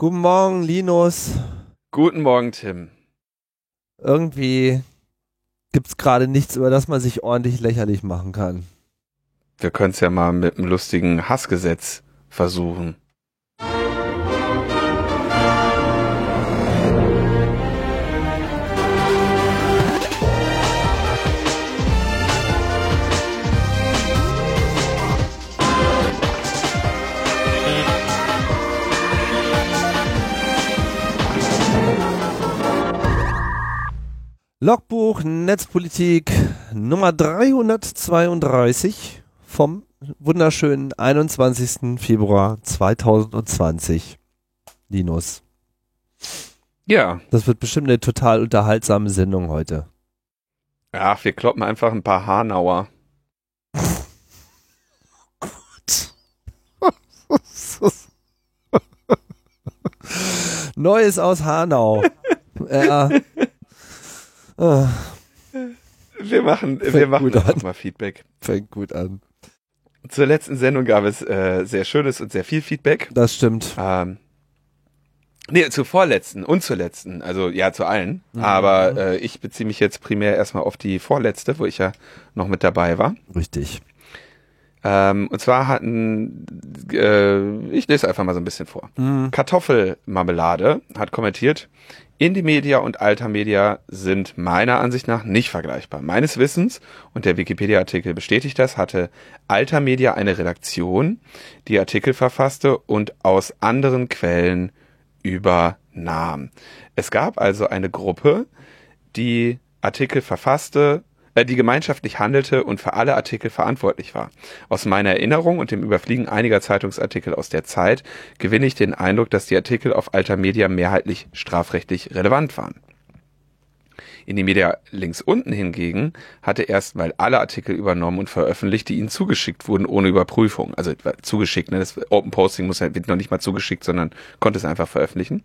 Guten Morgen, Linus. Guten Morgen, Tim. Irgendwie gibt's gerade nichts, über das man sich ordentlich lächerlich machen kann. Wir können es ja mal mit einem lustigen Hassgesetz versuchen. Logbuch Netzpolitik Nummer 332 vom wunderschönen 21. Februar 2020. Linus. Ja. Das wird bestimmt eine total unterhaltsame Sendung heute. Ach, wir kloppen einfach ein paar Hanauer. Neues aus Hanau. ja. Ah, Wir machen, wir machen gut einfach an. mal Feedback. fängt gut an. Zur letzten Sendung gab es äh, sehr schönes und sehr viel Feedback. Das stimmt. Ähm, nee, zur vorletzten und zur letzten, also ja, zu allen. Mhm. Aber äh, ich beziehe mich jetzt primär erstmal auf die vorletzte, wo ich ja noch mit dabei war. Richtig. Ähm, und zwar hatten, äh, ich lese einfach mal so ein bisschen vor. Mhm. Kartoffelmarmelade hat kommentiert, Indie-Media und Alta-Media sind meiner Ansicht nach nicht vergleichbar. Meines Wissens, und der Wikipedia-Artikel bestätigt das, hatte Alta-Media eine Redaktion, die Artikel verfasste und aus anderen Quellen übernahm. Es gab also eine Gruppe, die Artikel verfasste, die gemeinschaftlich handelte und für alle Artikel verantwortlich war. Aus meiner Erinnerung und dem Überfliegen einiger Zeitungsartikel aus der Zeit gewinne ich den Eindruck, dass die Artikel auf Alter Media mehrheitlich strafrechtlich relevant waren. In die Media links unten hingegen hatte erstmal alle Artikel übernommen und veröffentlicht, die ihnen zugeschickt wurden, ohne Überprüfung. Also zugeschickt, ne? das Open Posting muss wird noch nicht mal zugeschickt, sondern konnte es einfach veröffentlichen.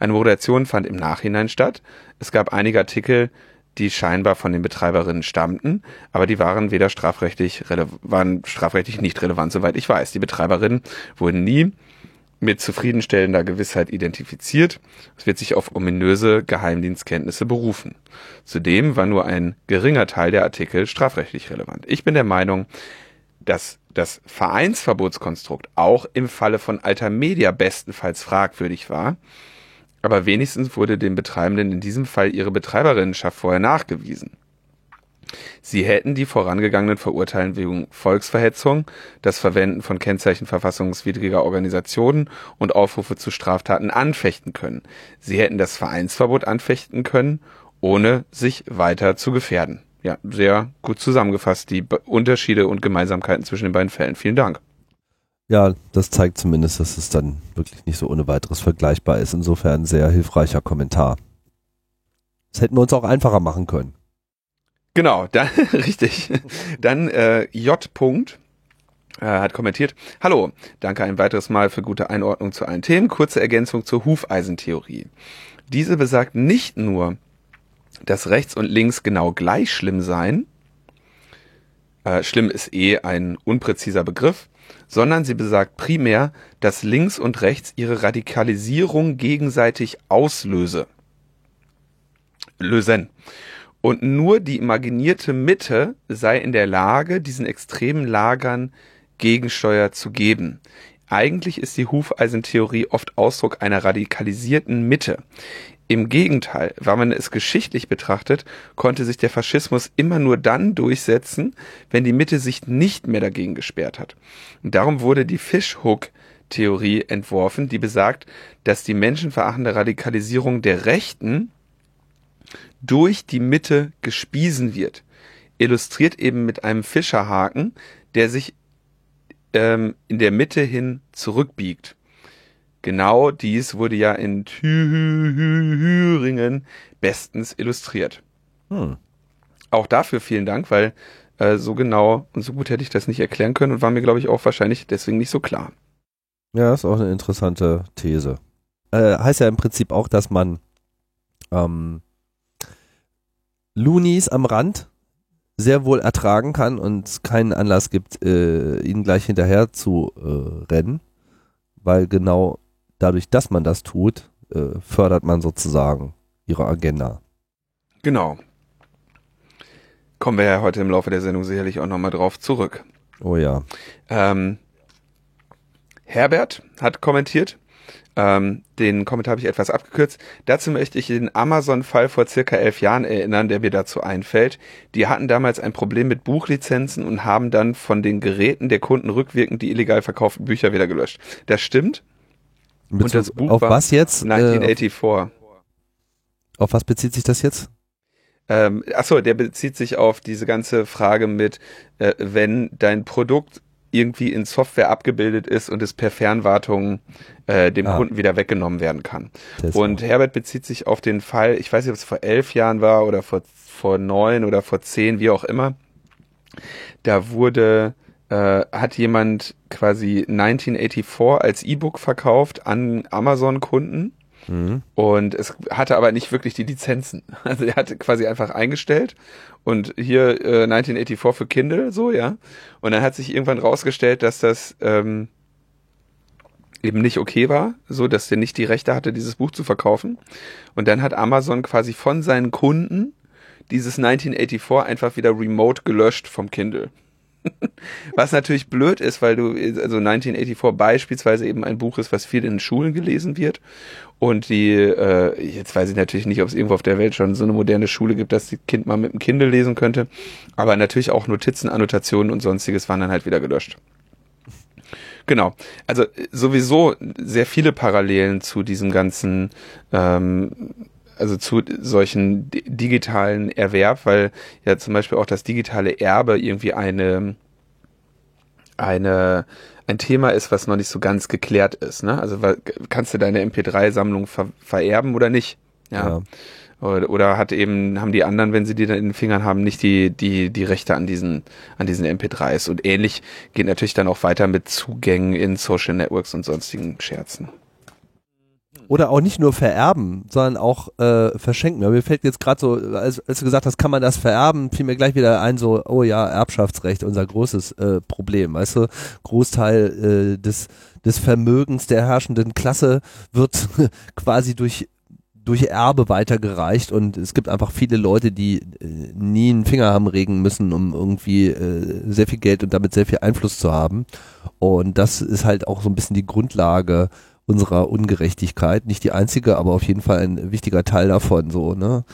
Eine Moderation fand im Nachhinein statt. Es gab einige Artikel, die scheinbar von den Betreiberinnen stammten, aber die waren weder strafrechtlich waren strafrechtlich nicht relevant, soweit ich weiß. Die Betreiberinnen wurden nie mit zufriedenstellender Gewissheit identifiziert. Es wird sich auf ominöse Geheimdienstkenntnisse berufen. Zudem war nur ein geringer Teil der Artikel strafrechtlich relevant. Ich bin der Meinung, dass das Vereinsverbotskonstrukt auch im Falle von Alter Media bestenfalls fragwürdig war, aber wenigstens wurde den Betreibenden in diesem Fall ihre Betreiberinnenschaft vorher nachgewiesen. Sie hätten die vorangegangenen Verurteilen wegen Volksverhetzung, das Verwenden von Kennzeichen verfassungswidriger Organisationen und Aufrufe zu Straftaten anfechten können. Sie hätten das Vereinsverbot anfechten können, ohne sich weiter zu gefährden. Ja, sehr gut zusammengefasst, die Unterschiede und Gemeinsamkeiten zwischen den beiden Fällen. Vielen Dank. Ja, das zeigt zumindest, dass es dann wirklich nicht so ohne weiteres vergleichbar ist. Insofern ein sehr hilfreicher Kommentar. Das hätten wir uns auch einfacher machen können. Genau, dann, richtig. Dann äh, J. Punkt, äh, hat kommentiert, Hallo, danke ein weiteres Mal für gute Einordnung zu allen Themen. Kurze Ergänzung zur Hufeisentheorie. Diese besagt nicht nur, dass rechts und links genau gleich schlimm seien, äh, schlimm ist eh ein unpräziser Begriff, sondern sie besagt primär, dass links und rechts ihre Radikalisierung gegenseitig auslöse. Lösen. Und nur die imaginierte Mitte sei in der Lage, diesen extremen Lagern Gegensteuer zu geben. Eigentlich ist die Hufeisentheorie oft Ausdruck einer radikalisierten Mitte. Im Gegenteil, wenn man es geschichtlich betrachtet, konnte sich der Faschismus immer nur dann durchsetzen, wenn die Mitte sich nicht mehr dagegen gesperrt hat. Und darum wurde die Fishhook-Theorie entworfen, die besagt, dass die menschenverachtende Radikalisierung der Rechten durch die Mitte gespiesen wird. Illustriert eben mit einem Fischerhaken, der sich ähm, in der Mitte hin zurückbiegt. Genau dies wurde ja in Thüringen bestens illustriert. Hm. Auch dafür vielen Dank, weil äh, so genau und so gut hätte ich das nicht erklären können und war mir, glaube ich, auch wahrscheinlich deswegen nicht so klar. Ja, ist auch eine interessante These. Äh, heißt ja im Prinzip auch, dass man ähm, Loonies am Rand sehr wohl ertragen kann und es keinen Anlass gibt, äh, ihnen gleich hinterher zu äh, rennen, weil genau dadurch, dass man das tut, äh, fördert man sozusagen ihre Agenda. Genau. Kommen wir ja heute im Laufe der Sendung sicherlich auch nochmal drauf zurück. Oh ja. Ähm, Herbert hat kommentiert, ähm, den Kommentar habe ich etwas abgekürzt. Dazu möchte ich den Amazon-Fall vor circa elf Jahren erinnern, der mir dazu einfällt. Die hatten damals ein Problem mit Buchlizenzen und haben dann von den Geräten der Kunden rückwirkend die illegal verkauften Bücher wieder gelöscht. Das stimmt. Und das Buch auf was jetzt? 1984. Äh, auf was bezieht sich das jetzt? Ähm, achso, der bezieht sich auf diese ganze Frage mit, äh, wenn dein Produkt irgendwie in Software abgebildet ist und es per Fernwartung äh, dem ah. Kunden wieder weggenommen werden kann. Und Herbert bezieht sich auf den Fall, ich weiß nicht, ob es vor elf Jahren war oder vor, vor neun oder vor zehn, wie auch immer. Da wurde, äh, hat jemand quasi 1984 als E-Book verkauft an Amazon-Kunden Mhm. Und es hatte aber nicht wirklich die Lizenzen. Also er hatte quasi einfach eingestellt und hier äh, 1984 für Kindle, so, ja. Und dann hat sich irgendwann rausgestellt, dass das ähm, eben nicht okay war, so dass der nicht die Rechte hatte, dieses Buch zu verkaufen. Und dann hat Amazon quasi von seinen Kunden dieses 1984 einfach wieder remote gelöscht vom Kindle. Was natürlich blöd ist, weil du, also 1984 beispielsweise eben ein Buch ist, was viel in Schulen gelesen wird. Und die, äh, jetzt weiß ich natürlich nicht, ob es irgendwo auf der Welt schon so eine moderne Schule gibt, dass die Kind mal mit dem Kindle lesen könnte. Aber natürlich auch Notizen, Annotationen und sonstiges waren dann halt wieder gelöscht. Genau. Also sowieso sehr viele Parallelen zu diesem ganzen ähm, also zu solchen digitalen Erwerb, weil ja zum Beispiel auch das digitale Erbe irgendwie eine, eine, ein Thema ist, was noch nicht so ganz geklärt ist. Ne? Also kannst du deine MP3-Sammlung ver vererben oder nicht? Ja. ja. Oder, oder hat eben, haben die anderen, wenn sie die dann in den Fingern haben, nicht die, die, die Rechte an diesen, an diesen MP3s. Und ähnlich geht natürlich dann auch weiter mit Zugängen in Social Networks und sonstigen Scherzen. Oder auch nicht nur vererben, sondern auch äh, verschenken. Ja, mir fällt jetzt gerade so, als, als du gesagt hast, kann man das vererben, fiel mir gleich wieder ein, so, oh ja, Erbschaftsrecht, unser großes äh, Problem. Weißt du, Großteil äh, des, des Vermögens der herrschenden Klasse wird quasi durch durch Erbe weitergereicht und es gibt einfach viele Leute, die äh, nie einen Finger haben regen müssen, um irgendwie äh, sehr viel Geld und damit sehr viel Einfluss zu haben. Und das ist halt auch so ein bisschen die Grundlage unserer Ungerechtigkeit. Nicht die einzige, aber auf jeden Fall ein wichtiger Teil davon, so, ne?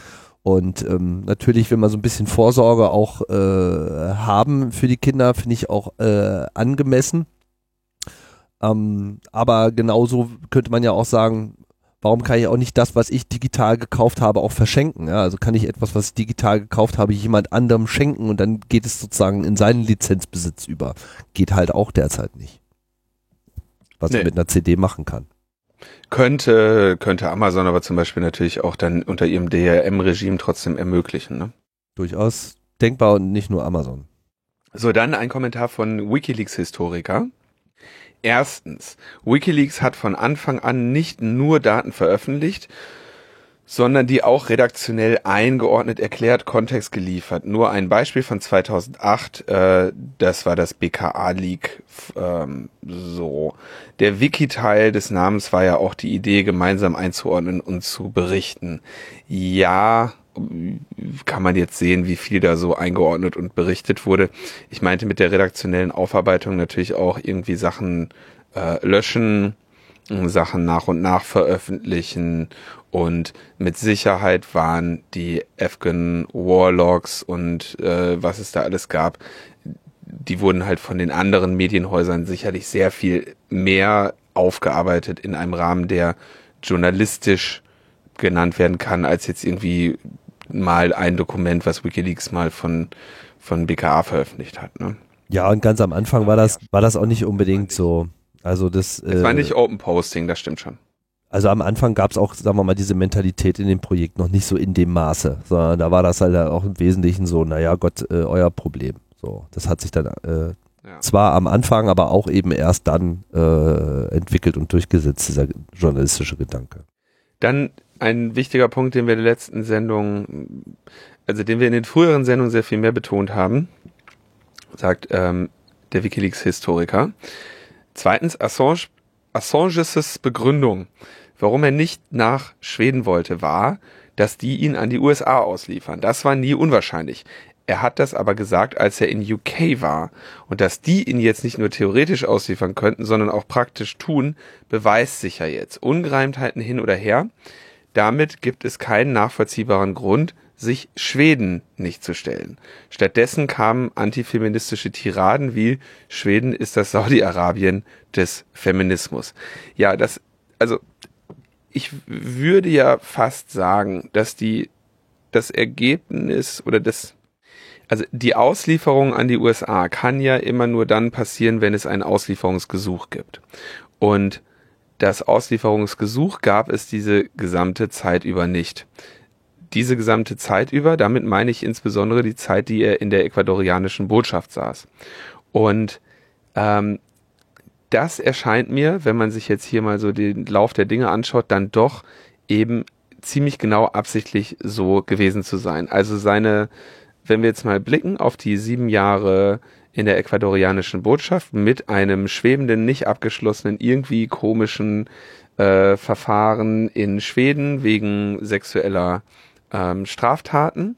Und ähm, natürlich, wenn man so ein bisschen Vorsorge auch äh, haben für die Kinder, finde ich auch äh, angemessen. Ähm, aber genauso könnte man ja auch sagen, warum kann ich auch nicht das, was ich digital gekauft habe, auch verschenken? Ja? Also kann ich etwas, was ich digital gekauft habe, jemand anderem schenken und dann geht es sozusagen in seinen Lizenzbesitz über. Geht halt auch derzeit nicht was nee. man mit einer CD machen kann. Könnte, könnte Amazon aber zum Beispiel natürlich auch dann unter ihrem DRM-Regime trotzdem ermöglichen. Ne? Durchaus denkbar und nicht nur Amazon. So, dann ein Kommentar von Wikileaks-Historiker. Erstens, Wikileaks hat von Anfang an nicht nur Daten veröffentlicht, sondern die auch redaktionell eingeordnet erklärt, Kontext geliefert. Nur ein Beispiel von 2008, äh, das war das BKA-Leak. Ähm, so, der Wiki-Teil des Namens war ja auch die Idee, gemeinsam einzuordnen und zu berichten. Ja, kann man jetzt sehen, wie viel da so eingeordnet und berichtet wurde. Ich meinte mit der redaktionellen Aufarbeitung natürlich auch irgendwie Sachen äh, löschen, Sachen nach und nach veröffentlichen und mit Sicherheit waren die Afghan Warlocks und äh, was es da alles gab, die wurden halt von den anderen Medienhäusern sicherlich sehr viel mehr aufgearbeitet in einem Rahmen, der journalistisch genannt werden kann, als jetzt irgendwie mal ein Dokument, was Wikileaks mal von, von BKA veröffentlicht hat. Ne? Ja, und ganz am Anfang war das, war das auch nicht unbedingt so. Also das. Es war äh, nicht Open Posting, das stimmt schon. Also am Anfang gab es auch, sagen wir mal, diese Mentalität in dem Projekt noch nicht so in dem Maße, sondern da war das halt auch im Wesentlichen so, naja Gott, äh, euer Problem. So, das hat sich dann äh, ja. zwar am Anfang, aber auch eben erst dann äh, entwickelt und durchgesetzt, dieser journalistische Gedanke. Dann ein wichtiger Punkt, den wir in der letzten Sendung, also den wir in den früheren Sendungen sehr viel mehr betont haben, sagt ähm, der Wikileaks-Historiker. Zweitens, Assange Assanges Begründung, warum er nicht nach Schweden wollte, war, dass die ihn an die USA ausliefern. Das war nie unwahrscheinlich. Er hat das aber gesagt, als er in UK war. Und dass die ihn jetzt nicht nur theoretisch ausliefern könnten, sondern auch praktisch tun, beweist sich ja jetzt. Ungereimtheiten hin oder her. Damit gibt es keinen nachvollziehbaren Grund, sich Schweden nicht zu stellen. Stattdessen kamen antifeministische Tiraden wie Schweden ist das Saudi-Arabien des Feminismus. Ja, das, also ich würde ja fast sagen, dass die, das Ergebnis oder das, also die Auslieferung an die USA kann ja immer nur dann passieren, wenn es ein Auslieferungsgesuch gibt. Und das Auslieferungsgesuch gab es diese gesamte Zeit über nicht. Diese gesamte Zeit über, damit meine ich insbesondere die Zeit, die er in der ecuadorianischen Botschaft saß. Und ähm, das erscheint mir, wenn man sich jetzt hier mal so den Lauf der Dinge anschaut, dann doch eben ziemlich genau absichtlich so gewesen zu sein. Also seine, wenn wir jetzt mal blicken auf die sieben Jahre in der ecuadorianischen Botschaft mit einem schwebenden, nicht abgeschlossenen, irgendwie komischen äh, Verfahren in Schweden wegen sexueller ähm, Straftaten.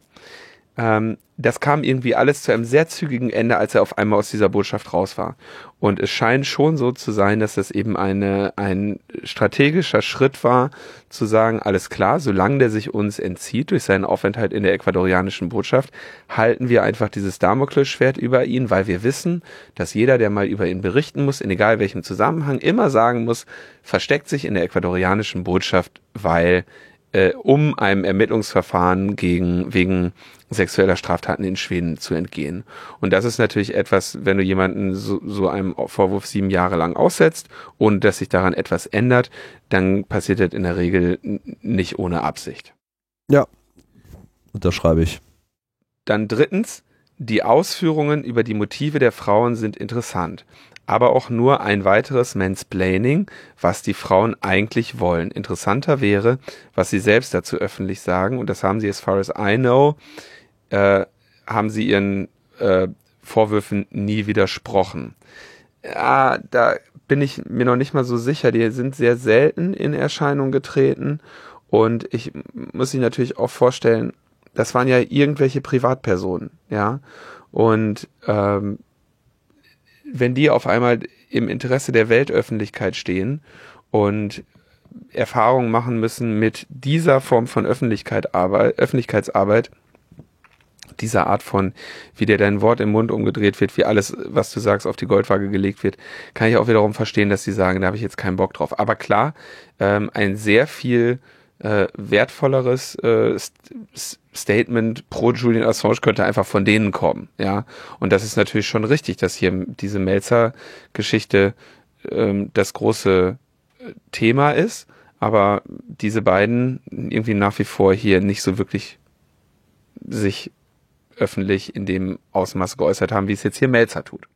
Ähm, das kam irgendwie alles zu einem sehr zügigen Ende, als er auf einmal aus dieser Botschaft raus war. Und es scheint schon so zu sein, dass das eben eine, ein strategischer Schritt war, zu sagen, alles klar, solange der sich uns entzieht durch seinen Aufenthalt in der ecuadorianischen Botschaft, halten wir einfach dieses Damoklesschwert über ihn, weil wir wissen, dass jeder, der mal über ihn berichten muss, in egal welchem Zusammenhang, immer sagen muss, versteckt sich in der ecuadorianischen Botschaft, weil äh, um einem Ermittlungsverfahren gegen wegen sexueller Straftaten in Schweden zu entgehen. Und das ist natürlich etwas, wenn du jemanden so, so einem Vorwurf sieben Jahre lang aussetzt und dass sich daran etwas ändert, dann passiert das in der Regel nicht ohne Absicht. Ja, unterschreibe ich. Dann drittens, die Ausführungen über die Motive der Frauen sind interessant aber auch nur ein weiteres Mansplaining, was die Frauen eigentlich wollen. Interessanter wäre, was sie selbst dazu öffentlich sagen, und das haben sie, as far as I know, äh, haben sie ihren äh, Vorwürfen nie widersprochen. Ja, da bin ich mir noch nicht mal so sicher. Die sind sehr selten in Erscheinung getreten. Und ich muss sich natürlich auch vorstellen, das waren ja irgendwelche Privatpersonen, ja. Und ähm, wenn die auf einmal im Interesse der Weltöffentlichkeit stehen und Erfahrungen machen müssen mit dieser Form von Öffentlichkeit, Arbeit, Öffentlichkeitsarbeit, dieser Art von, wie dir dein Wort im Mund umgedreht wird, wie alles, was du sagst, auf die Goldwaage gelegt wird, kann ich auch wiederum verstehen, dass sie sagen, da habe ich jetzt keinen Bock drauf. Aber klar, ähm, ein sehr viel äh, wertvolleres äh, Statement pro Julian Assange könnte einfach von denen kommen, ja. Und das ist natürlich schon richtig, dass hier diese Melzer-Geschichte ähm, das große äh, Thema ist, aber diese beiden irgendwie nach wie vor hier nicht so wirklich sich öffentlich in dem Ausmaß geäußert haben, wie es jetzt hier Melzer tut.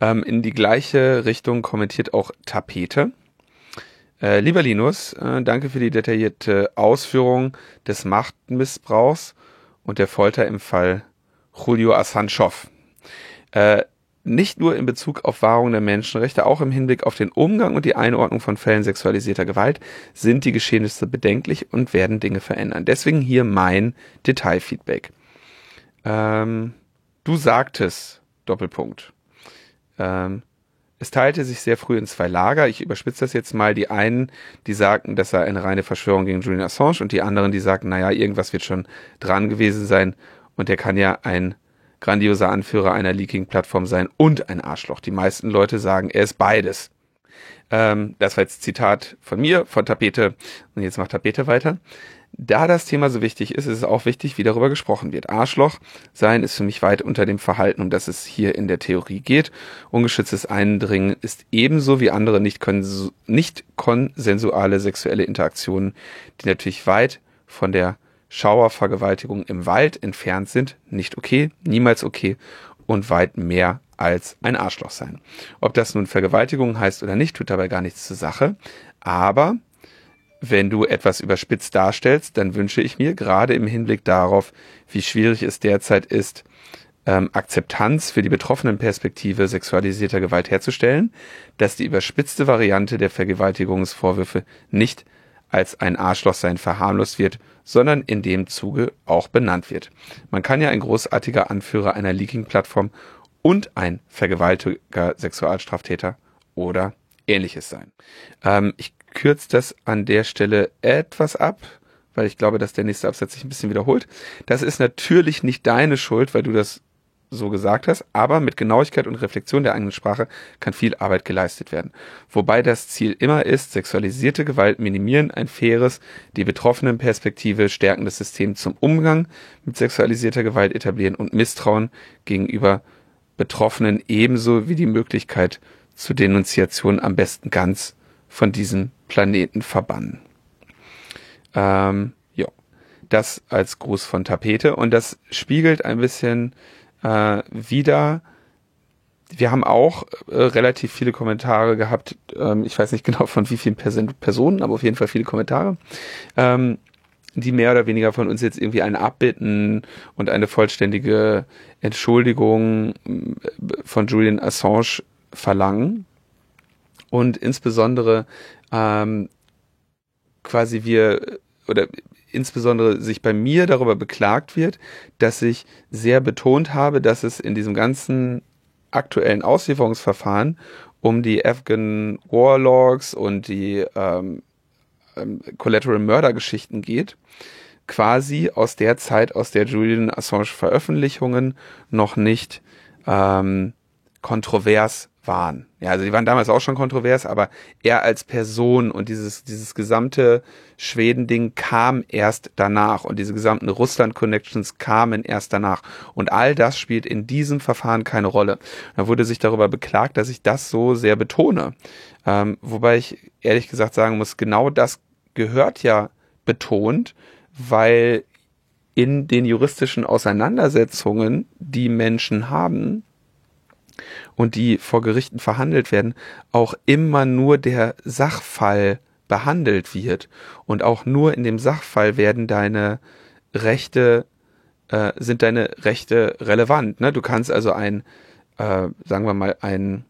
Ähm, in die gleiche Richtung kommentiert auch Tapete. Äh, lieber Linus, äh, danke für die detaillierte Ausführung des Machtmissbrauchs und der Folter im Fall Julio Assanchow. Äh, nicht nur in Bezug auf Wahrung der Menschenrechte, auch im Hinblick auf den Umgang und die Einordnung von Fällen sexualisierter Gewalt sind die Geschehnisse bedenklich und werden Dinge verändern. Deswegen hier mein Detailfeedback. Ähm, du sagtest, Doppelpunkt. Ähm, es teilte sich sehr früh in zwei Lager. Ich überspitze das jetzt mal. Die einen, die sagten, das sei eine reine Verschwörung gegen Julian Assange und die anderen, die sagten, naja, irgendwas wird schon dran gewesen sein und der kann ja ein grandioser Anführer einer Leaking-Plattform sein und ein Arschloch. Die meisten Leute sagen, er ist beides. Ähm, das war jetzt Zitat von mir, von Tapete. Und jetzt macht Tapete weiter. Da das Thema so wichtig ist, ist es auch wichtig, wie darüber gesprochen wird. Arschloch sein ist für mich weit unter dem Verhalten, um das es hier in der Theorie geht. Ungeschütztes Eindringen ist ebenso wie andere nicht, nicht konsensuale sexuelle Interaktionen, die natürlich weit von der Schauervergewaltigung im Wald entfernt sind, nicht okay, niemals okay und weit mehr als ein Arschloch sein. Ob das nun Vergewaltigung heißt oder nicht, tut dabei gar nichts zur Sache. Aber wenn du etwas überspitzt darstellst, dann wünsche ich mir, gerade im Hinblick darauf, wie schwierig es derzeit ist, ähm, Akzeptanz für die betroffenen Perspektive sexualisierter Gewalt herzustellen, dass die überspitzte Variante der Vergewaltigungsvorwürfe nicht als ein Arschlochsein verharmlost wird, sondern in dem Zuge auch benannt wird. Man kann ja ein großartiger Anführer einer Leaking-Plattform und ein vergewaltiger Sexualstraftäter oder ähnliches sein. Ähm, ich kürze das an der Stelle etwas ab, weil ich glaube, dass der nächste Absatz sich ein bisschen wiederholt. Das ist natürlich nicht deine Schuld, weil du das so gesagt hast, aber mit Genauigkeit und Reflexion der eigenen Sprache kann viel Arbeit geleistet werden. Wobei das Ziel immer ist, sexualisierte Gewalt minimieren, ein faires, die betroffenen Perspektive stärkendes System zum Umgang mit sexualisierter Gewalt etablieren und Misstrauen gegenüber Betroffenen ebenso wie die Möglichkeit zur Denunziation am besten ganz von diesem Planeten verbannen. Ähm, ja, das als Gruß von Tapete und das spiegelt ein bisschen äh, wieder. Wir haben auch äh, relativ viele Kommentare gehabt. Ähm, ich weiß nicht genau von wie vielen Personen, aber auf jeden Fall viele Kommentare. Ähm, die mehr oder weniger von uns jetzt irgendwie ein Abbitten und eine vollständige Entschuldigung äh, von Julian Assange verlangen. Und insbesondere ähm, quasi wir oder insbesondere sich bei mir darüber beklagt wird, dass ich sehr betont habe, dass es in diesem ganzen aktuellen Auslieferungsverfahren um die Afghan Warlogs und die ähm, ähm, Collateral Murder Geschichten geht, quasi aus der Zeit, aus der Julian Assange Veröffentlichungen noch nicht ähm, kontrovers waren. Ja, also die waren damals auch schon kontrovers, aber er als Person und dieses, dieses gesamte Schweden-Ding kam erst danach und diese gesamten Russland-Connections kamen erst danach. Und all das spielt in diesem Verfahren keine Rolle. Da wurde sich darüber beklagt, dass ich das so sehr betone. Ähm, wobei ich ehrlich gesagt sagen muss, genau das gehört ja betont, weil in den juristischen Auseinandersetzungen, die Menschen haben, und die vor Gerichten verhandelt werden, auch immer nur der Sachfall behandelt wird. Und auch nur in dem Sachfall werden deine Rechte, äh, sind deine Rechte relevant. Ne? Du kannst also ein, äh, sagen wir mal, ein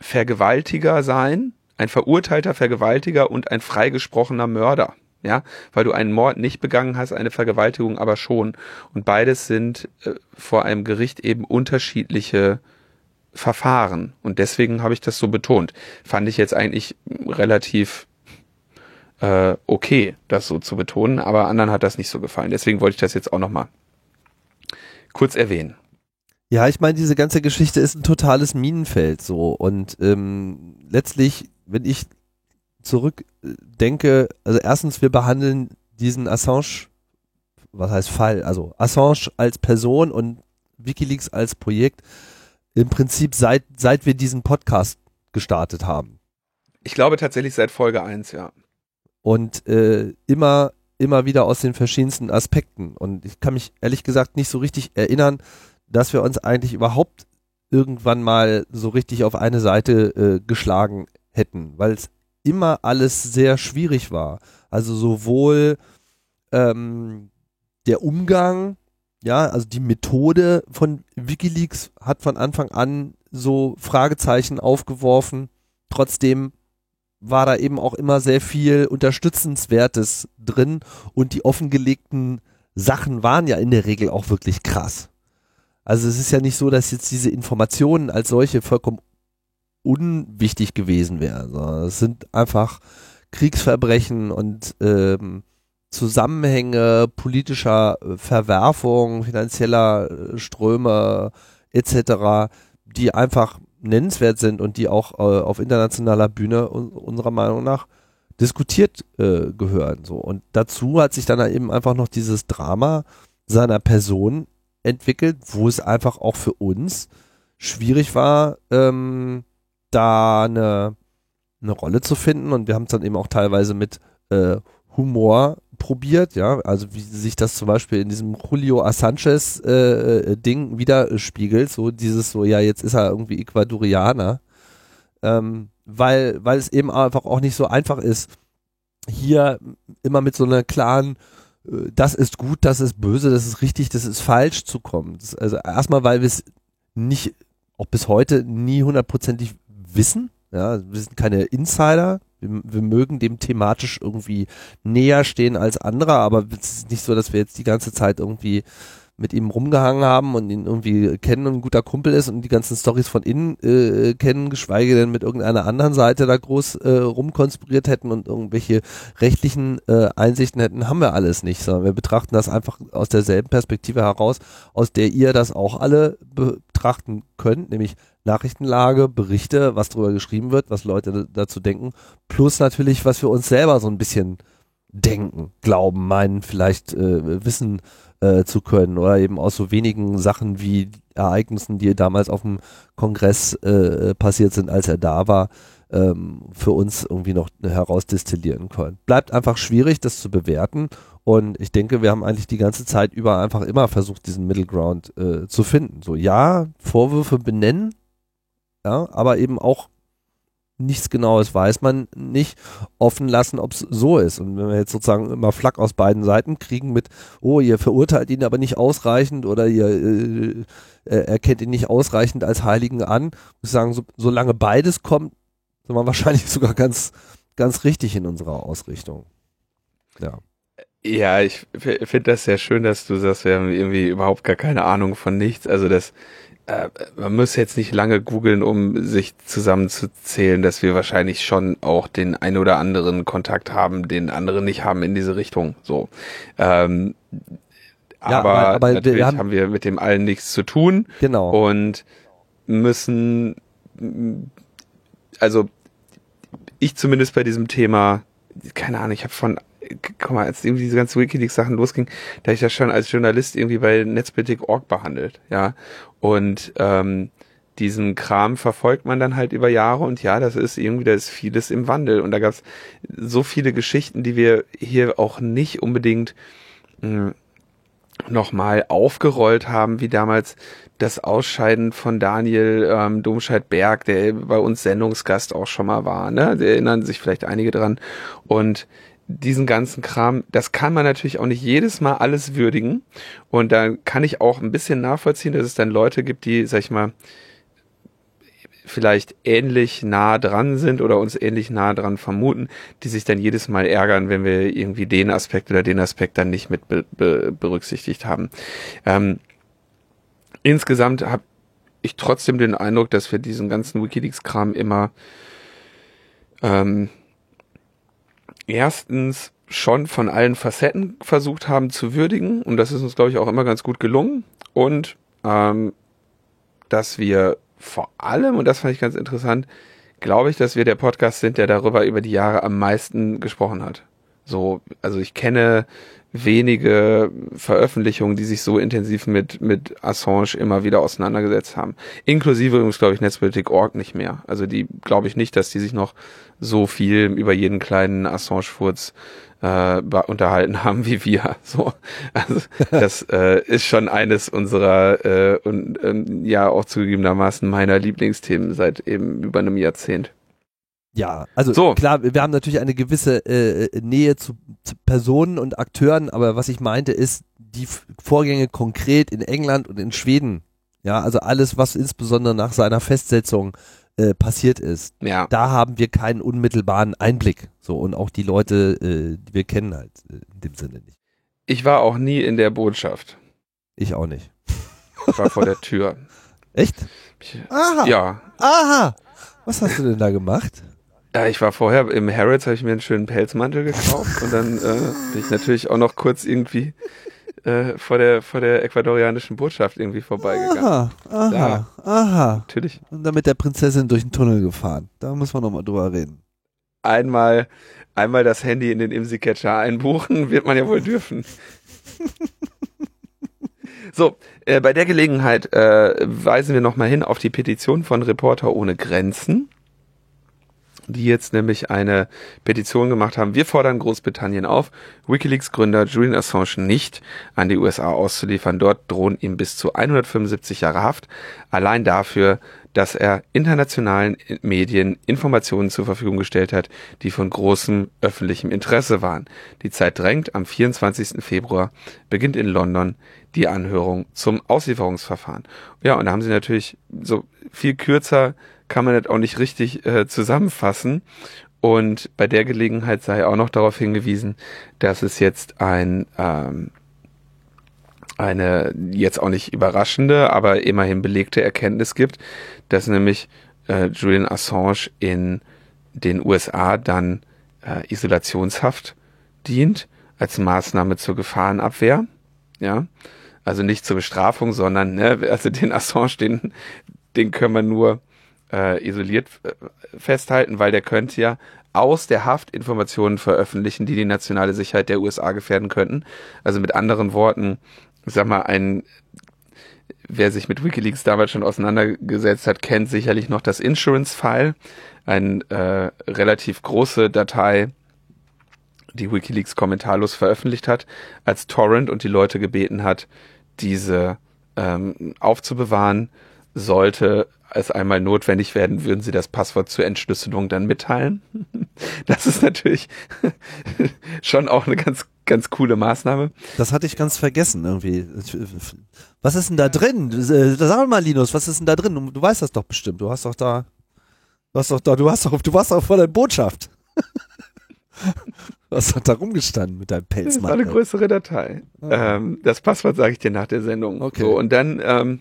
Vergewaltiger sein, ein verurteilter Vergewaltiger und ein freigesprochener Mörder. Ja, weil du einen Mord nicht begangen hast, eine Vergewaltigung aber schon. Und beides sind äh, vor einem Gericht eben unterschiedliche Verfahren. Und deswegen habe ich das so betont. Fand ich jetzt eigentlich relativ äh, okay, das so zu betonen, aber anderen hat das nicht so gefallen. Deswegen wollte ich das jetzt auch nochmal kurz erwähnen. Ja, ich meine, diese ganze Geschichte ist ein totales Minenfeld so. Und ähm, letztlich, wenn ich zurückdenke, also erstens, wir behandeln diesen Assange, was heißt Fall, also Assange als Person und Wikileaks als Projekt im Prinzip seit, seit wir diesen Podcast gestartet haben. Ich glaube tatsächlich seit Folge 1, ja. Und äh, immer, immer wieder aus den verschiedensten Aspekten. Und ich kann mich ehrlich gesagt nicht so richtig erinnern, dass wir uns eigentlich überhaupt irgendwann mal so richtig auf eine Seite äh, geschlagen hätten, weil es immer alles sehr schwierig war. Also sowohl ähm, der Umgang ja, also die Methode von Wikileaks hat von Anfang an so Fragezeichen aufgeworfen. Trotzdem war da eben auch immer sehr viel Unterstützenswertes drin und die offengelegten Sachen waren ja in der Regel auch wirklich krass. Also es ist ja nicht so, dass jetzt diese Informationen als solche vollkommen unwichtig gewesen wären, es sind einfach Kriegsverbrechen und ähm, Zusammenhänge politischer äh, Verwerfung, finanzieller äh, Ströme etc., die einfach nennenswert sind und die auch äh, auf internationaler Bühne unserer Meinung nach diskutiert äh, gehören. So. Und dazu hat sich dann eben einfach noch dieses Drama seiner Person entwickelt, wo es einfach auch für uns schwierig war, ähm, da eine, eine Rolle zu finden. Und wir haben es dann eben auch teilweise mit äh, Humor probiert, ja, also wie sich das zum Beispiel in diesem Julio Assanges äh, äh, Ding widerspiegelt, so dieses so, ja, jetzt ist er irgendwie Ecuadorianer, ähm, weil, weil es eben einfach auch nicht so einfach ist, hier immer mit so einer klaren äh, das ist gut, das ist böse, das ist richtig, das ist falsch zu kommen. Das, also erstmal, weil wir es nicht, auch bis heute nie hundertprozentig wissen. Ja, wir sind keine Insider. Wir, wir mögen dem thematisch irgendwie näher stehen als andere, aber es ist nicht so, dass wir jetzt die ganze Zeit irgendwie mit ihm rumgehangen haben und ihn irgendwie kennen und ein guter Kumpel ist und die ganzen Stories von innen äh, kennen, geschweige denn mit irgendeiner anderen Seite da groß äh, rumkonspiriert hätten und irgendwelche rechtlichen äh, Einsichten hätten, haben wir alles nicht, sondern wir betrachten das einfach aus derselben Perspektive heraus, aus der ihr das auch alle betrachten könnt, nämlich Nachrichtenlage, Berichte, was darüber geschrieben wird, was Leute dazu denken, plus natürlich, was wir uns selber so ein bisschen denken, glauben, meinen, vielleicht äh, wissen äh, zu können oder eben aus so wenigen Sachen wie Ereignissen, die damals auf dem Kongress äh, passiert sind, als er da war, ähm, für uns irgendwie noch herausdestillieren können. Bleibt einfach schwierig, das zu bewerten und ich denke, wir haben eigentlich die ganze Zeit über einfach immer versucht, diesen Middle Ground äh, zu finden. So, ja, Vorwürfe benennen, ja, aber eben auch nichts Genaues weiß man nicht, offen lassen, ob es so ist. Und wenn wir jetzt sozusagen immer Flack aus beiden Seiten kriegen mit, oh, ihr verurteilt ihn aber nicht ausreichend oder ihr äh, äh, erkennt ihn nicht ausreichend als Heiligen an, muss ich sagen, so, solange beides kommt, sind wir wahrscheinlich sogar ganz, ganz richtig in unserer Ausrichtung. Ja. Ja, ich finde das sehr schön, dass du sagst, wir haben irgendwie überhaupt gar keine Ahnung von nichts. Also das, äh, man muss jetzt nicht lange googeln, um sich zusammenzuzählen, dass wir wahrscheinlich schon auch den ein oder anderen Kontakt haben, den andere nicht haben in diese Richtung. So. Ähm, ja, aber, aber, aber natürlich wir haben, haben, wir mit dem allen nichts zu tun. Genau. Und müssen, also ich zumindest bei diesem Thema, keine Ahnung, ich habe von guck mal, als irgendwie diese ganzen Wikileaks-Sachen losging, da ich das schon als Journalist irgendwie bei Netzpolitik.org behandelt, ja. Und ähm, diesen Kram verfolgt man dann halt über Jahre und ja, das ist irgendwie, da ist vieles im Wandel. Und da gab es so viele Geschichten, die wir hier auch nicht unbedingt mh, hm, nochmal aufgerollt haben, wie damals das Ausscheiden von Daniel ähm, Domscheit-Berg, der bei uns Sendungsgast auch schon mal war. Ne? Da erinnern sich vielleicht einige dran. Und diesen ganzen Kram, das kann man natürlich auch nicht jedes Mal alles würdigen. Und da kann ich auch ein bisschen nachvollziehen, dass es dann Leute gibt, die, sag ich mal, vielleicht ähnlich nah dran sind oder uns ähnlich nah dran vermuten, die sich dann jedes Mal ärgern, wenn wir irgendwie den Aspekt oder den Aspekt dann nicht mit be be berücksichtigt haben. Ähm, insgesamt habe ich trotzdem den Eindruck, dass wir diesen ganzen Wikileaks-Kram immer ähm, erstens schon von allen Facetten versucht haben zu würdigen und das ist uns, glaube ich, auch immer ganz gut gelungen und ähm, dass wir vor allem, und das fand ich ganz interessant, glaube ich, dass wir der Podcast sind, der darüber über die Jahre am meisten gesprochen hat. So, also ich kenne wenige Veröffentlichungen, die sich so intensiv mit, mit Assange immer wieder auseinandergesetzt haben. Inklusive übrigens, glaube ich, Netzpolitik.org nicht mehr. Also die glaube ich nicht, dass die sich noch so viel über jeden kleinen Assange-Furz äh, unterhalten haben wie wir. So, also das äh, ist schon eines unserer äh, und ähm, ja auch zugegebenermaßen meiner Lieblingsthemen seit eben über einem Jahrzehnt. Ja, also so. klar, wir haben natürlich eine gewisse äh, Nähe zu, zu, Personen und Akteuren, aber was ich meinte ist die Vorgänge konkret in England und in Schweden. Ja, also alles, was insbesondere nach seiner Festsetzung äh, passiert ist. Ja. Da haben wir keinen unmittelbaren Einblick. So und auch die Leute, äh, die wir kennen halt äh, in dem Sinne nicht. Ich war auch nie in der Botschaft. Ich auch nicht. Ich war vor der Tür. Echt? Aha. Ja. Aha. Was hast du denn da gemacht? Ja, ich war vorher im Harrods, habe ich mir einen schönen Pelzmantel gekauft und dann äh, bin ich natürlich auch noch kurz irgendwie äh, vor der vor der ecuadorianischen Botschaft irgendwie vorbeigegangen. Aha, aha, ja, aha. Natürlich. Und dann mit der Prinzessin durch den Tunnel gefahren. Da müssen wir nochmal drüber reden. Einmal, einmal das Handy in den IMSI-Catcher einbuchen, wird man ja wohl dürfen. So, äh, bei der Gelegenheit äh, weisen wir nochmal hin auf die Petition von Reporter ohne Grenzen die jetzt nämlich eine Petition gemacht haben. Wir fordern Großbritannien auf, Wikileaks Gründer Julian Assange nicht an die USA auszuliefern. Dort drohen ihm bis zu 175 Jahre Haft. Allein dafür, dass er internationalen Medien Informationen zur Verfügung gestellt hat, die von großem öffentlichem Interesse waren. Die Zeit drängt. Am 24. Februar beginnt in London die Anhörung zum Auslieferungsverfahren. Ja, und da haben sie natürlich so viel kürzer kann man das auch nicht richtig äh, zusammenfassen. Und bei der Gelegenheit sei auch noch darauf hingewiesen, dass es jetzt ein ähm, eine jetzt auch nicht überraschende, aber immerhin belegte Erkenntnis gibt, dass nämlich äh, Julian Assange in den USA dann äh, Isolationshaft dient als Maßnahme zur Gefahrenabwehr. Ja, also nicht zur Bestrafung, sondern ne, also den Assange, den, den können wir nur äh, isoliert äh, festhalten, weil der könnte ja aus der Haft Informationen veröffentlichen, die die nationale Sicherheit der USA gefährden könnten. Also mit anderen Worten, ich sag mal, ein wer sich mit WikiLeaks damals schon auseinandergesetzt hat, kennt sicherlich noch das Insurance-File, eine äh, relativ große Datei, die WikiLeaks kommentarlos veröffentlicht hat, als Torrent und die Leute gebeten hat, diese ähm, aufzubewahren, sollte es einmal notwendig werden, würden sie das Passwort zur Entschlüsselung dann mitteilen. Das ist natürlich schon auch eine ganz, ganz coole Maßnahme. Das hatte ich ganz vergessen irgendwie. Was ist denn da drin? Sag mal, Linus, was ist denn da drin? Du weißt das doch bestimmt. Du hast doch da, du hast doch da, du hast doch, du warst doch vor der Botschaft. Du hast doch da rumgestanden mit deinem Pelzmann. Das war eine größere Datei. Ah. Ähm, das Passwort sage ich dir nach der Sendung. Okay. So, und dann, ähm,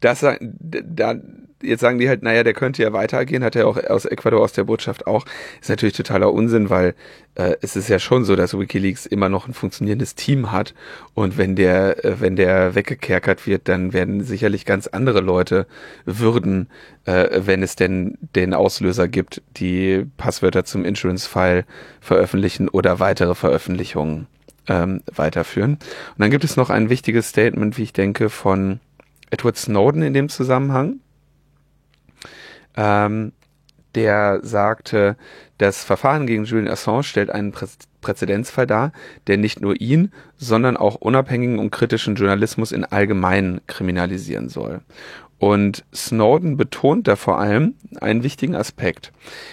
das, da, jetzt sagen die halt, naja, der könnte ja weitergehen, hat er auch aus Ecuador aus der Botschaft auch. Ist natürlich totaler Unsinn, weil äh, es ist ja schon so, dass WikiLeaks immer noch ein funktionierendes Team hat und wenn der, äh, wenn der weggekerkert wird, dann werden sicherlich ganz andere Leute würden, äh, wenn es denn den Auslöser gibt, die Passwörter zum Insurance-File veröffentlichen oder weitere Veröffentlichungen ähm, weiterführen. Und dann gibt es noch ein wichtiges Statement, wie ich denke, von Edward Snowden in dem Zusammenhang. Ähm, der sagte, das Verfahren gegen Julian Assange stellt einen Prä Präzedenzfall dar, der nicht nur ihn, sondern auch unabhängigen und kritischen Journalismus in allgemein kriminalisieren soll. Und Snowden betont da vor allem einen wichtigen Aspekt.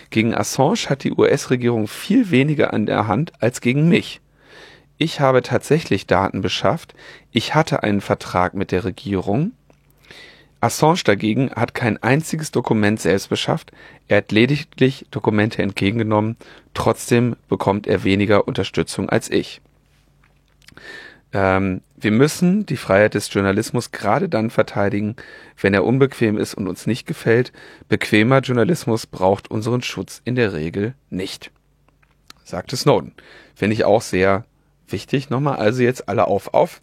Gegen Assange hat die US-Regierung viel weniger an der Hand als gegen mich. Ich habe tatsächlich Daten beschafft, ich hatte einen Vertrag mit der Regierung, Assange dagegen hat kein einziges Dokument selbst beschafft, er hat lediglich Dokumente entgegengenommen, trotzdem bekommt er weniger Unterstützung als ich. Ähm, wir müssen die Freiheit des Journalismus gerade dann verteidigen, wenn er unbequem ist und uns nicht gefällt. Bequemer Journalismus braucht unseren Schutz in der Regel nicht, sagte Snowden. Finde ich auch sehr wichtig. Nochmal, also jetzt alle auf, auf.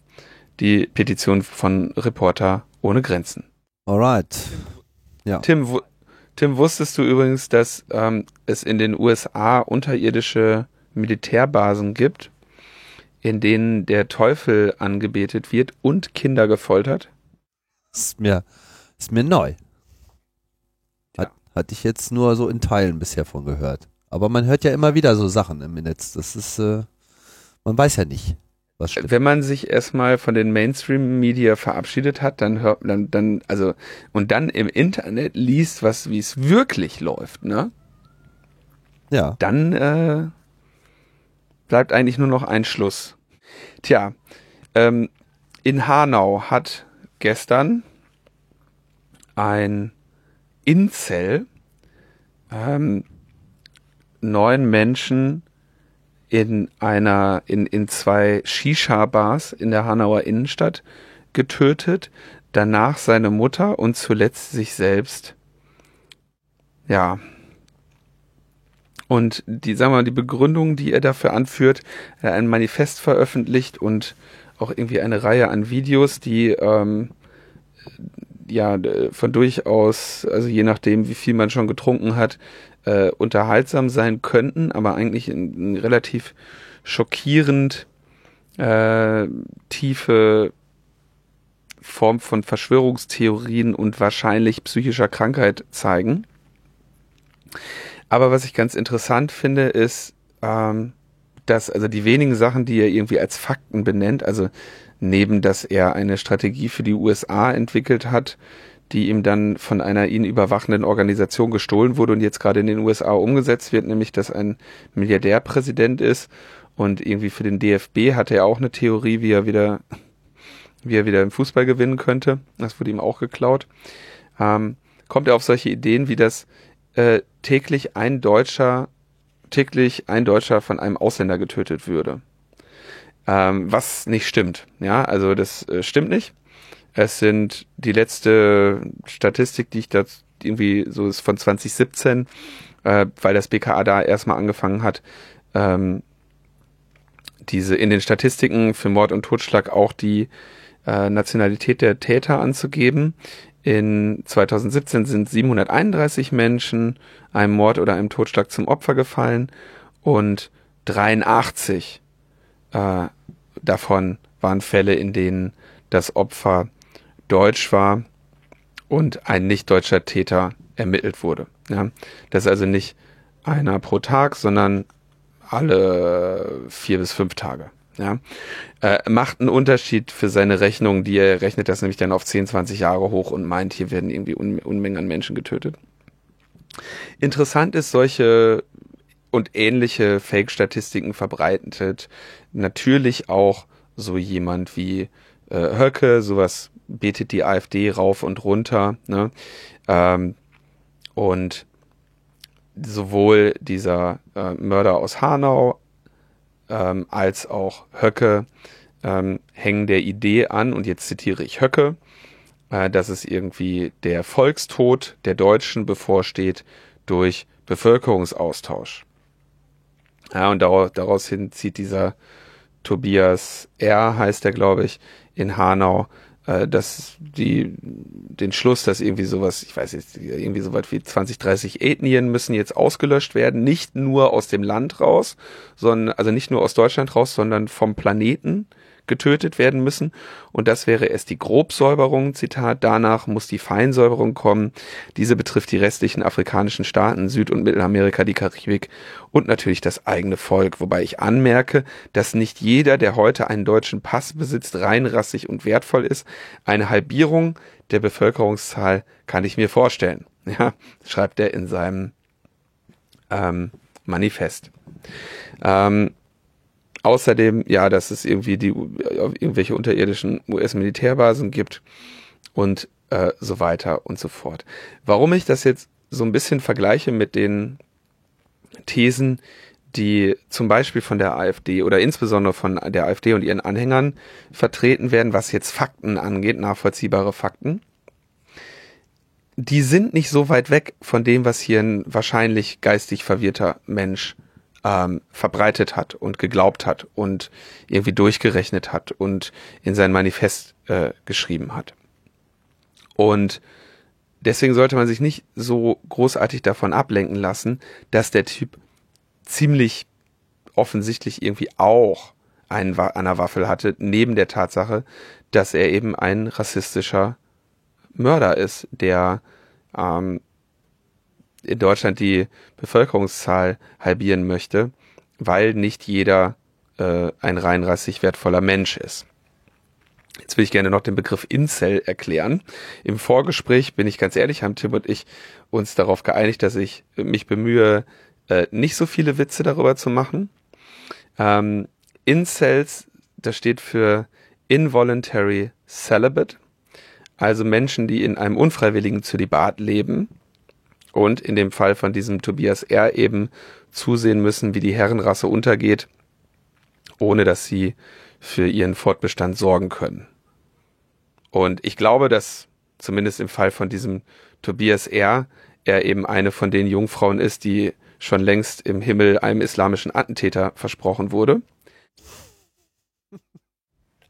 Die Petition von Reporter ohne Grenzen. Alright. Ja. Tim, Tim, wusstest du übrigens, dass ähm, es in den USA unterirdische Militärbasen gibt, in denen der Teufel angebetet wird und Kinder gefoltert? Ist mir, ist mir neu. Hat, ja. Hatte ich jetzt nur so in Teilen bisher von gehört. Aber man hört ja immer wieder so Sachen im Netz. Das ist, äh, man weiß ja nicht. Was stimmt. Wenn man sich erstmal von den Mainstream-Media verabschiedet hat, dann hört man dann, also, und dann im Internet liest, was, wie es wirklich läuft, ne? Ja. Dann äh, bleibt eigentlich nur noch ein Schluss. Tja, ähm, in Hanau hat gestern ein Incel ähm, neun Menschen in einer, in, in zwei Shisha-Bars in der Hanauer Innenstadt getötet, danach seine Mutter und zuletzt sich selbst. Ja. Und die, sagen wir mal, die Begründung, die er dafür anführt, er ein Manifest veröffentlicht und auch irgendwie eine Reihe an Videos, die ähm, ja von durchaus, also je nachdem, wie viel man schon getrunken hat, äh, unterhaltsam sein könnten, aber eigentlich in, in relativ schockierend äh, tiefe Form von Verschwörungstheorien und wahrscheinlich psychischer Krankheit zeigen. Aber was ich ganz interessant finde, ist, ähm, dass also die wenigen Sachen, die er irgendwie als Fakten benennt, also neben, dass er eine Strategie für die USA entwickelt hat, die ihm dann von einer ihn überwachenden Organisation gestohlen wurde und jetzt gerade in den USA umgesetzt wird, nämlich dass ein Milliardärpräsident ist und irgendwie für den DFB hatte er auch eine Theorie, wie er wieder, wie er wieder im Fußball gewinnen könnte. Das wurde ihm auch geklaut. Ähm, kommt er auf solche Ideen wie das äh, täglich ein Deutscher, täglich ein Deutscher von einem Ausländer getötet würde. Ähm, was nicht stimmt. Ja, also das äh, stimmt nicht. Es sind die letzte Statistik, die ich da irgendwie so ist von 2017, äh, weil das BKA da erstmal angefangen hat, ähm, diese in den Statistiken für Mord und Totschlag auch die äh, Nationalität der Täter anzugeben. In 2017 sind 731 Menschen einem Mord oder einem Totschlag zum Opfer gefallen und 83 äh, davon waren Fälle, in denen das Opfer deutsch war und ein nicht deutscher Täter ermittelt wurde. Ja, das ist also nicht einer pro Tag, sondern alle vier bis fünf Tage. Ja, äh, macht einen Unterschied für seine Rechnung, die er rechnet das nämlich dann auf 10, 20 Jahre hoch und meint, hier werden irgendwie Un Unmengen an Menschen getötet. Interessant ist, solche und ähnliche Fake-Statistiken verbreitet natürlich auch so jemand wie äh, Höcke, sowas betet die AfD rauf und runter. Ne? Ähm, und sowohl dieser äh, Mörder aus Hanau ähm, als auch Höcke ähm, hängen der Idee an, und jetzt zitiere ich Höcke, äh, dass es irgendwie der Volkstod der Deutschen bevorsteht durch Bevölkerungsaustausch. Ja, und daraus, daraus hin zieht dieser Tobias R., heißt er, glaube ich, in Hanau, äh, dass die den Schluss, dass irgendwie sowas, ich weiß jetzt, irgendwie so weit wie 20, 30 Ethnien müssen jetzt ausgelöscht werden, nicht nur aus dem Land raus, sondern also nicht nur aus Deutschland raus, sondern vom Planeten getötet werden müssen. Und das wäre erst die Grobsäuberung, Zitat, danach muss die Feinsäuberung kommen. Diese betrifft die restlichen afrikanischen Staaten, Süd- und Mittelamerika, die Karibik und natürlich das eigene Volk. Wobei ich anmerke, dass nicht jeder, der heute einen deutschen Pass besitzt, reinrassig und wertvoll ist. Eine Halbierung der Bevölkerungszahl kann ich mir vorstellen. Ja, schreibt er in seinem ähm, Manifest. Ähm, Außerdem, ja, dass es irgendwie die irgendwelche unterirdischen US-Militärbasen gibt und äh, so weiter und so fort. Warum ich das jetzt so ein bisschen vergleiche mit den Thesen, die zum Beispiel von der AfD oder insbesondere von der AfD und ihren Anhängern vertreten werden, was jetzt Fakten angeht, nachvollziehbare Fakten, die sind nicht so weit weg von dem, was hier ein wahrscheinlich geistig verwirrter Mensch ähm, verbreitet hat und geglaubt hat und irgendwie durchgerechnet hat und in sein Manifest äh, geschrieben hat. Und deswegen sollte man sich nicht so großartig davon ablenken lassen, dass der Typ ziemlich offensichtlich irgendwie auch einen an der Waffel hatte, neben der Tatsache, dass er eben ein rassistischer Mörder ist, der ähm, in Deutschland die Bevölkerungszahl halbieren möchte, weil nicht jeder äh, ein rein rassig wertvoller Mensch ist. Jetzt will ich gerne noch den Begriff Incel erklären. Im Vorgespräch bin ich ganz ehrlich, haben Tim und ich uns darauf geeinigt, dass ich mich bemühe, äh, nicht so viele Witze darüber zu machen. Ähm, Incels, das steht für Involuntary Celibate, also Menschen, die in einem unfreiwilligen Zölibat leben und in dem Fall von diesem Tobias R. eben zusehen müssen, wie die Herrenrasse untergeht, ohne dass sie für ihren Fortbestand sorgen können. Und ich glaube, dass zumindest im Fall von diesem Tobias R. er eben eine von den Jungfrauen ist, die schon längst im Himmel einem islamischen Attentäter versprochen wurde.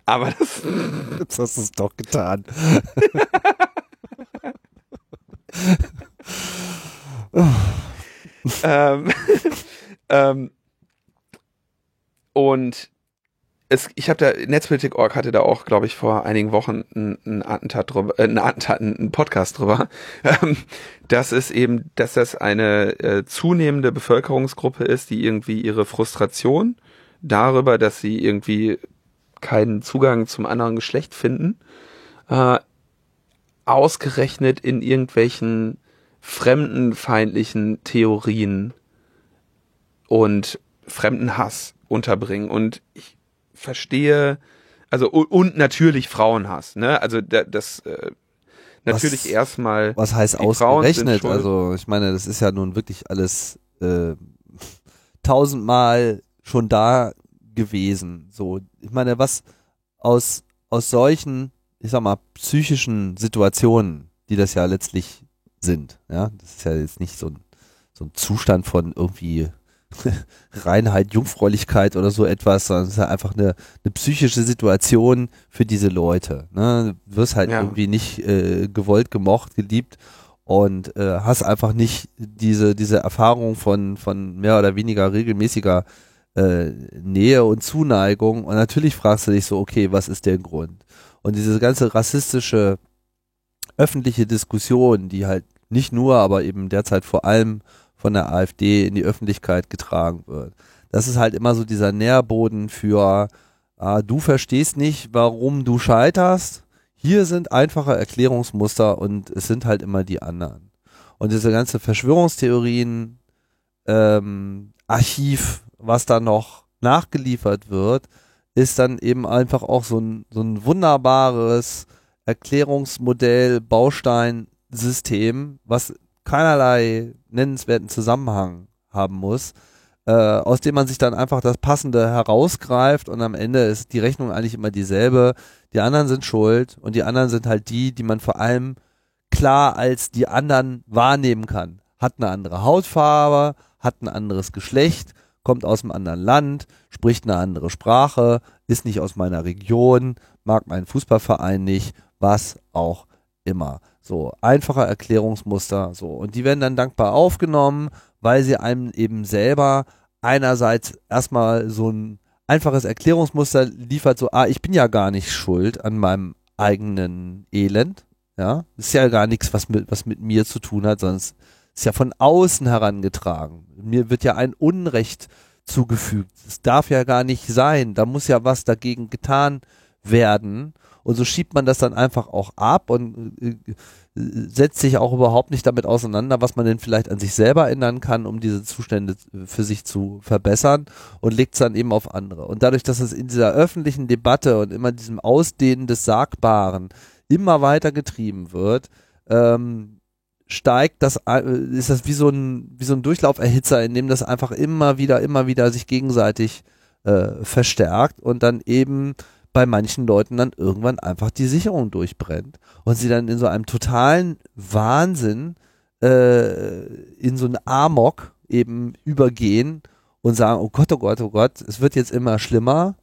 Aber das. Jetzt hast du es doch getan. ähm, ähm, und es, ich habe da, Netzpolitik.org hatte da auch, glaube ich, vor einigen Wochen einen Attentat drüber, äh, einen Attentat, einen Podcast drüber, ähm, dass es eben, dass das eine äh, zunehmende Bevölkerungsgruppe ist, die irgendwie ihre Frustration darüber, dass sie irgendwie keinen Zugang zum anderen Geschlecht finden, äh, ausgerechnet in irgendwelchen fremdenfeindlichen Theorien und Fremdenhass unterbringen. Und ich verstehe, also und natürlich Frauenhass, ne? Also das äh, natürlich was, erstmal. Was heißt ausgerechnet? Also ich meine, das ist ja nun wirklich alles äh, tausendmal schon da gewesen. So, ich meine, was aus aus solchen, ich sag mal, psychischen Situationen, die das ja letztlich sind, ja, das ist ja jetzt nicht so ein so ein Zustand von irgendwie Reinheit, Jungfräulichkeit oder so etwas, sondern es ist halt einfach eine, eine psychische Situation für diese Leute. Ne? Du wirst halt ja. irgendwie nicht äh, gewollt, gemocht, geliebt und äh, hast einfach nicht diese, diese Erfahrung von, von mehr oder weniger regelmäßiger äh, Nähe und Zuneigung. Und natürlich fragst du dich so, okay, was ist der Grund? Und diese ganze rassistische öffentliche Diskussion, die halt nicht nur, aber eben derzeit vor allem von der AfD in die Öffentlichkeit getragen wird. Das ist halt immer so dieser Nährboden für, äh, du verstehst nicht, warum du scheiterst. Hier sind einfache Erklärungsmuster und es sind halt immer die anderen. Und diese ganze Verschwörungstheorien, ähm, Archiv, was da noch nachgeliefert wird, ist dann eben einfach auch so ein, so ein wunderbares Erklärungsmodell, Bausteinsystem, was keinerlei nennenswerten Zusammenhang haben muss, äh, aus dem man sich dann einfach das Passende herausgreift und am Ende ist die Rechnung eigentlich immer dieselbe. Die anderen sind schuld und die anderen sind halt die, die man vor allem klar als die anderen wahrnehmen kann. Hat eine andere Hautfarbe, hat ein anderes Geschlecht, kommt aus einem anderen Land, spricht eine andere Sprache, ist nicht aus meiner Region, mag meinen Fußballverein nicht, was auch immer. So, einfache Erklärungsmuster, so. Und die werden dann dankbar aufgenommen, weil sie einem eben selber einerseits erstmal so ein einfaches Erklärungsmuster liefert, so, ah, ich bin ja gar nicht schuld an meinem eigenen Elend, ja. Ist ja gar nichts, was mit, was mit mir zu tun hat, es ist ja von außen herangetragen. Mir wird ja ein Unrecht zugefügt. Es darf ja gar nicht sein. Da muss ja was dagegen getan werden. Und so schiebt man das dann einfach auch ab und äh, setzt sich auch überhaupt nicht damit auseinander, was man denn vielleicht an sich selber ändern kann, um diese Zustände für sich zu verbessern und legt es dann eben auf andere. Und dadurch, dass es in dieser öffentlichen Debatte und immer diesem Ausdehnen des Sagbaren immer weiter getrieben wird, ähm, steigt das, äh, ist das wie so ein, wie so ein Durchlauferhitzer, in dem das einfach immer wieder, immer wieder sich gegenseitig äh, verstärkt und dann eben bei manchen Leuten dann irgendwann einfach die Sicherung durchbrennt und sie dann in so einem totalen Wahnsinn äh, in so einen Amok eben übergehen und sagen, oh Gott, oh Gott, oh Gott, es wird jetzt immer schlimmer,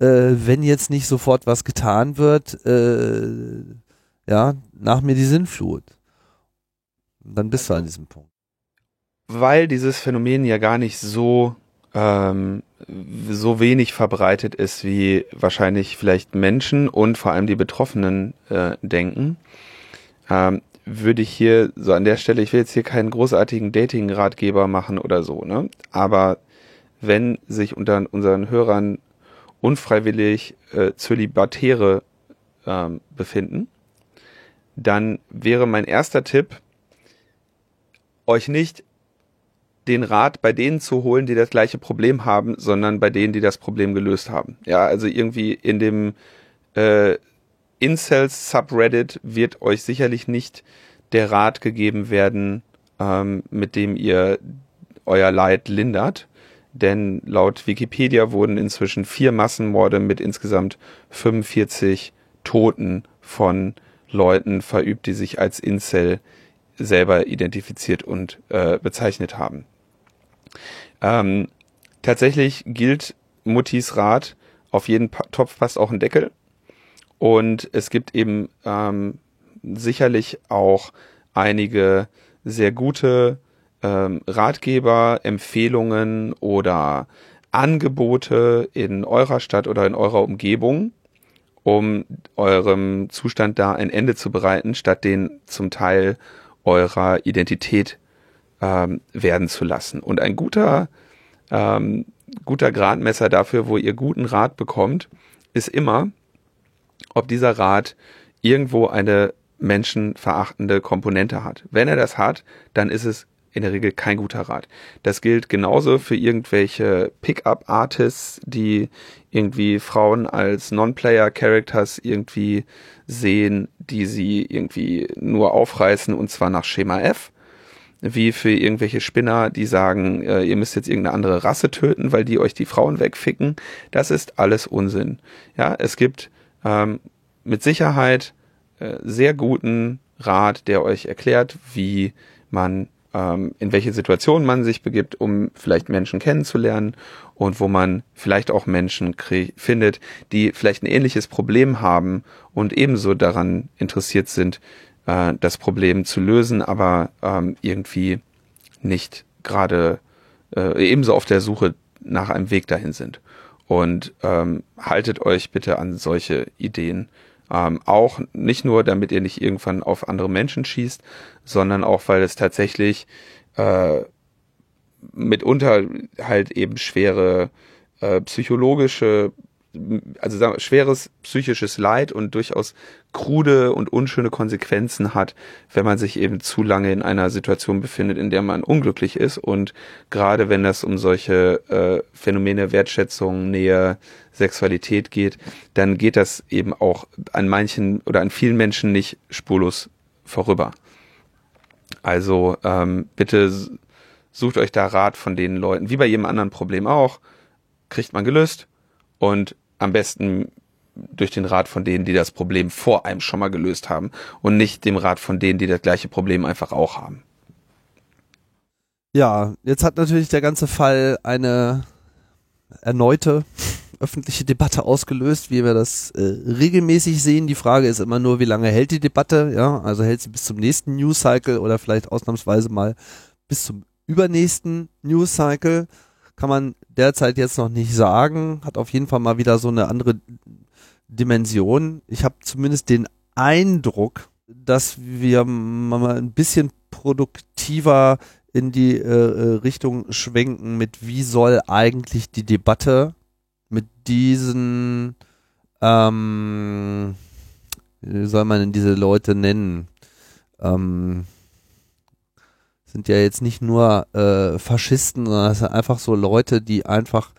äh, wenn jetzt nicht sofort was getan wird, äh, ja, nach mir die Sinnflut. Und dann bist du an diesem Punkt. Weil dieses Phänomen ja gar nicht so ähm, so wenig verbreitet ist, wie wahrscheinlich vielleicht Menschen und vor allem die Betroffenen äh, denken, ähm, würde ich hier so an der Stelle, ich will jetzt hier keinen großartigen Dating-Ratgeber machen oder so, ne? Aber wenn sich unter unseren Hörern unfreiwillig äh, Zölibatäre ähm, befinden, dann wäre mein erster Tipp, euch nicht den Rat bei denen zu holen, die das gleiche Problem haben, sondern bei denen, die das Problem gelöst haben. Ja, also irgendwie in dem äh, Incels Subreddit wird euch sicherlich nicht der Rat gegeben werden, ähm, mit dem ihr euer Leid lindert. Denn laut Wikipedia wurden inzwischen vier Massenmorde mit insgesamt 45 Toten von Leuten verübt, die sich als Incel selber identifiziert und äh, bezeichnet haben. Ähm, tatsächlich gilt Muttis Rat, auf jeden Topf passt auch ein Deckel. Und es gibt eben ähm, sicherlich auch einige sehr gute ähm, Ratgeber, Empfehlungen oder Angebote in eurer Stadt oder in eurer Umgebung, um eurem Zustand da ein Ende zu bereiten, statt den zum Teil eurer Identität ähm, werden zu lassen. Und ein guter, ähm, guter Gradmesser dafür, wo ihr guten Rat bekommt, ist immer, ob dieser Rat irgendwo eine menschenverachtende Komponente hat. Wenn er das hat, dann ist es in der Regel kein guter Rat. Das gilt genauso für irgendwelche Pickup-Artists, die irgendwie Frauen als Non-Player-Characters irgendwie sehen, die sie irgendwie nur aufreißen und zwar nach Schema F. Wie für irgendwelche Spinner, die sagen, äh, ihr müsst jetzt irgendeine andere Rasse töten, weil die euch die Frauen wegficken. Das ist alles Unsinn. Ja, es gibt ähm, mit Sicherheit äh, sehr guten Rat, der euch erklärt, wie man ähm, in welche Situation man sich begibt, um vielleicht Menschen kennenzulernen und wo man vielleicht auch Menschen findet, die vielleicht ein ähnliches Problem haben und ebenso daran interessiert sind, äh, das Problem zu lösen, aber ähm, irgendwie nicht gerade äh, ebenso auf der Suche nach einem Weg dahin sind. Und ähm, haltet euch bitte an solche Ideen ähm, auch nicht nur, damit ihr nicht irgendwann auf andere Menschen schießt, sondern auch, weil es tatsächlich äh, mitunter halt eben schwere äh, psychologische also sagen wir, schweres psychisches Leid und durchaus krude und unschöne Konsequenzen hat, wenn man sich eben zu lange in einer Situation befindet, in der man unglücklich ist. Und gerade wenn das um solche äh, Phänomene Wertschätzung, Nähe, Sexualität geht, dann geht das eben auch an manchen oder an vielen Menschen nicht spurlos vorüber. Also ähm, bitte sucht euch da Rat von den Leuten, wie bei jedem anderen Problem auch, kriegt man gelöst und am besten durch den Rat von denen, die das Problem vor einem schon mal gelöst haben und nicht dem Rat von denen, die das gleiche Problem einfach auch haben. Ja, jetzt hat natürlich der ganze Fall eine erneute öffentliche Debatte ausgelöst, wie wir das äh, regelmäßig sehen. Die Frage ist immer nur, wie lange hält die Debatte? Ja, also hält sie bis zum nächsten News Cycle oder vielleicht ausnahmsweise mal bis zum übernächsten News Cycle? Kann man derzeit jetzt noch nicht sagen. Hat auf jeden Fall mal wieder so eine andere Dimension. Ich habe zumindest den Eindruck, dass wir mal ein bisschen produktiver in die äh, äh, Richtung schwenken mit, wie soll eigentlich die Debatte mit diesen, ähm, wie soll man denn diese Leute nennen? Ähm, sind ja jetzt nicht nur äh, Faschisten, sondern es sind einfach so Leute, die einfach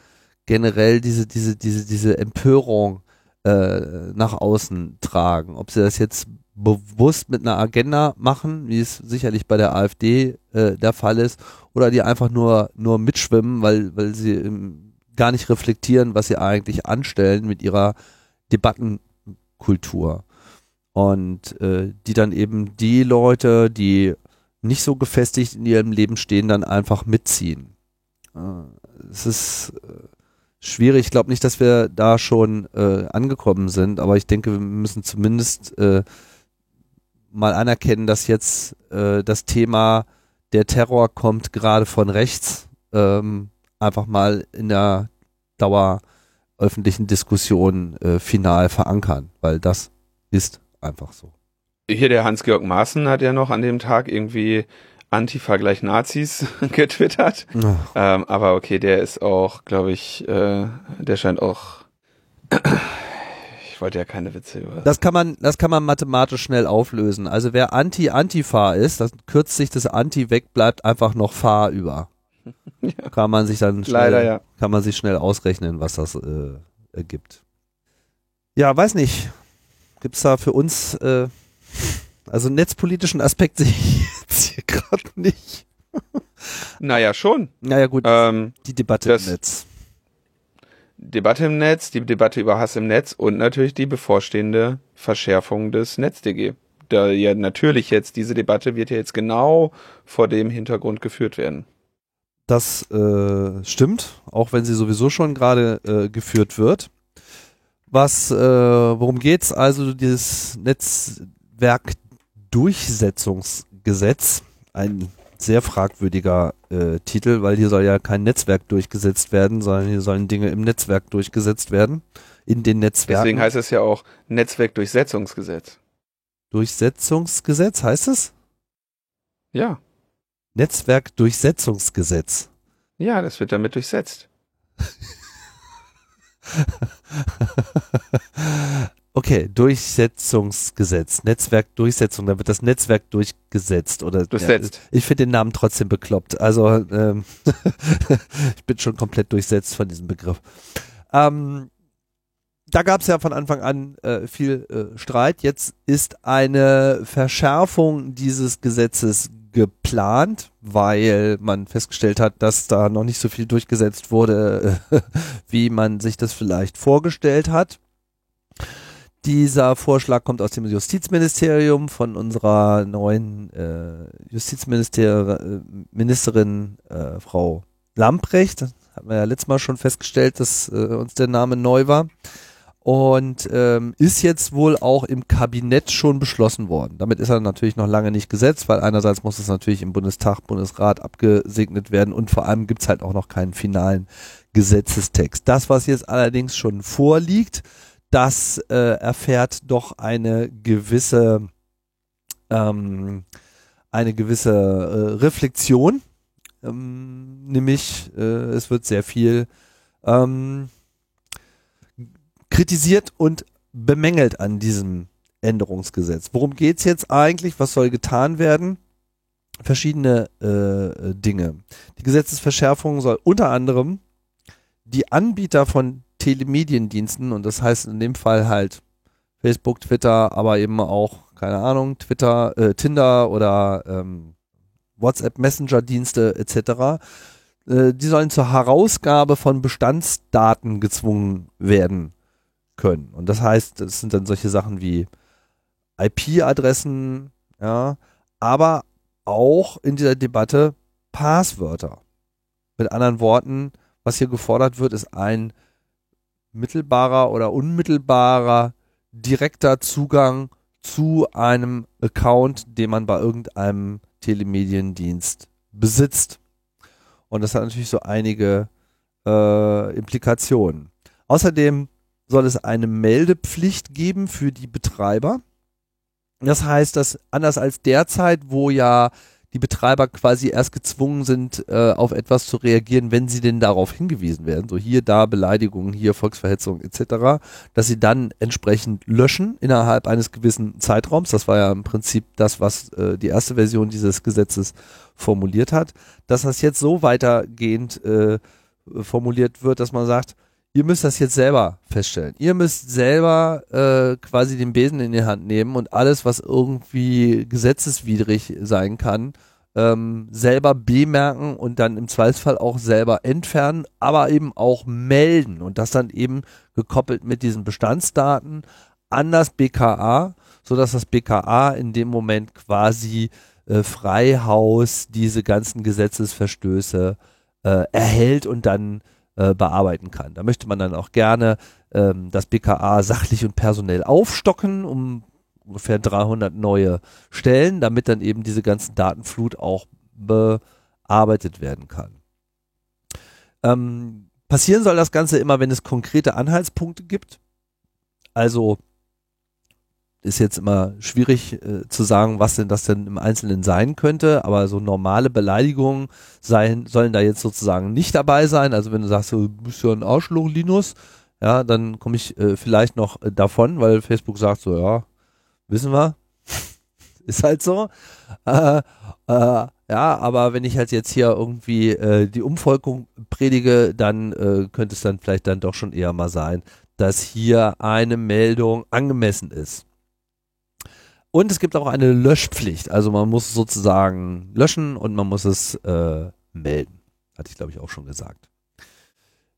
generell diese, diese, diese, diese Empörung äh, nach außen tragen. Ob sie das jetzt bewusst mit einer Agenda machen, wie es sicherlich bei der AfD äh, der Fall ist, oder die einfach nur, nur mitschwimmen, weil, weil sie ähm, gar nicht reflektieren, was sie eigentlich anstellen mit ihrer Debattenkultur. Und äh, die dann eben die Leute, die nicht so gefestigt in ihrem Leben stehen, dann einfach mitziehen. Es ist äh, schwierig. Ich glaube nicht, dass wir da schon äh, angekommen sind, aber ich denke, wir müssen zumindest äh, mal anerkennen, dass jetzt äh, das Thema der Terror kommt gerade von rechts ähm, einfach mal in der Dauer öffentlichen Diskussion äh, final verankern, weil das ist einfach so hier der Hans-Georg Maaßen hat ja noch an dem Tag irgendwie Antifa gleich Nazis getwittert. Ähm, aber okay, der ist auch, glaube ich, äh, der scheint auch. ich wollte ja keine Witze über. Das kann man, das kann man mathematisch schnell auflösen. Also wer Anti-Antifa ist, dann kürzt sich das Anti weg, bleibt einfach noch Fahr über. ja. Kann man sich dann schnell, Leider, ja. kann man sich schnell ausrechnen, was das äh, ergibt. Ja, weiß nicht. Gibt's da für uns äh, also netzpolitischen Aspekt sehe ich jetzt hier gerade nicht. Naja, schon. Naja, gut. Ähm, die Debatte im Netz. Debatte im Netz, die Debatte über Hass im Netz und natürlich die bevorstehende Verschärfung des NetzDG. Da ja natürlich jetzt, diese Debatte wird ja jetzt genau vor dem Hintergrund geführt werden. Das äh, stimmt, auch wenn sie sowieso schon gerade äh, geführt wird. Was, äh, worum geht's? Also dieses Netzwerkdurchsetzungsgesetz, ein sehr fragwürdiger äh, Titel, weil hier soll ja kein Netzwerk durchgesetzt werden, sondern hier sollen Dinge im Netzwerk durchgesetzt werden, in den Netzwerken. Deswegen heißt es ja auch Netzwerkdurchsetzungsgesetz. Durchsetzungsgesetz heißt es? Ja. Netzwerkdurchsetzungsgesetz. Ja, das wird damit durchsetzt. okay, Durchsetzungsgesetz, Netzwerkdurchsetzung, da wird das Netzwerk durchgesetzt oder durchsetzt. Ja, ich finde den Namen trotzdem bekloppt. Also ähm, ich bin schon komplett durchsetzt von diesem Begriff. Ähm, da gab es ja von Anfang an äh, viel äh, Streit. Jetzt ist eine Verschärfung dieses Gesetzes geplant, weil man festgestellt hat, dass da noch nicht so viel durchgesetzt wurde, wie man sich das vielleicht vorgestellt hat. Dieser Vorschlag kommt aus dem Justizministerium von unserer neuen äh, Justizministerin äh, Frau Lamprecht. Hatten wir ja letztes Mal schon festgestellt, dass äh, uns der Name neu war und ähm, ist jetzt wohl auch im Kabinett schon beschlossen worden. Damit ist er natürlich noch lange nicht gesetzt, weil einerseits muss es natürlich im Bundestag, Bundesrat abgesegnet werden und vor allem gibt's halt auch noch keinen finalen Gesetzestext. Das, was jetzt allerdings schon vorliegt, das äh, erfährt doch eine gewisse ähm, eine gewisse äh, Reflexion, ähm, nämlich äh, es wird sehr viel ähm, kritisiert und bemängelt an diesem Änderungsgesetz. Worum geht's jetzt eigentlich? Was soll getan werden? Verschiedene äh, Dinge. Die Gesetzesverschärfung soll unter anderem die Anbieter von Telemediendiensten, und das heißt in dem Fall halt Facebook, Twitter, aber eben auch, keine Ahnung, Twitter, äh, Tinder oder ähm, WhatsApp Messenger-Dienste etc., äh, die sollen zur Herausgabe von Bestandsdaten gezwungen werden können. Und das heißt, das sind dann solche Sachen wie IP-Adressen, ja, aber auch in dieser Debatte Passwörter. Mit anderen Worten, was hier gefordert wird, ist ein mittelbarer oder unmittelbarer direkter Zugang zu einem Account, den man bei irgendeinem Telemediendienst besitzt. Und das hat natürlich so einige äh, Implikationen. Außerdem soll es eine Meldepflicht geben für die Betreiber. Das heißt, dass anders als derzeit, wo ja die Betreiber quasi erst gezwungen sind, äh, auf etwas zu reagieren, wenn sie denn darauf hingewiesen werden, so hier, da Beleidigungen, hier Volksverhetzung etc., dass sie dann entsprechend löschen innerhalb eines gewissen Zeitraums. Das war ja im Prinzip das, was äh, die erste Version dieses Gesetzes formuliert hat, dass das jetzt so weitergehend äh, formuliert wird, dass man sagt, ihr müsst das jetzt selber feststellen. Ihr müsst selber äh, quasi den Besen in die Hand nehmen und alles, was irgendwie gesetzeswidrig sein kann, ähm, selber bemerken und dann im Zweifelsfall auch selber entfernen, aber eben auch melden und das dann eben gekoppelt mit diesen Bestandsdaten an das BKA, so dass das BKA in dem Moment quasi äh, Freihaus diese ganzen Gesetzesverstöße äh, erhält und dann äh, bearbeiten kann. Da möchte man dann auch gerne ähm, das BKA sachlich und personell aufstocken, um ungefähr 300 neue Stellen, damit dann eben diese ganzen Datenflut auch bearbeitet werden kann. Ähm, passieren soll das Ganze immer, wenn es konkrete Anhaltspunkte gibt. Also ist jetzt immer schwierig äh, zu sagen, was denn das denn im Einzelnen sein könnte, aber so normale Beleidigungen sein, sollen da jetzt sozusagen nicht dabei sein. Also wenn du sagst, du bist ja ein Arschloch, Linus, ja, dann komme ich äh, vielleicht noch äh, davon, weil Facebook sagt so, ja, wissen wir, ist halt so. Äh, äh, ja, aber wenn ich halt jetzt hier irgendwie äh, die Umvolkung predige, dann äh, könnte es dann vielleicht dann doch schon eher mal sein, dass hier eine Meldung angemessen ist. Und es gibt auch eine Löschpflicht. Also man muss sozusagen löschen und man muss es äh, melden. Hatte ich, glaube ich, auch schon gesagt.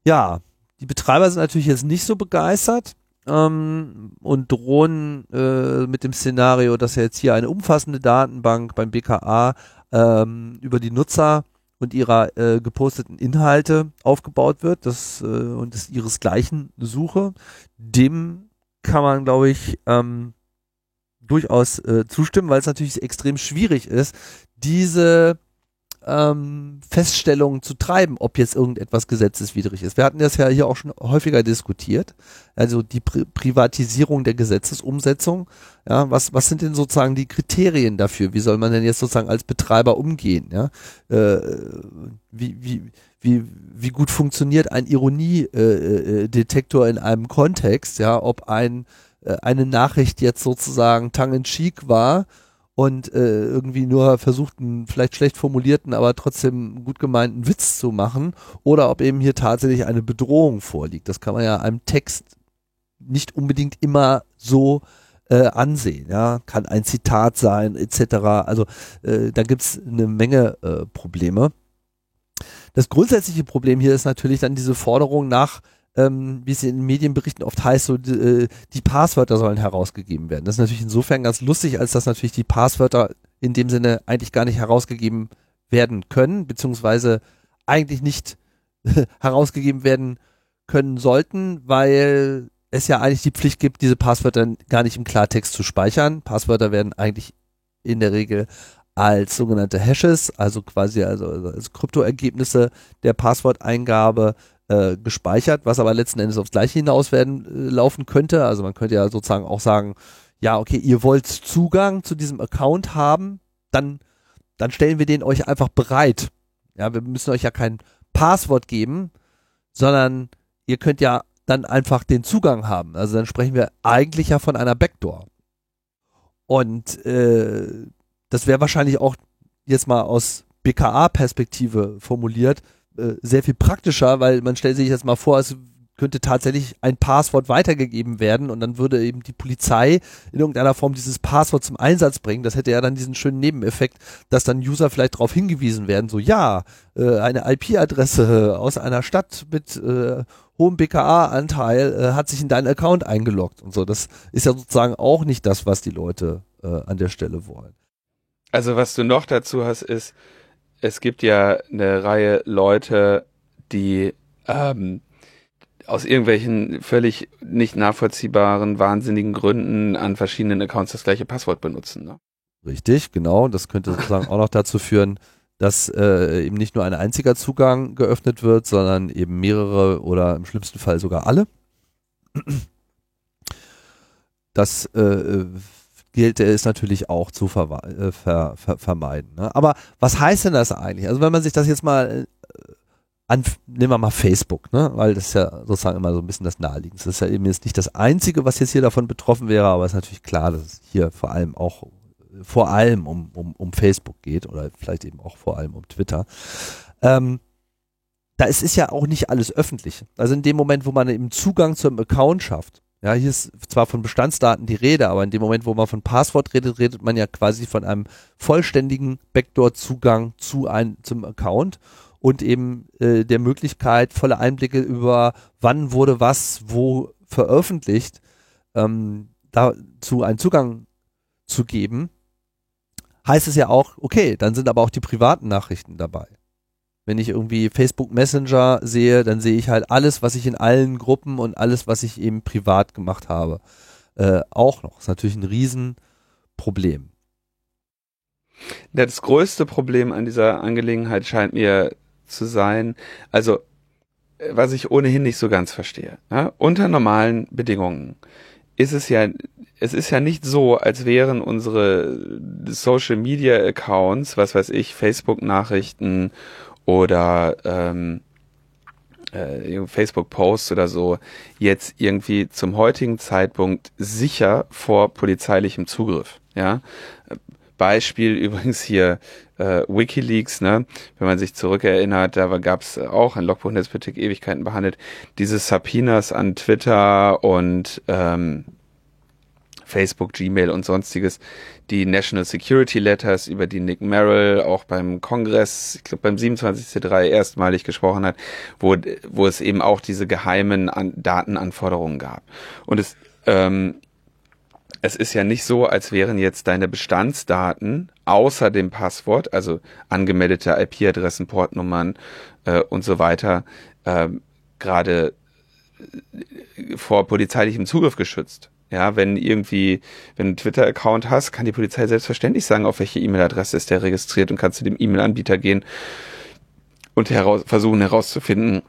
Ja, die Betreiber sind natürlich jetzt nicht so begeistert ähm, und drohen äh, mit dem Szenario, dass jetzt hier eine umfassende Datenbank beim BKA ähm, über die Nutzer und ihrer äh, geposteten Inhalte aufgebaut wird das, äh, und das ihresgleichen suche. Dem kann man, glaube ich, ähm, durchaus äh, zustimmen, weil es natürlich extrem schwierig ist, diese ähm, Feststellungen zu treiben, ob jetzt irgendetwas gesetzeswidrig ist. Wir hatten das ja hier auch schon häufiger diskutiert. Also die Pri Privatisierung der Gesetzesumsetzung. Ja, was, was sind denn sozusagen die Kriterien dafür? Wie soll man denn jetzt sozusagen als Betreiber umgehen? Ja, äh, wie, wie, wie, wie gut funktioniert ein Ironiedetektor äh, in einem Kontext? Ja, ob ein, äh, eine Nachricht jetzt sozusagen tongue in cheek war und äh, irgendwie nur versucht, einen vielleicht schlecht formulierten, aber trotzdem gut gemeinten Witz zu machen, oder ob eben hier tatsächlich eine Bedrohung vorliegt. Das kann man ja einem Text nicht unbedingt immer so äh, ansehen. Ja, kann ein Zitat sein, etc. Also äh, da gibt's eine Menge äh, Probleme. Das grundsätzliche Problem hier ist natürlich dann diese Forderung nach ähm, wie es in Medienberichten oft heißt, so äh, die Passwörter sollen herausgegeben werden. Das ist natürlich insofern ganz lustig, als dass natürlich die Passwörter in dem Sinne eigentlich gar nicht herausgegeben werden können, beziehungsweise eigentlich nicht herausgegeben werden können sollten, weil es ja eigentlich die Pflicht gibt, diese Passwörter gar nicht im Klartext zu speichern. Passwörter werden eigentlich in der Regel als sogenannte Hashes, also quasi also, also als Kryptoergebnisse der Passworteingabe äh, gespeichert, was aber letzten Endes aufs gleiche hinaus werden äh, laufen könnte. Also man könnte ja sozusagen auch sagen, ja, okay, ihr wollt Zugang zu diesem Account haben, dann, dann stellen wir den euch einfach bereit. Ja, wir müssen euch ja kein Passwort geben, sondern ihr könnt ja dann einfach den Zugang haben. Also dann sprechen wir eigentlich ja von einer Backdoor. Und äh, das wäre wahrscheinlich auch jetzt mal aus BKA-Perspektive formuliert, äh, sehr viel praktischer, weil man stellt sich jetzt mal vor, es könnte tatsächlich ein Passwort weitergegeben werden und dann würde eben die Polizei in irgendeiner Form dieses Passwort zum Einsatz bringen. Das hätte ja dann diesen schönen Nebeneffekt, dass dann User vielleicht darauf hingewiesen werden, so ja, äh, eine IP-Adresse aus einer Stadt mit äh, hohem BKA-Anteil äh, hat sich in deinen Account eingeloggt und so. Das ist ja sozusagen auch nicht das, was die Leute äh, an der Stelle wollen. Also was du noch dazu hast, ist, es gibt ja eine Reihe Leute, die ähm, aus irgendwelchen völlig nicht nachvollziehbaren, wahnsinnigen Gründen an verschiedenen Accounts das gleiche Passwort benutzen. Ne? Richtig, genau. Das könnte sozusagen auch noch dazu führen, dass äh, eben nicht nur ein einziger Zugang geöffnet wird, sondern eben mehrere oder im schlimmsten Fall sogar alle. Das äh, gilt es natürlich auch zu ver äh, ver ver vermeiden. Ne? Aber was heißt denn das eigentlich? Also wenn man sich das jetzt mal äh, an, nehmen wir mal Facebook, ne? weil das ist ja sozusagen immer so ein bisschen das Naheliegendste. Das ist ja eben jetzt nicht das Einzige, was jetzt hier davon betroffen wäre, aber es ist natürlich klar, dass es hier vor allem auch vor allem um, um, um Facebook geht oder vielleicht eben auch vor allem um Twitter. Ähm, da ist, ist ja auch nicht alles öffentlich. Also in dem Moment, wo man eben Zugang zum Account schafft, ja, hier ist zwar von Bestandsdaten die Rede, aber in dem Moment, wo man von Passwort redet, redet man ja quasi von einem vollständigen Backdoor-Zugang zu ein, zum Account und eben äh, der Möglichkeit, volle Einblicke über wann wurde was wo veröffentlicht, ähm, dazu einen Zugang zu geben, heißt es ja auch, okay, dann sind aber auch die privaten Nachrichten dabei. Wenn ich irgendwie Facebook Messenger sehe, dann sehe ich halt alles, was ich in allen Gruppen und alles, was ich eben privat gemacht habe, äh, auch noch. Ist natürlich ein Riesenproblem. Das größte Problem an dieser Angelegenheit scheint mir zu sein, also was ich ohnehin nicht so ganz verstehe. Ja? Unter normalen Bedingungen ist es ja, es ist ja nicht so, als wären unsere Social Media Accounts, was weiß ich, Facebook Nachrichten oder ähm, äh, Facebook-Posts oder so jetzt irgendwie zum heutigen Zeitpunkt sicher vor polizeilichem Zugriff. Ja, Beispiel übrigens hier äh, WikiLeaks, ne? Wenn man sich zurückerinnert, da gab es auch ein Logbuch Netzpolitik Ewigkeiten behandelt, diese Subpoenas an Twitter und ähm, Facebook, Gmail und sonstiges, die National Security Letters, über die Nick Merrill auch beim Kongress, ich glaube beim 27C3 erstmalig gesprochen hat, wo, wo es eben auch diese geheimen An Datenanforderungen gab. Und es, ähm, es ist ja nicht so, als wären jetzt deine Bestandsdaten außer dem Passwort, also angemeldete IP-Adressen, Portnummern äh, und so weiter, äh, gerade vor polizeilichem Zugriff geschützt. Ja, wenn irgendwie, wenn du einen Twitter-Account hast, kann die Polizei selbstverständlich sagen, auf welche E-Mail-Adresse ist der registriert und kannst zu dem E-Mail-Anbieter gehen und heraus, versuchen herauszufinden,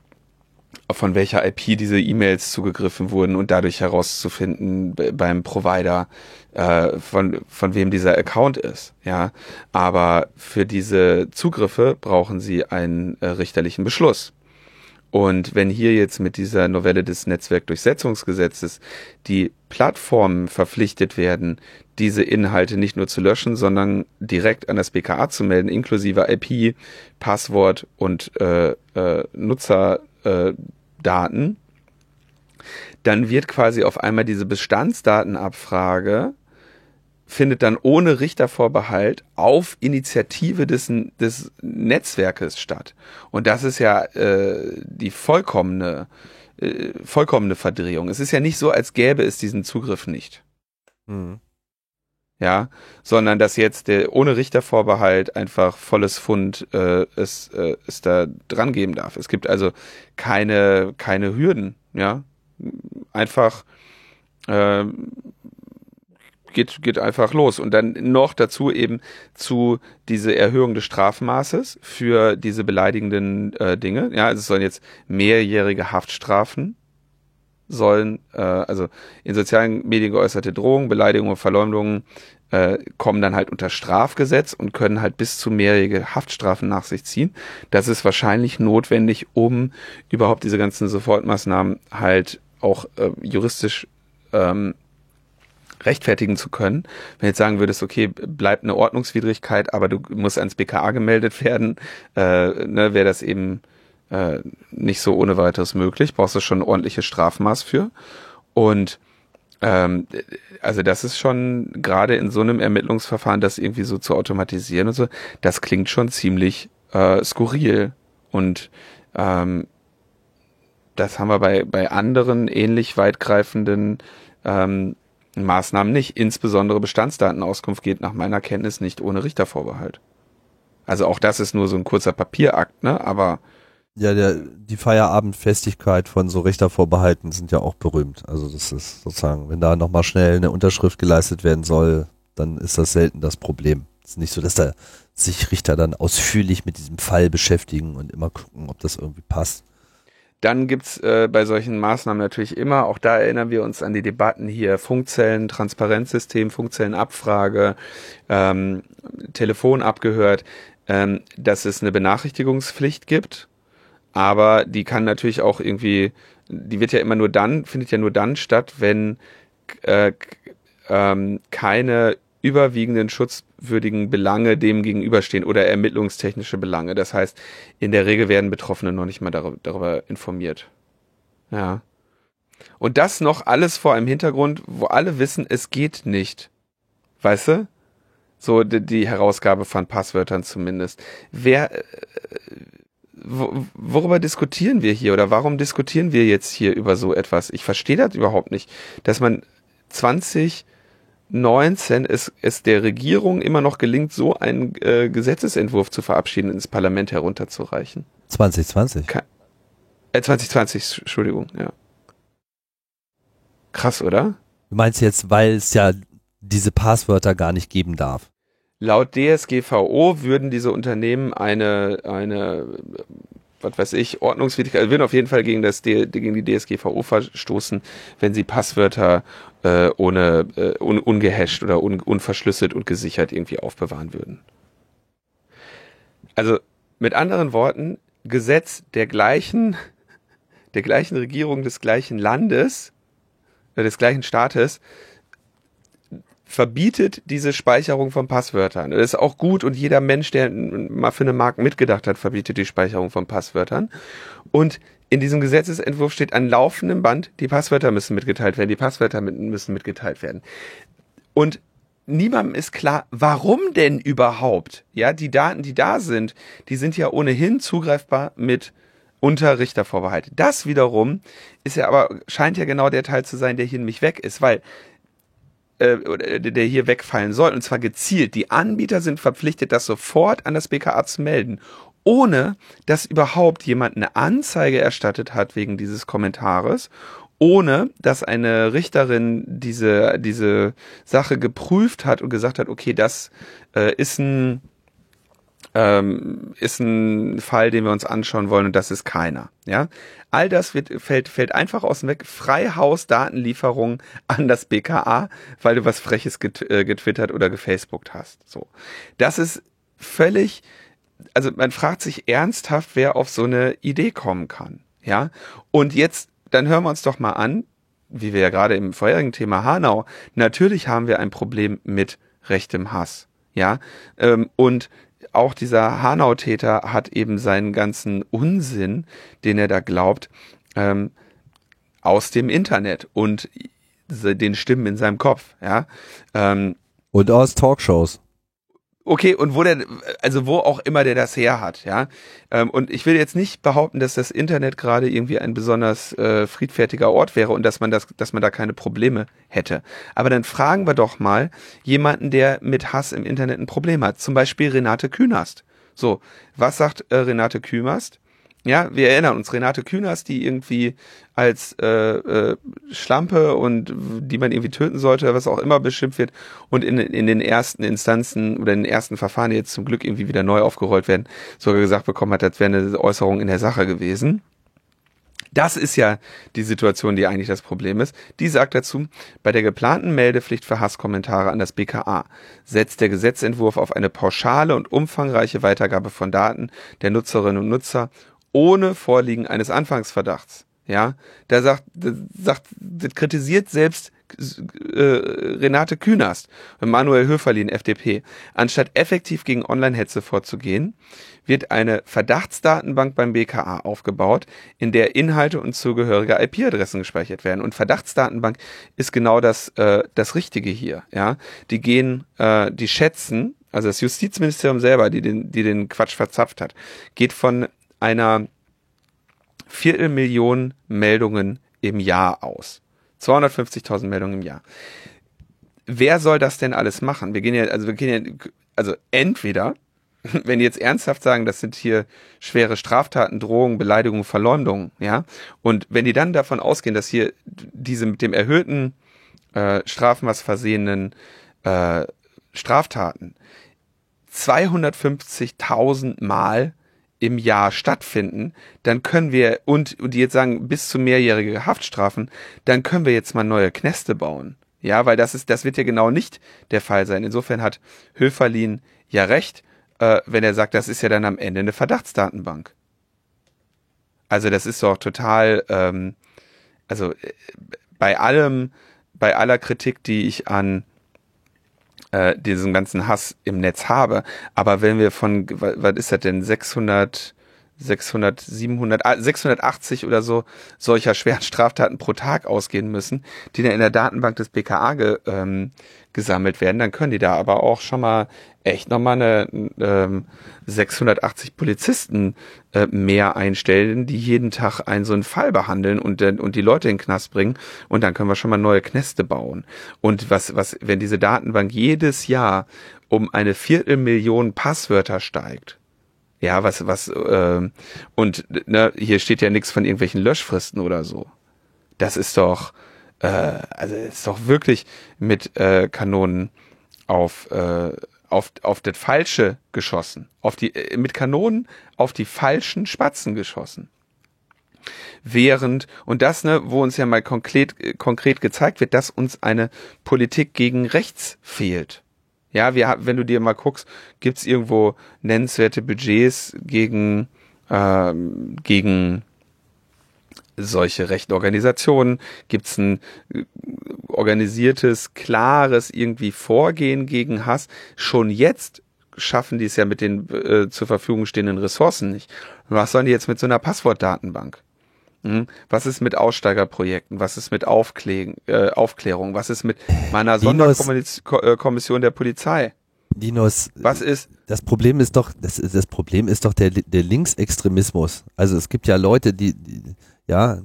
von welcher IP diese E-Mails zugegriffen wurden und dadurch herauszufinden beim Provider, äh, von, von wem dieser Account ist. Ja, aber für diese Zugriffe brauchen sie einen äh, richterlichen Beschluss. Und wenn hier jetzt mit dieser Novelle des Netzwerkdurchsetzungsgesetzes die Plattformen verpflichtet werden, diese Inhalte nicht nur zu löschen, sondern direkt an das BKA zu melden, inklusive IP, Passwort und äh, äh, Nutzerdaten, dann wird quasi auf einmal diese Bestandsdatenabfrage findet dann ohne Richtervorbehalt auf Initiative des, des Netzwerkes statt. Und das ist ja äh, die vollkommene, äh, vollkommene Verdrehung. Es ist ja nicht so, als gäbe es diesen Zugriff nicht. Mhm. Ja, sondern dass jetzt der ohne Richtervorbehalt einfach volles Fund äh, es, äh, es da dran geben darf. Es gibt also keine, keine Hürden, ja. Einfach äh, geht, geht einfach los. Und dann noch dazu eben zu diese Erhöhung des Strafmaßes für diese beleidigenden äh, Dinge. Ja, also es sollen jetzt mehrjährige Haftstrafen sollen, äh, also in sozialen Medien geäußerte Drohungen, Beleidigungen, Verleumdungen äh, kommen dann halt unter Strafgesetz und können halt bis zu mehrjährige Haftstrafen nach sich ziehen. Das ist wahrscheinlich notwendig, um überhaupt diese ganzen Sofortmaßnahmen halt auch äh, juristisch ähm, rechtfertigen zu können. Wenn jetzt sagen würdest, okay, bleibt eine Ordnungswidrigkeit, aber du musst ans BKA gemeldet werden, äh, ne, wäre das eben äh, nicht so ohne weiteres möglich. Brauchst du schon ein ordentliches Strafmaß für. Und ähm, also das ist schon gerade in so einem Ermittlungsverfahren, das irgendwie so zu automatisieren und so, das klingt schon ziemlich äh, skurril. Und ähm, das haben wir bei, bei anderen ähnlich weitgreifenden ähm, Maßnahmen nicht. Insbesondere Bestandsdatenauskunft geht nach meiner Kenntnis nicht ohne Richtervorbehalt. Also auch das ist nur so ein kurzer Papierakt, ne? Aber ja, der, die Feierabendfestigkeit von so Richtervorbehalten sind ja auch berühmt. Also das ist sozusagen, wenn da nochmal schnell eine Unterschrift geleistet werden soll, dann ist das selten das Problem. Es ist nicht so, dass da sich Richter dann ausführlich mit diesem Fall beschäftigen und immer gucken, ob das irgendwie passt. Dann gibt's äh, bei solchen Maßnahmen natürlich immer, auch da erinnern wir uns an die Debatten hier, Funkzellen, Transparenzsystem, Funkzellenabfrage, ähm, Telefon abgehört, ähm, dass es eine Benachrichtigungspflicht gibt, aber die kann natürlich auch irgendwie, die wird ja immer nur dann, findet ja nur dann statt, wenn äh, ähm, keine überwiegenden schutzwürdigen Belange dem gegenüberstehen oder ermittlungstechnische Belange. Das heißt, in der Regel werden Betroffene noch nicht mal darüber, darüber informiert. Ja. Und das noch alles vor einem Hintergrund, wo alle wissen, es geht nicht. Weißt du? So die, die Herausgabe von Passwörtern zumindest. Wer, äh, worüber diskutieren wir hier oder warum diskutieren wir jetzt hier über so etwas? Ich verstehe das überhaupt nicht, dass man 20 19 es, es der Regierung immer noch gelingt, so einen äh, Gesetzesentwurf zu verabschieden, ins Parlament herunterzureichen. 2020? Ke äh, 2020, Entschuldigung, ja. Krass, oder? Du meinst jetzt, weil es ja diese Passwörter gar nicht geben darf? Laut DSGVO würden diese Unternehmen eine, eine was weiß ich, Ordnungswidrigkeit, also würden auf jeden Fall gegen, das, gegen die DSGVO verstoßen, wenn sie Passwörter äh, ohne äh, un, ungehasht oder un, unverschlüsselt und gesichert irgendwie aufbewahren würden. Also mit anderen Worten, Gesetz der gleichen, der gleichen Regierung des gleichen Landes, äh, des gleichen Staates, verbietet diese Speicherung von Passwörtern. Das ist auch gut und jeder Mensch, der mal für eine Marke mitgedacht hat, verbietet die Speicherung von Passwörtern. Und in diesem Gesetzesentwurf steht an laufendem Band, die Passwörter müssen mitgeteilt werden, die Passwörter müssen mitgeteilt werden. Und niemandem ist klar, warum denn überhaupt? Ja, die Daten, die da sind, die sind ja ohnehin zugreifbar mit Unterrichtervorbehalt. Das wiederum ist ja aber, scheint ja genau der Teil zu sein, der hier nämlich weg ist, weil äh, der hier wegfallen soll, und zwar gezielt. Die Anbieter sind verpflichtet, das sofort an das BKA zu melden, ohne dass überhaupt jemand eine Anzeige erstattet hat wegen dieses Kommentares ohne dass eine Richterin diese, diese Sache geprüft hat und gesagt hat, okay, das äh, ist ein ähm, ist ein Fall, den wir uns anschauen wollen und das ist keiner. Ja, all das wird, fällt, fällt einfach aus dem Weg. Freihaus-Datenlieferung an das BKA, weil du was Freches get, äh, getwittert oder gefacebookt hast. So, das ist völlig, also man fragt sich ernsthaft, wer auf so eine Idee kommen kann. Ja, und jetzt, dann hören wir uns doch mal an, wie wir ja gerade im vorherigen Thema Hanau, natürlich haben wir ein Problem mit rechtem Hass. Ja, ähm, und auch dieser Hanau-Täter hat eben seinen ganzen Unsinn, den er da glaubt, ähm, aus dem Internet und den Stimmen in seinem Kopf, ja. Ähm, und aus Talkshows. Okay, und wo der, also wo auch immer der das her hat, ja. Ähm, und ich will jetzt nicht behaupten, dass das Internet gerade irgendwie ein besonders äh, friedfertiger Ort wäre und dass man das, dass man da keine Probleme hätte. Aber dann fragen wir doch mal jemanden, der mit Hass im Internet ein Problem hat. Zum Beispiel Renate Künast. So, was sagt äh, Renate Künast? Ja, wir erinnern uns, Renate Künast, die irgendwie als äh, äh, Schlampe und die man irgendwie töten sollte, was auch immer beschimpft wird und in, in den ersten Instanzen oder in den ersten Verfahren, die jetzt zum Glück irgendwie wieder neu aufgerollt werden, sogar gesagt bekommen hat, das wäre eine Äußerung in der Sache gewesen. Das ist ja die Situation, die eigentlich das Problem ist. Die sagt dazu, bei der geplanten Meldepflicht für Hasskommentare an das BKA setzt der Gesetzentwurf auf eine pauschale und umfangreiche Weitergabe von Daten der Nutzerinnen und Nutzer ohne Vorliegen eines Anfangsverdachts. Ja, da sagt, sagt, das kritisiert selbst äh, Renate Künast und Manuel Höferlin, FDP. Anstatt effektiv gegen Online-Hetze vorzugehen, wird eine Verdachtsdatenbank beim BKA aufgebaut, in der Inhalte und zugehörige IP-Adressen gespeichert werden. Und Verdachtsdatenbank ist genau das, äh, das Richtige hier. Ja, die gehen, äh, die schätzen, also das Justizministerium selber, die den, die den Quatsch verzapft hat, geht von einer Viertelmillion Meldungen im Jahr aus. 250.000 Meldungen im Jahr. Wer soll das denn alles machen? Wir gehen ja, also wir gehen ja, also entweder, wenn die jetzt ernsthaft sagen, das sind hier schwere Straftaten, Drohungen, Beleidigungen, Verleumdungen, ja, und wenn die dann davon ausgehen, dass hier diese mit dem erhöhten äh, Strafmaß versehenen äh, Straftaten 250.000 Mal im Jahr stattfinden, dann können wir, und, und die jetzt sagen, bis zu mehrjährige Haftstrafen, dann können wir jetzt mal neue Knäste bauen. Ja, weil das ist, das wird ja genau nicht der Fall sein. Insofern hat Höferlin ja recht, äh, wenn er sagt, das ist ja dann am Ende eine Verdachtsdatenbank. Also das ist doch total, ähm, also äh, bei allem, bei aller Kritik, die ich an äh, diesen ganzen Hass im Netz habe. Aber wenn wir von, was ist das denn, 600, 600, 700, 680 oder so solcher schweren Straftaten pro Tag ausgehen müssen, die dann in der Datenbank des BKA ge, ähm, gesammelt werden, dann können die da aber auch schon mal echt nochmal eine ähm, 680 Polizisten äh, mehr einstellen, die jeden Tag einen so einen Fall behandeln und, und die Leute in den Knast bringen und dann können wir schon mal neue Knäste bauen. Und was, was, wenn diese Datenbank jedes Jahr um eine Viertelmillion Passwörter steigt, ja, was, was, äh, und ne, hier steht ja nichts von irgendwelchen Löschfristen oder so. Das ist doch, äh, also ist doch wirklich mit äh, Kanonen auf, äh, auf, auf das Falsche geschossen. Auf die, äh, mit Kanonen auf die falschen Spatzen geschossen. Während, und das, ne, wo uns ja mal konkret, äh, konkret gezeigt wird, dass uns eine Politik gegen rechts fehlt. Ja, wir, wenn du dir mal guckst, gibt's irgendwo nennenswerte Budgets gegen, ähm, gegen solche rechten Organisationen? Gibt es ein äh, organisiertes, klares irgendwie Vorgehen gegen Hass? Schon jetzt schaffen die es ja mit den äh, zur Verfügung stehenden Ressourcen nicht. Was sollen die jetzt mit so einer Passwortdatenbank? Hm? Was ist mit Aussteigerprojekten? Was ist mit Aufklä äh, Aufklärung? Was ist mit meiner Sonderkommission der Polizei? Dinos, was ist? Das Problem ist doch, das, das Problem ist doch der, der Linksextremismus. Also es gibt ja Leute, die, die ja,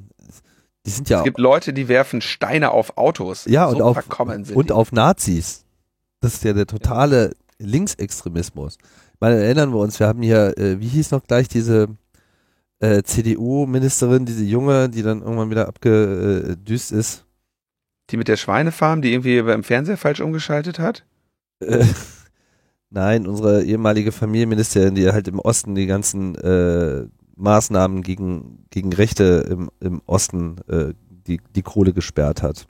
die sind ja. Es gibt Leute, die werfen Steine auf Autos. Ja, so und, auf, und auf Nazis. Das ist ja der totale Linksextremismus. Mal erinnern wir uns, wir haben hier, äh, wie hieß noch gleich diese äh, CDU-Ministerin, diese junge, die dann irgendwann wieder abgedüst ist. Die mit der Schweinefarm, die irgendwie beim Fernseher falsch umgeschaltet hat? Äh, nein, unsere ehemalige Familienministerin, die halt im Osten die ganzen äh, Maßnahmen gegen, gegen Rechte im, im Osten äh, die, die Kohle gesperrt hat.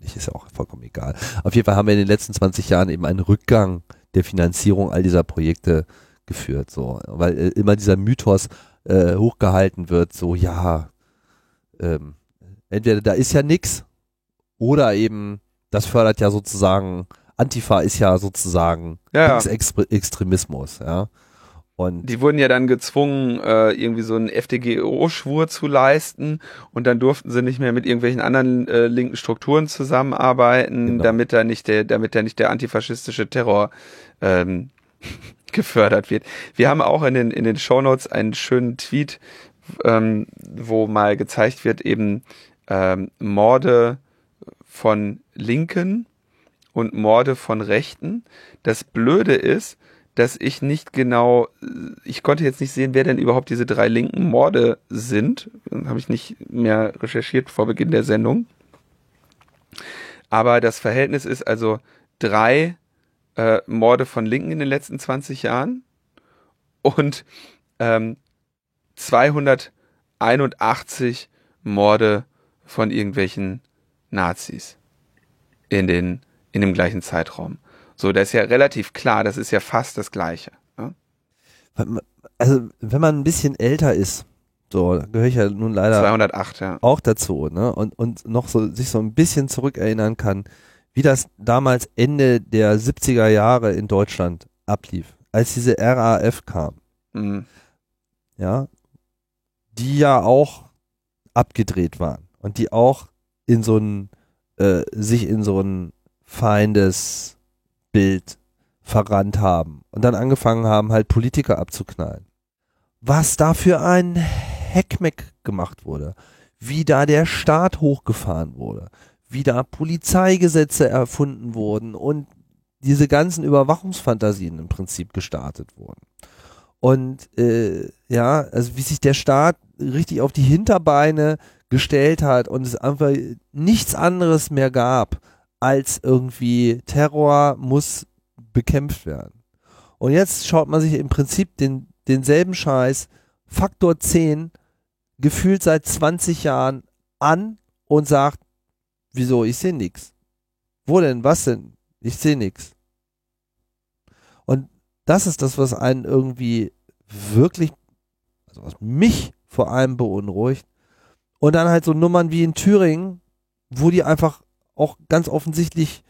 Nicht, ist ja auch vollkommen egal. Auf jeden Fall haben wir in den letzten 20 Jahren eben einen Rückgang der Finanzierung all dieser Projekte geführt, so, weil äh, immer dieser Mythos äh, hochgehalten wird, so ja, ähm, entweder da ist ja nix oder eben das fördert ja sozusagen Antifa ist ja sozusagen Ja, ja. Extremismus, ja. Und Die wurden ja dann gezwungen, äh, irgendwie so einen FDGO-Schwur zu leisten und dann durften sie nicht mehr mit irgendwelchen anderen äh, linken Strukturen zusammenarbeiten, Genau. damit da nicht der, damit da nicht der antifaschistische Terror ähm, gefördert wird. Wir haben auch in den in den Shownotes einen schönen Tweet, ähm, wo mal gezeigt wird eben ähm, Morde von Linken und Morde von Rechten. Das Blöde ist, dass ich nicht genau, ich konnte jetzt nicht sehen, wer denn überhaupt diese drei linken Morde sind. Habe ich nicht mehr recherchiert vor Beginn der Sendung. Aber das Verhältnis ist also drei äh, Morde von Linken in den letzten 20 Jahren und ähm, 281 Morde von irgendwelchen Nazis in den in dem gleichen Zeitraum. So, das ist ja relativ klar, das ist ja fast das Gleiche. Ne? also wenn man ein bisschen älter ist, so, gehöre ich ja nun leider 208, ja. auch dazu, ne? Und, und noch so sich so ein bisschen zurückerinnern kann, wie das damals Ende der 70er Jahre in Deutschland ablief, als diese RAF kam, Mhm. ja, die ja auch abgedreht waren und die auch in so ein, äh, sich in so ein Feindesbild verrannt haben und dann angefangen haben, halt Politiker abzuknallen. Was da für ein Heckmeck gemacht wurde, wie da der Staat hochgefahren wurde, wie da Polizeigesetze erfunden wurden und diese ganzen Überwachungsfantasien im Prinzip gestartet wurden. Und äh, ja, also wie sich der Staat richtig auf die Hinterbeine gestellt hat und es einfach nichts anderes mehr gab, als irgendwie Terror muss bekämpft werden. Und jetzt schaut man sich im Prinzip den, denselben Scheiß Faktor 10 gefühlt seit 20 Jahren an und sagt, wieso, ich sehe nix. Wo denn, was denn? Ich sehe nix. Und das ist das, was einen irgendwie wirklich, also was mich vor allem beunruhigt. Und dann halt so Nummern wie in Thüringen, wo die einfach auch ganz offensichtlich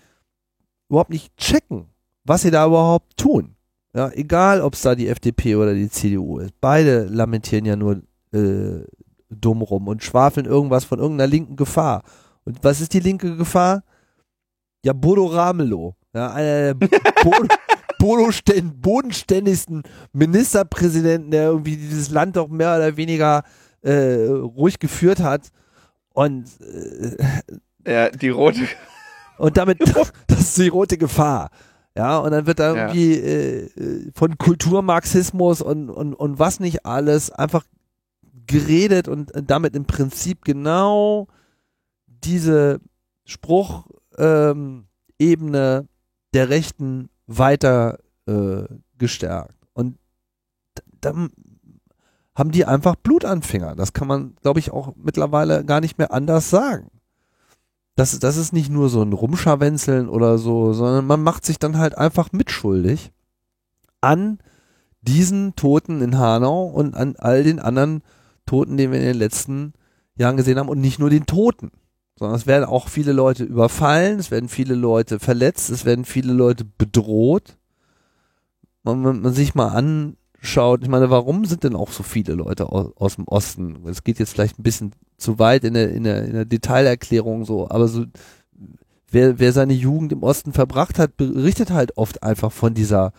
überhaupt nicht checken, was sie da überhaupt tun. Ja, egal, ob es da die FDP oder die CDU ist. Beide lamentieren ja nur äh, dumm rum und schwafeln irgendwas von irgendeiner linken Gefahr. Und was ist die linke Gefahr? Ja, Bodo Ramelow. Ja, einer der Bodo, bodenständigsten Ministerpräsidenten, der irgendwie dieses Land doch mehr oder weniger äh, ruhig geführt hat. Und äh, Ja, die rote. und damit, das ist die rote Gefahr. Ja, und dann wird da Ja. irgendwie äh, äh, von Kulturmarxismus und, und, und was nicht alles einfach geredet und äh, damit im Prinzip genau diese Spruchebene ähm, der Rechten weiter äh, gestärkt. Und dann haben die einfach Blutanfänger. Das kann man, glaube ich, auch mittlerweile gar nicht mehr anders sagen das, das ist nicht nur so ein Rumscharwenzeln oder so, sondern man macht sich dann halt einfach mitschuldig an diesen Toten in Hanau und an all den anderen Toten, die wir in den letzten Jahren gesehen haben und nicht nur den Toten, sondern es werden auch viele Leute überfallen, es werden viele Leute verletzt, es werden viele Leute bedroht. Und wenn man sich mal anschaut, ich meine, warum sind denn auch so viele Leute aus, aus dem Osten? Es geht jetzt vielleicht ein bisschen zu weit in der, in der, in der Detailerklärung so, aber so, wer, wer seine Jugend im Osten verbracht hat, berichtet halt oft einfach von dieser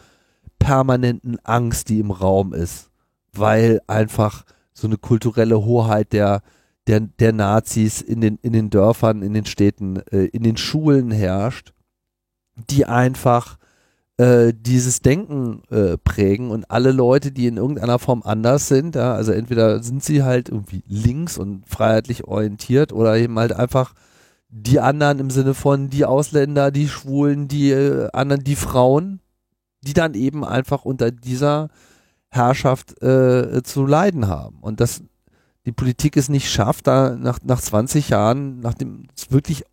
permanenten Angst, die im Raum ist, weil einfach so eine kulturelle Hoheit der, der, der Nazis in den, in den Dörfern, in den Städten, äh, in den Schulen herrscht, die einfach äh, dieses Denken äh, prägen und alle Leute, die in irgendeiner Form anders sind, ja, also entweder sind sie halt irgendwie links und freiheitlich orientiert oder eben halt einfach die anderen im Sinne von die Ausländer, die Schwulen, die äh, anderen, die Frauen, die dann eben einfach unter dieser Herrschaft äh, zu leiden haben. Und dass die Politik es nicht schafft, da nach, nach 20 Jahren, nachdem es wirklich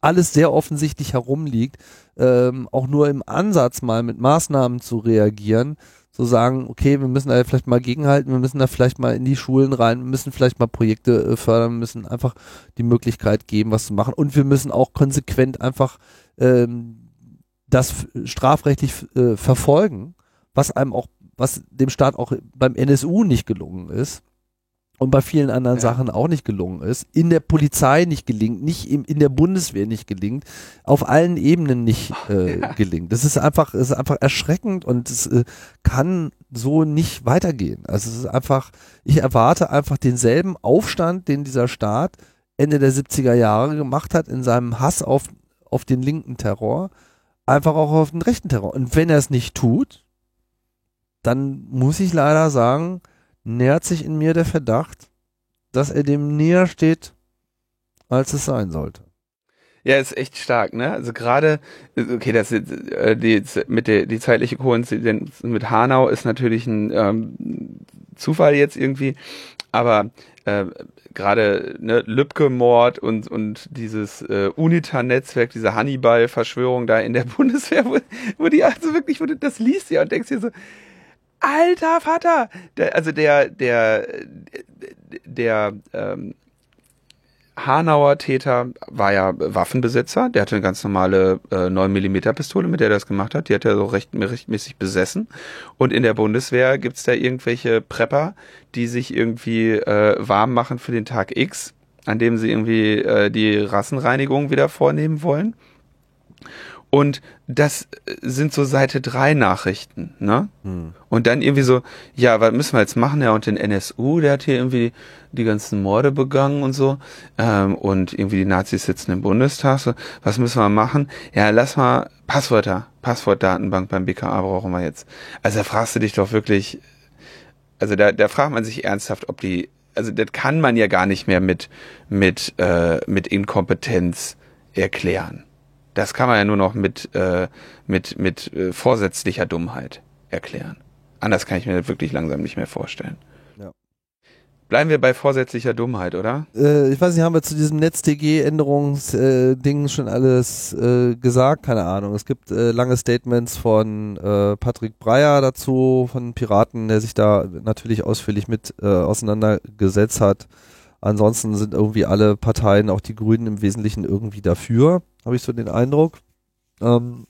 alles sehr offensichtlich herumliegt, ähm, auch nur im Ansatz mal mit Maßnahmen zu reagieren, zu sagen, okay, wir müssen da vielleicht mal gegenhalten, wir müssen da vielleicht mal in die Schulen rein, wir müssen vielleicht mal Projekte äh, fördern, wir müssen einfach die Möglichkeit geben, was zu machen. Und wir müssen auch konsequent einfach ähm, das strafrechtlich äh, verfolgen, was einem auch, was dem Staat auch beim NSU nicht gelungen ist und bei vielen anderen ja. Sachen auch nicht gelungen ist, in der Polizei nicht gelingt, nicht im, in der Bundeswehr nicht gelingt, auf allen Ebenen nicht äh, ja. gelingt. Das ist einfach, ist einfach erschreckend und es äh, kann so nicht weitergehen. Also es ist einfach, ich erwarte einfach denselben Aufstand, den dieser Staat Ende der 70er Jahre gemacht hat in seinem Hass auf, auf den linken Terror, einfach auch auf den rechten Terror. Und wenn er es nicht tut, dann muss ich leider sagen, nähert sich in mir der Verdacht, dass er dem näher steht, als es sein sollte. Ja, ist echt stark, ne? Also gerade, okay, das äh, die mit der die zeitliche Koinzidenz mit Hanau ist natürlich ein ähm, Zufall jetzt irgendwie, aber äh, gerade ne, Lübcke-Mord und und dieses äh, UNITA-Netzwerk, diese Hannibal-Verschwörung da in der Bundeswehr, wo, wo die also wirklich, wo du das liest ja und denkst dir so, alter Vater, der, also der, der, der, ähm, Hanauer Täter war ja Waffenbesitzer, der hatte eine ganz normale äh, 9mm Pistole, mit der er das gemacht hat, die hat er so recht, rechtmäßig besessen. Und in der Bundeswehr gibt's da irgendwelche Prepper, die sich irgendwie äh, warm machen für den Tag X, an dem sie irgendwie äh, die Rassenreinigung wieder vornehmen wollen. Und das sind so Seite 3 Nachrichten, ne? Hm. Und dann irgendwie so, ja, was müssen wir jetzt machen? Ja, und den NSU, der hat hier irgendwie die ganzen Morde begangen und so. Ähm, und irgendwie die Nazis sitzen im Bundestag. So, was müssen wir machen? Ja, lass mal Passwörter, Passwortdatenbank beim BKA brauchen wir jetzt. Also da fragst du dich doch wirklich, also da, da fragt man sich ernsthaft, ob die, also das kann man ja gar nicht mehr mit, mit, äh, mit Inkompetenz erklären. Das kann man ja nur noch mit, äh, mit, mit äh, vorsätzlicher Dummheit erklären. Anders kann ich mir das wirklich langsam nicht mehr vorstellen. Ja. Bleiben wir bei vorsätzlicher Dummheit, oder? Äh, ich weiß nicht, haben wir zu diesem NetzDG-Änderungsding schon alles äh, gesagt? Keine Ahnung. Es gibt äh, lange Statements von äh, Patrick Breyer dazu, von Piraten, der sich da natürlich ausführlich mit äh, auseinandergesetzt hat. Ansonsten sind irgendwie alle Parteien, auch die Grünen im Wesentlichen irgendwie dafür, habe ich so den Eindruck. Ähm,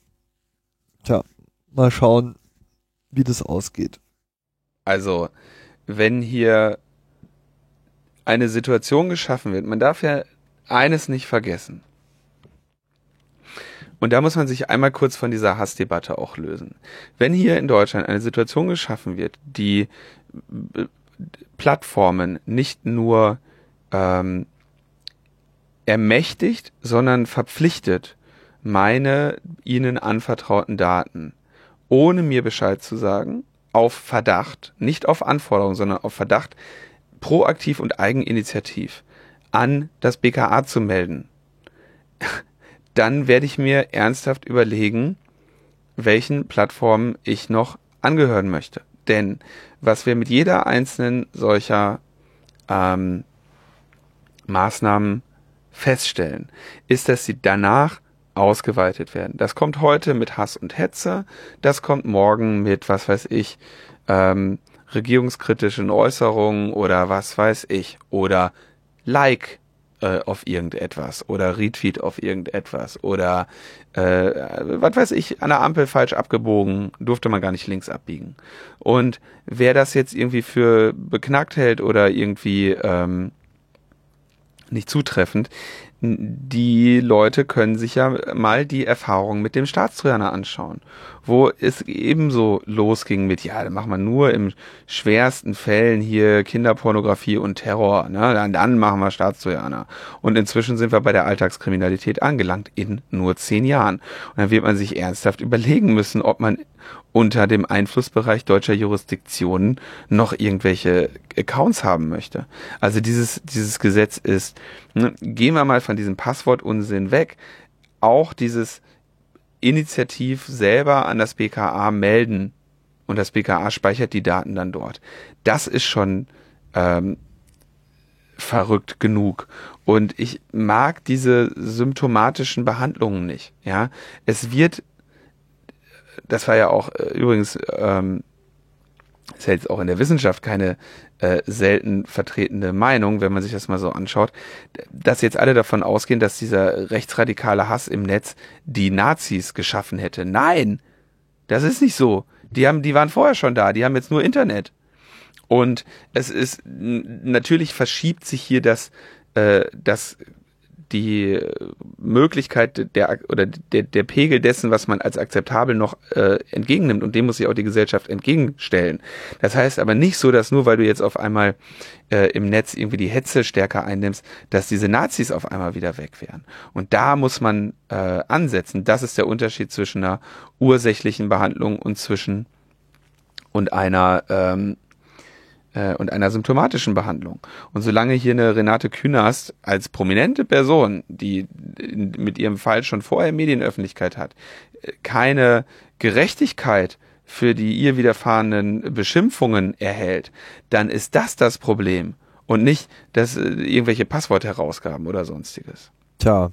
tja, mal schauen, wie das ausgeht. Also, wenn hier eine Situation geschaffen wird, man darf ja eines nicht vergessen. Und da muss man sich einmal kurz von dieser Hassdebatte auch lösen. Wenn hier in Deutschland eine Situation geschaffen wird, die Plattformen nicht nur ähm, ermächtigt, sondern verpflichtet, meine ihnen anvertrauten Daten, ohne mir Bescheid zu sagen, auf Verdacht, nicht auf Anforderung, sondern auf Verdacht, proaktiv und eigeninitiativ an das BKA zu melden, dann werde ich mir ernsthaft überlegen, welchen Plattformen ich noch angehören möchte. Denn was wir mit jeder einzelnen solcher ähm, Maßnahmen feststellen, ist, dass sie danach ausgeweitet werden. Das kommt heute mit Hass und Hetze, das kommt morgen mit, was weiß ich, ähm, regierungskritischen Äußerungen oder was weiß ich, oder Like äh, auf irgendetwas. Oder Retweet auf irgendetwas. Oder äh, was weiß ich, an der Ampel falsch abgebogen, durfte man gar nicht links abbiegen. Und wer das jetzt irgendwie für beknackt hält oder irgendwie ähm, nicht zutreffend, die Leute können sich ja mal die Erfahrung mit dem Staatstrojaner anschauen, wo es ebenso losging mit, ja, da machen wir nur im schwersten Fällen hier Kinderpornografie und Terror, ne? dann, dann machen wir Staatstrojaner. Und inzwischen sind wir bei der Alltagskriminalität angelangt in nur zehn Jahren. Und dann wird man sich ernsthaft überlegen müssen, ob man unter dem Einflussbereich deutscher Jurisdiktionen noch irgendwelche Accounts haben möchte. Also dieses, dieses Gesetz ist, gehen wir mal von diesem Passwortunsinn weg, auch dieses Initiativ selber an das BKA melden und das BKA speichert die Daten dann dort. Das ist schon ähm, verrückt genug. Und ich mag diese symptomatischen Behandlungen nicht. Ja, es wird das war ja auch äh, übrigens, ähm, ist ja jetzt auch in der Wissenschaft keine äh, selten vertretene Meinung, wenn man sich das mal so anschaut, dass jetzt alle davon ausgehen, dass dieser rechtsradikale Hass im Netz die Nazis geschaffen hätte. Nein, das ist nicht so. Die haben, die waren vorher schon da, die haben jetzt nur Internet. Und es ist natürlich verschiebt sich hier das, äh, das die Möglichkeit der oder der, der Pegel dessen, was man als akzeptabel noch äh, entgegennimmt und dem muss sich auch die Gesellschaft entgegenstellen. Das heißt aber nicht so, dass nur weil du jetzt auf einmal äh, im Netz irgendwie die Hetze stärker einnimmst, dass diese Nazis auf einmal wieder weg wären. Und da muss man äh, ansetzen. Das ist der Unterschied zwischen einer ursächlichen Behandlung und zwischen und einer ähm, äh, und einer symptomatischen Behandlung. Und solange hier eine Renate Künast als prominente Person, die mit ihrem Fall schon vorher Medienöffentlichkeit hat, keine Gerechtigkeit für die ihr widerfahrenen Beschimpfungen erhält, dann ist das das Problem und nicht, dass äh, irgendwelche Passwortherausgaben oder sonstiges. Tja,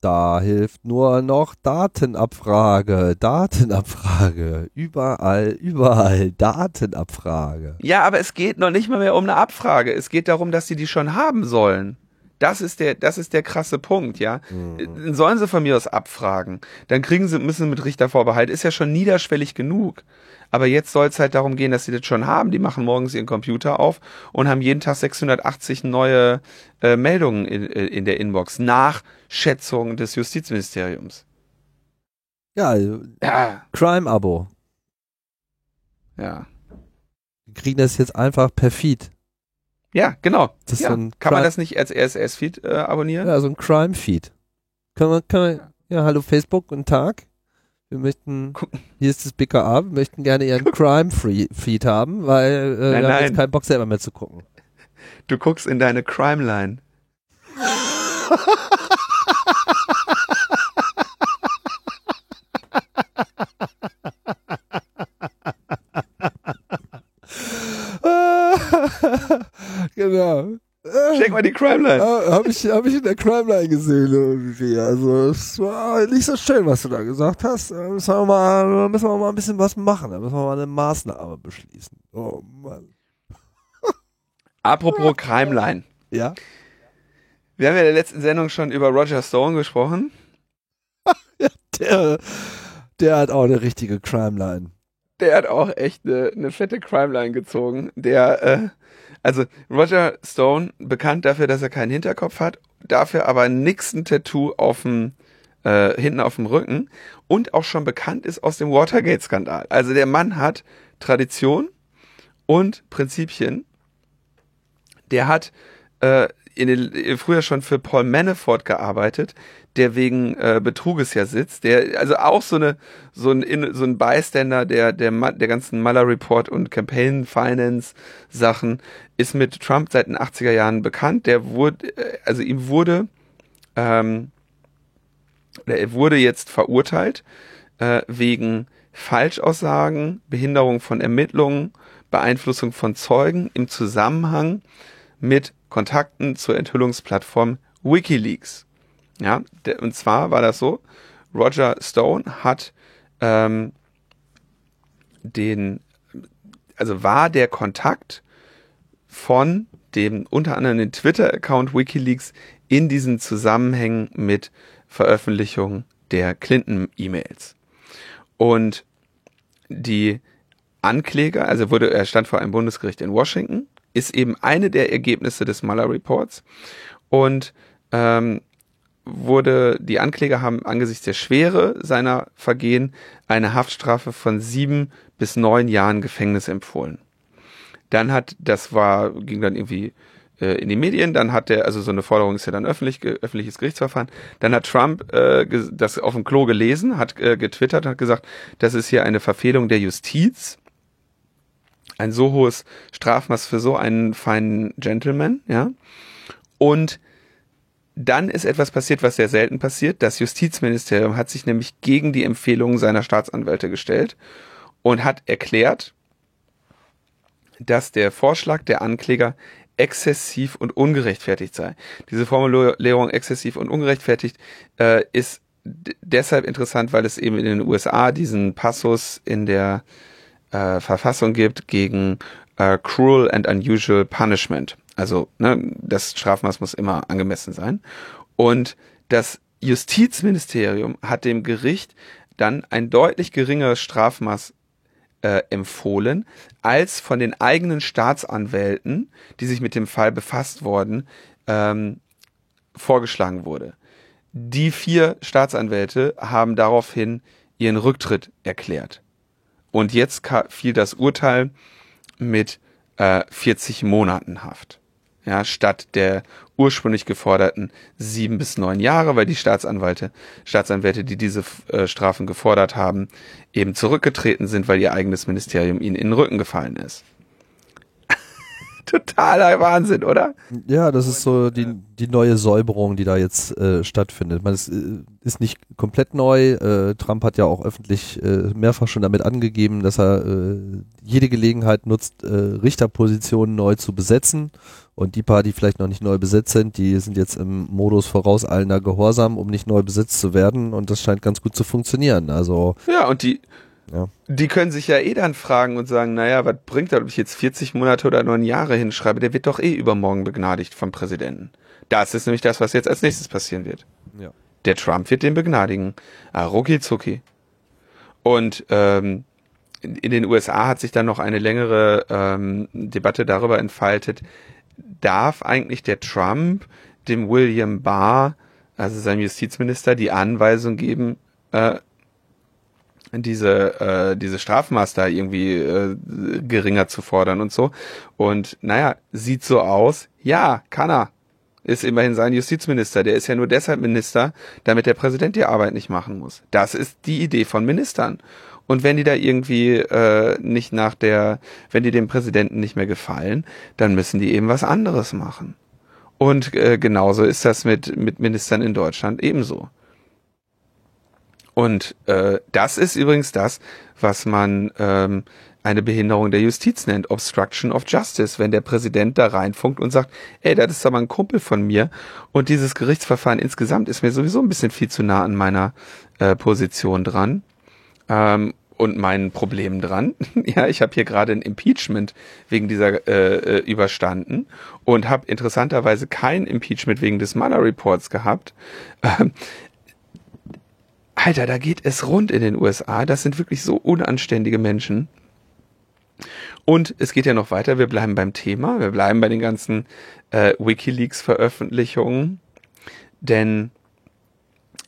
da hilft nur noch Datenabfrage, Datenabfrage, überall, überall Datenabfrage. Ja, aber es geht noch nicht mal mehr um eine Abfrage. Es geht darum, dass sie die schon haben sollen. Das ist der, das ist der krasse Punkt, ja. Mhm. Sollen sie von mir aus abfragen? Dann kriegen sie, müssen sie mit Richtervorbehalt. Ist ja schon niederschwellig genug. Aber jetzt soll es halt darum gehen, dass sie das schon haben. Die machen morgens ihren Computer auf und haben jeden Tag 680 neue äh, Meldungen in, äh, in der Inbox nach Schätzung des Justizministeriums. Ja, ja. Crime-Abo. Ja. Wir kriegen das jetzt einfach per Feed. Ja, genau. Ja. So Kann man das nicht als RSS-Feed äh, abonnieren? Ja, so ein Crime-Feed. Können wir, können wir, ja, hallo Facebook, guten Tag. Wir möchten, hier ist das BKA, wir möchten gerne ihren Crime-Feed haben, weil äh, nein, wir haben jetzt keinen Bock selber mehr zu gucken. Du guckst in deine Crime-Line. genau. Check mal die Crimeline. Äh, Habe ich, hab ich in der Crimeline gesehen irgendwie. Also es war nicht so schön, was du da gesagt hast. Da müssen wir mal, müssen wir mal ein bisschen was machen. Da müssen wir mal eine Maßnahme beschließen. Oh Mann. Apropos Crimeline. Ja. Wir haben ja in der letzten Sendung schon über Roger Stone gesprochen. ja, der, der hat auch eine richtige Crimeline. Der hat auch echt eine, eine fette Crimeline gezogen. Der, äh, also Roger Stone, bekannt dafür, dass er keinen Hinterkopf hat, dafür aber nix ein Tattoo auf dem äh, hinten auf dem Rücken und auch schon bekannt ist aus dem Watergate-Skandal. Also der Mann hat Tradition und Prinzipien. Der hat äh, in den, früher schon für Paul Manafort gearbeitet, der wegen äh, Betruges ja sitzt, der also auch so eine so ein so ein Bystander der der der ganzen Mueller Report und Campaign Finance Sachen ist mit Trump seit den 80er Jahren bekannt. Der wurde äh, also ihm wurde ähm, er wurde jetzt verurteilt äh, wegen Falschaussagen, Behinderung von Ermittlungen, Beeinflussung von Zeugen im Zusammenhang mit Kontakten zur Enthüllungsplattform WikiLeaks. Ja, und zwar war das so, Roger Stone hat ähm, den, also war der Kontakt von dem unter anderem den Twitter-Account WikiLeaks in diesen Zusammenhängen mit Veröffentlichung der Clinton-E-Mails. Und die Ankläger, also wurde, er stand vor einem Bundesgericht in Washington ist eben eine der Ergebnisse des Mueller Reports. und ähm, wurde, die Ankläger haben angesichts der Schwere seiner Vergehen eine Haftstrafe von sieben bis neun Jahren Gefängnis empfohlen. Dann hat, das war, ging dann irgendwie äh, in die Medien, dann hat der, also so eine Forderung ist ja dann öffentlich, öffentliches Gerichtsverfahren, dann hat Trump äh, das auf dem Klo gelesen, hat äh, getwittert, hat gesagt, das ist hier eine Verfehlung der Justiz. Ein so hohes Strafmaß für so einen feinen Gentleman, ja. Und dann ist etwas passiert, was sehr selten passiert. Das Justizministerium hat sich nämlich gegen die Empfehlungen seiner Staatsanwälte gestellt und hat erklärt, dass der Vorschlag der Ankläger exzessiv und ungerechtfertigt sei. Diese Formulierung exzessiv und ungerechtfertigt äh, ist deshalb interessant, weil es eben in den USA diesen Passus in der äh, Verfassung gibt gegen äh, cruel and unusual punishment. Also ne, das Strafmaß muss immer angemessen sein. Und das Justizministerium hat dem Gericht dann ein deutlich geringeres Strafmaß äh, empfohlen, als von den eigenen Staatsanwälten, die sich mit dem Fall befasst wurden, ähm, vorgeschlagen wurde. Die vier Staatsanwälte haben daraufhin ihren Rücktritt erklärt. Und jetzt fiel das Urteil mit äh, 40 Monaten Haft ja, statt der ursprünglich geforderten sieben bis neun Jahre, weil die Staatsanwälte, Staatsanwälte, die diese äh, Strafen gefordert haben, eben zurückgetreten sind, weil ihr eigenes Ministerium ihnen in den Rücken gefallen ist. Totaler Wahnsinn, oder? Ja, das ist so die, die neue Säuberung, die da jetzt äh, stattfindet. Man, es äh, ist nicht komplett neu. Äh, Trump hat ja auch öffentlich äh, mehrfach schon damit angegeben, dass er äh, jede Gelegenheit nutzt, äh, Richterpositionen neu zu besetzen. Und die paar, die vielleicht noch nicht neu besetzt sind, die sind jetzt im Modus vorauseilender Gehorsam, um nicht neu besetzt zu werden. Und das scheint ganz gut zu funktionieren. Also ja, und die ja. Die können sich ja eh dann fragen und sagen, naja, was bringt das, ob ich jetzt 40 Monate oder neun Jahre hinschreibe? Der wird doch eh übermorgen begnadigt vom Präsidenten. Das ist nämlich das, was jetzt als nächstes passieren wird. Ja. Der Trump wird den begnadigen. Ah, rucki zucki. Und ähm, in den USA hat sich dann noch eine längere ähm, Debatte darüber entfaltet, darf eigentlich der Trump dem William Barr, also seinem Justizminister, die Anweisung geben, äh, diese äh, diese Strafmaß da irgendwie äh, geringer zu fordern und so. Und naja, sieht so aus. Ja, kann er. Ist immerhin sein Justizminister. Der ist ja nur deshalb Minister, damit der Präsident die Arbeit nicht machen muss. Das ist die Idee von Ministern. Und wenn die da irgendwie äh, nicht nach der, wenn die dem Präsidenten nicht mehr gefallen, dann müssen die eben was anderes machen. Und äh, genauso ist das mit, mit Ministern in Deutschland ebenso. Und äh, das ist übrigens das, was man ähm, eine Behinderung der Justiz nennt, Obstruction of Justice, wenn der Präsident da reinfunkt und sagt, ey, das ist aber ein Kumpel von mir und dieses Gerichtsverfahren insgesamt ist mir sowieso ein bisschen viel zu nah an meiner äh, Position dran ähm, und meinen Problemen dran. ja, ich habe hier gerade ein Impeachment wegen dieser äh, äh, überstanden und habe interessanterweise kein Impeachment wegen des Mueller Reports gehabt. Ähm, Alter, da geht es rund in den USA. Das sind wirklich so unanständige Menschen. Und es geht ja noch weiter. Wir bleiben beim Thema. Wir bleiben bei den ganzen äh, WikiLeaks-Veröffentlichungen. Denn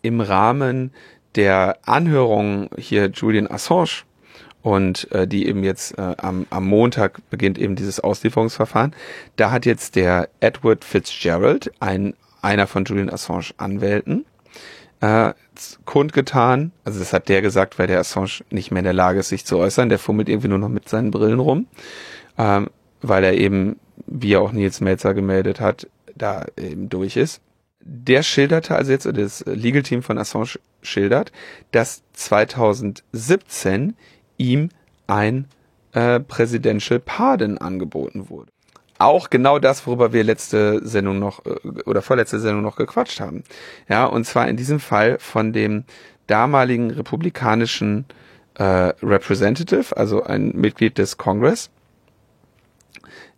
im Rahmen der Anhörung hier Julian Assange und äh, die eben jetzt äh, am, am Montag beginnt eben dieses Auslieferungsverfahren, da hat jetzt der Edward Fitzgerald, ein, einer von Julian Assange Anwälten, äh, kundgetan. Also das hat der gesagt, weil der Assange nicht mehr in der Lage ist, sich zu äußern. Der fummelt irgendwie nur noch mit seinen Brillen rum, ähm, weil er eben, wie auch Nils Melzer gemeldet hat, da eben durch ist. Der schilderte also jetzt, das Legal Team von Assange schildert, dass 2017 ihm ein äh, Presidential Pardon angeboten wurde auch genau das, worüber wir letzte Sendung noch äh, oder vorletzte Sendung noch gequatscht haben. Ja, und zwar in diesem Fall von dem damaligen republikanischen äh, Representative, also ein Mitglied des Congress,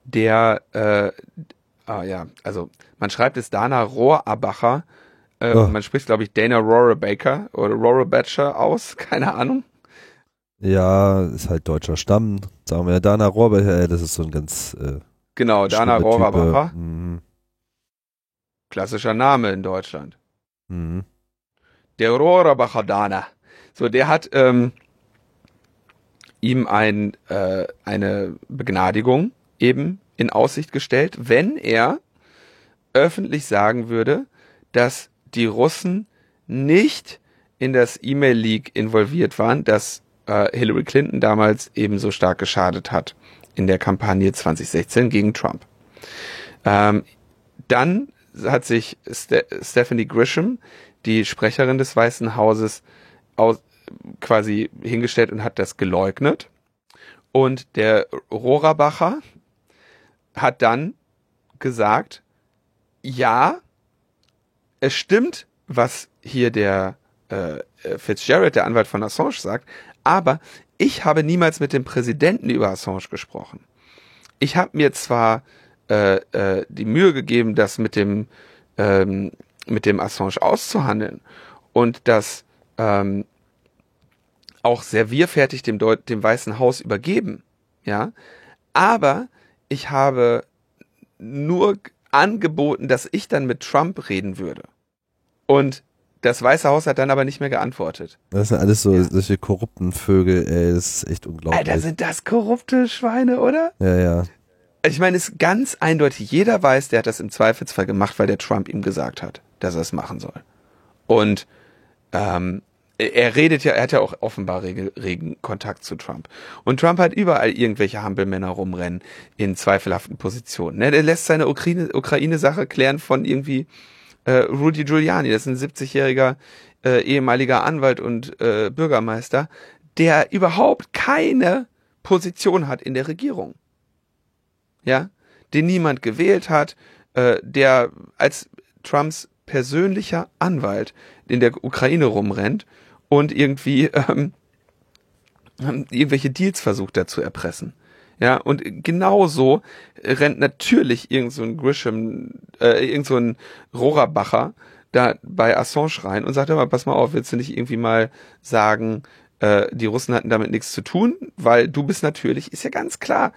der, äh, ah ja, also man schreibt es Dana Rohrabacher, äh, oh. man spricht glaube ich Dana Rora Baker oder Rora Batcher aus, keine Ahnung. Ja, ist halt deutscher Stamm, sagen wir. Dana Rohrabacher, das ist so ein ganz äh, Genau, Dana Rohrabacher. Mhm. klassischer Name in Deutschland. Mhm. Der Rohrabacher Dana. So, der hat ähm, ihm ein, äh, eine Begnadigung eben in Aussicht gestellt, wenn er öffentlich sagen würde, dass die Russen nicht in das E-Mail-Leak involviert waren, das äh, Hillary Clinton damals ebenso stark geschadet hat in der Kampagne 2016 gegen Trump. Ähm, dann hat sich Ste Stephanie Grisham, die Sprecherin des Weißen Hauses, aus, quasi hingestellt und hat das geleugnet. Und der Rohrabacher hat dann gesagt, ja, es stimmt, was hier der äh, Fitzgerald, der Anwalt von Assange, sagt, aber ich habe niemals mit dem Präsidenten über Assange gesprochen. Ich habe mir zwar äh, äh, die Mühe gegeben, das mit dem ähm, mit dem Assange auszuhandeln und das ähm, auch servierfertig dem, Deut dem Weißen Haus übergeben, ja, aber ich habe nur angeboten, dass ich dann mit Trump reden würde. Und das Weiße Haus hat dann aber nicht mehr geantwortet. Das sind alles so ja. solche korrupten Vögel, ey, das ist echt unglaublich. Alter, sind das korrupte Schweine, oder? Ja, ja. Ich meine, es ist ganz eindeutig, jeder weiß, der hat das im Zweifelsfall gemacht, weil der Trump ihm gesagt hat, dass er es machen soll. Und ähm, er redet ja, er hat ja auch offenbar regen, regen Kontakt zu Trump. Und Trump hat überall irgendwelche Hampelmänner rumrennen in zweifelhaften Positionen. Ne? Der lässt seine Ukraine-Sache Ukraine klären von irgendwie äh, Rudy Giuliani, das ist ein 70-jähriger äh, ehemaliger Anwalt und äh, Bürgermeister, der überhaupt keine Position hat in der Regierung. Ja, den niemand gewählt hat, äh, der als Trumps persönlicher Anwalt in der Ukraine rumrennt und irgendwie ähm, irgendwelche Deals versucht da zu erpressen. Ja, und genauso rennt natürlich irgend so ein Grisham, äh, irgend so ein Rohrabacher da bei Assange rein und sagt immer, pass mal auf, willst du nicht irgendwie mal sagen, äh, die Russen hatten damit nichts zu tun? Weil du bist natürlich, ist ja ganz klar,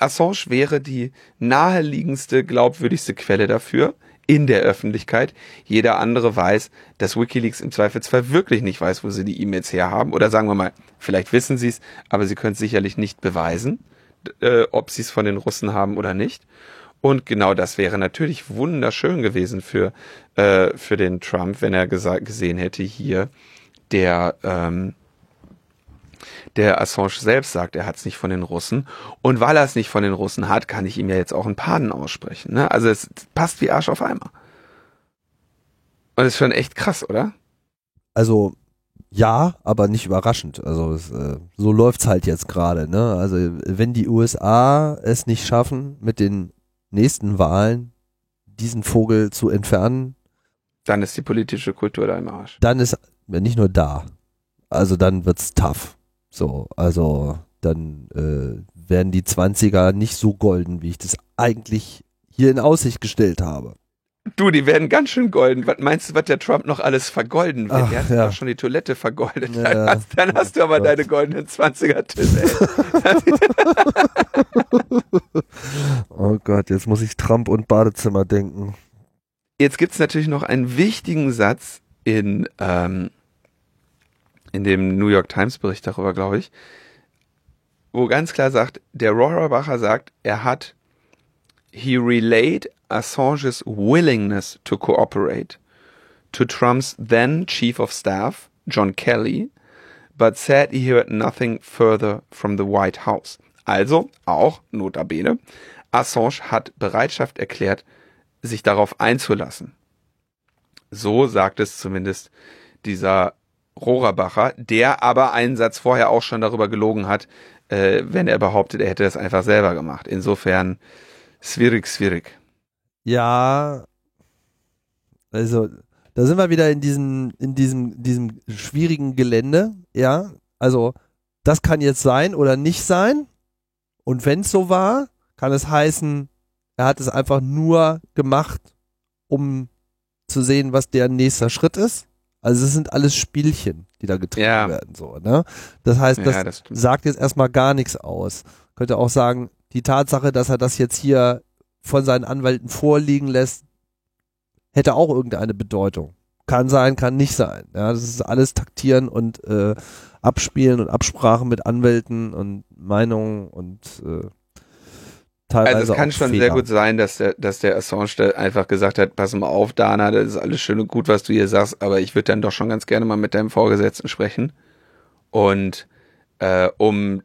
Assange wäre die naheliegendste, glaubwürdigste Quelle dafür in der Öffentlichkeit. Jeder andere weiß, dass Wikileaks im Zweifelsfall wirklich nicht weiß, wo sie die E-Mails herhaben. Oder sagen wir mal, vielleicht wissen sie es, aber sie können es sicherlich nicht beweisen äh, ob sie es von den Russen haben oder nicht. Und genau das wäre natürlich wunderschön gewesen für, äh, für den Trump, wenn er gesehen hätte, hier der, ähm, der Assange selbst sagt, er hat es nicht von den Russen. Und weil er es nicht von den Russen hat, kann ich ihm ja jetzt auch einen Pardon aussprechen. Ne? Also es passt wie Arsch auf Eimer. Und das ist schon echt krass, oder? Also ja, aber nicht überraschend. Also es, äh, so läuft's halt jetzt gerade. Ne? Also wenn die USA es nicht schaffen, mit den nächsten Wahlen diesen Vogel zu entfernen, dann ist die politische Kultur da im Arsch. Dann ist ja, nicht nur da. Also dann wird's tough. So, also dann äh, werden die 20er nicht so golden, wie ich das eigentlich hier in Aussicht gestellt habe. Du, die werden ganz schön golden. Was meinst du, was der Trump noch alles vergolden wird? Ach, der hat ja. doch schon die Toilette vergoldet. Ja, dann, hast, dann hast du aber Gott. deine goldenen 20er Titel. Oh Gott, jetzt muss ich Trump und Badezimmer denken. Jetzt gibt's natürlich noch einen wichtigen Satz in, ähm, in dem New York Times Bericht darüber, glaube ich, wo ganz klar sagt, der Rohrabacher sagt, er hat he relayed Assange's willingness to cooperate to Trump's then Chief of Staff, John Kelly, but said he heard nothing further from the White House. Also auch, notabene, Assange hat Bereitschaft erklärt, sich darauf einzulassen. So sagt es zumindest dieser Rohrabacher, der aber einen Satz vorher auch schon darüber gelogen hat, äh, wenn er behauptet, er hätte das einfach selber gemacht. Insofern, schwierig, schwierig. Ja, also da sind wir wieder in diesem, in diesem, diesem schwierigen Gelände, ja. Also das kann jetzt sein oder nicht sein. Und wenn es so war, kann es heißen, er hat es einfach nur gemacht, um zu sehen, was der nächster Schritt ist. Also es sind alles Spielchen, die da getrieben Ja. werden. So, ne? Das heißt, das, ja, das sagt jetzt erstmal gar nichts aus. Könnte auch sagen, die Tatsache, dass er das jetzt hier von seinen Anwälten vorliegen lässt, hätte auch irgendeine Bedeutung. Kann sein, kann nicht sein. Ja, das ist alles taktieren und äh, abspielen und Absprachen mit Anwälten und Meinungen und äh, teilweise Also es kann schon Fehler. sehr gut sein, dass der, dass der Assange einfach gesagt hat, pass mal auf, Dana, das ist alles schön und gut, was du hier sagst, aber ich würde dann doch schon ganz gerne mal mit deinem Vorgesetzten sprechen. Und äh, um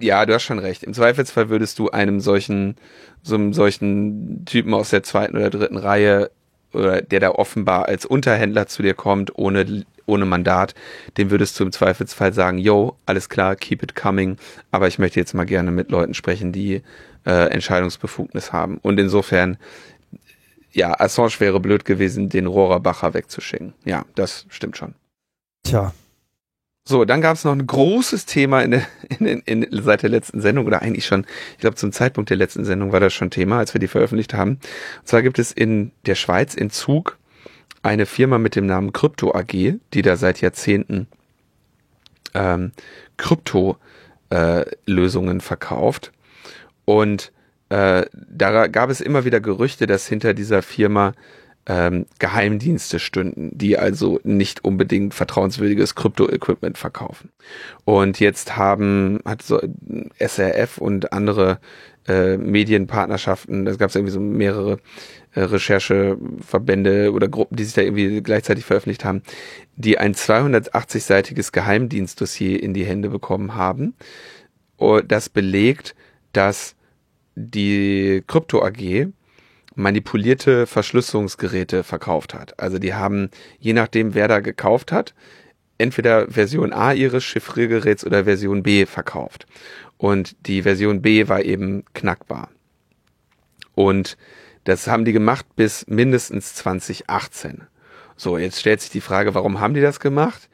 ja, du hast schon recht. Im Zweifelsfall würdest du einem solchen, so einem solchen Typen aus der zweiten oder dritten Reihe oder der da offenbar als Unterhändler zu dir kommt, ohne, ohne Mandat, dem würdest du im Zweifelsfall sagen, yo, alles klar, keep it coming, aber ich möchte jetzt mal gerne mit Leuten sprechen, die äh, Entscheidungsbefugnis haben. Und insofern, ja, Assange wäre blöd gewesen, den Rohrer-Bacher wegzuschicken. Ja, das stimmt schon. Tja, So, dann gab es noch ein großes Thema in der, in, in, in, seit der letzten Sendung oder eigentlich schon, ich glaube zum Zeitpunkt der letzten Sendung war das schon Thema, als wir die veröffentlicht haben. Und zwar gibt es in der Schweiz in Zug eine Firma mit dem Namen Krypto AG, die da seit Jahrzehnten ähm, Krypto-Lösungen verkauft. Und äh, da gab es immer wieder Gerüchte, dass hinter dieser Firma ähm, Geheimdienste stünden, die also nicht unbedingt vertrauenswürdiges Krypto-Equipment verkaufen. Und jetzt haben, hat so SRF und andere äh, Medienpartnerschaften, es gab irgendwie so mehrere äh, Rechercheverbände oder Gruppen, die sich da irgendwie gleichzeitig veröffentlicht haben, die ein 280-seitiges Geheimdienstdossier in die Hände bekommen haben, oh, das belegt, dass die Krypto AG manipulierte Verschlüsselungsgeräte verkauft hat. Also die haben, je nachdem, wer da gekauft hat, entweder Version A ihres Chiffriergeräts oder Version B verkauft. Und die Version B war eben knackbar. Und das haben die gemacht bis mindestens 2018. So, jetzt stellt sich die Frage, warum haben die das gemacht?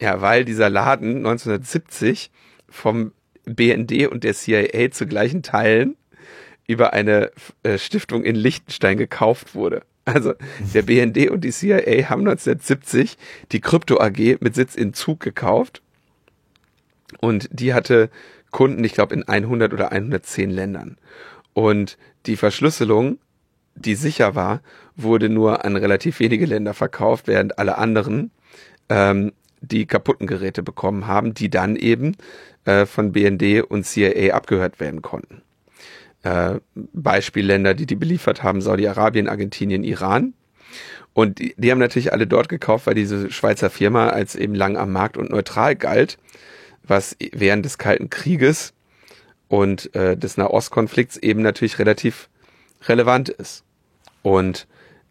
Ja, weil dieser Laden 1970 vom BND und der CIA zu gleichen Teilen über eine äh, Stiftung in Liechtenstein gekauft wurde. Also der BND und die CIA haben 1970 die Krypto AG mit Sitz in Zug gekauft und die hatte Kunden, ich glaube, in 100 oder 110 Ländern. Und die Verschlüsselung, die sicher war, wurde nur an relativ wenige Länder verkauft, während alle anderen ähm, die kaputten Geräte bekommen haben, die dann eben äh, von BND und CIA abgehört werden konnten äh, Beispielländer, die die beliefert haben, Saudi-Arabien, Argentinien, Iran. Und die, die haben natürlich alle dort gekauft, weil diese Schweizer Firma als eben lang am Markt und neutral galt, was während des Kalten Krieges und äh, des Nahostkonflikts eben natürlich relativ relevant ist. Und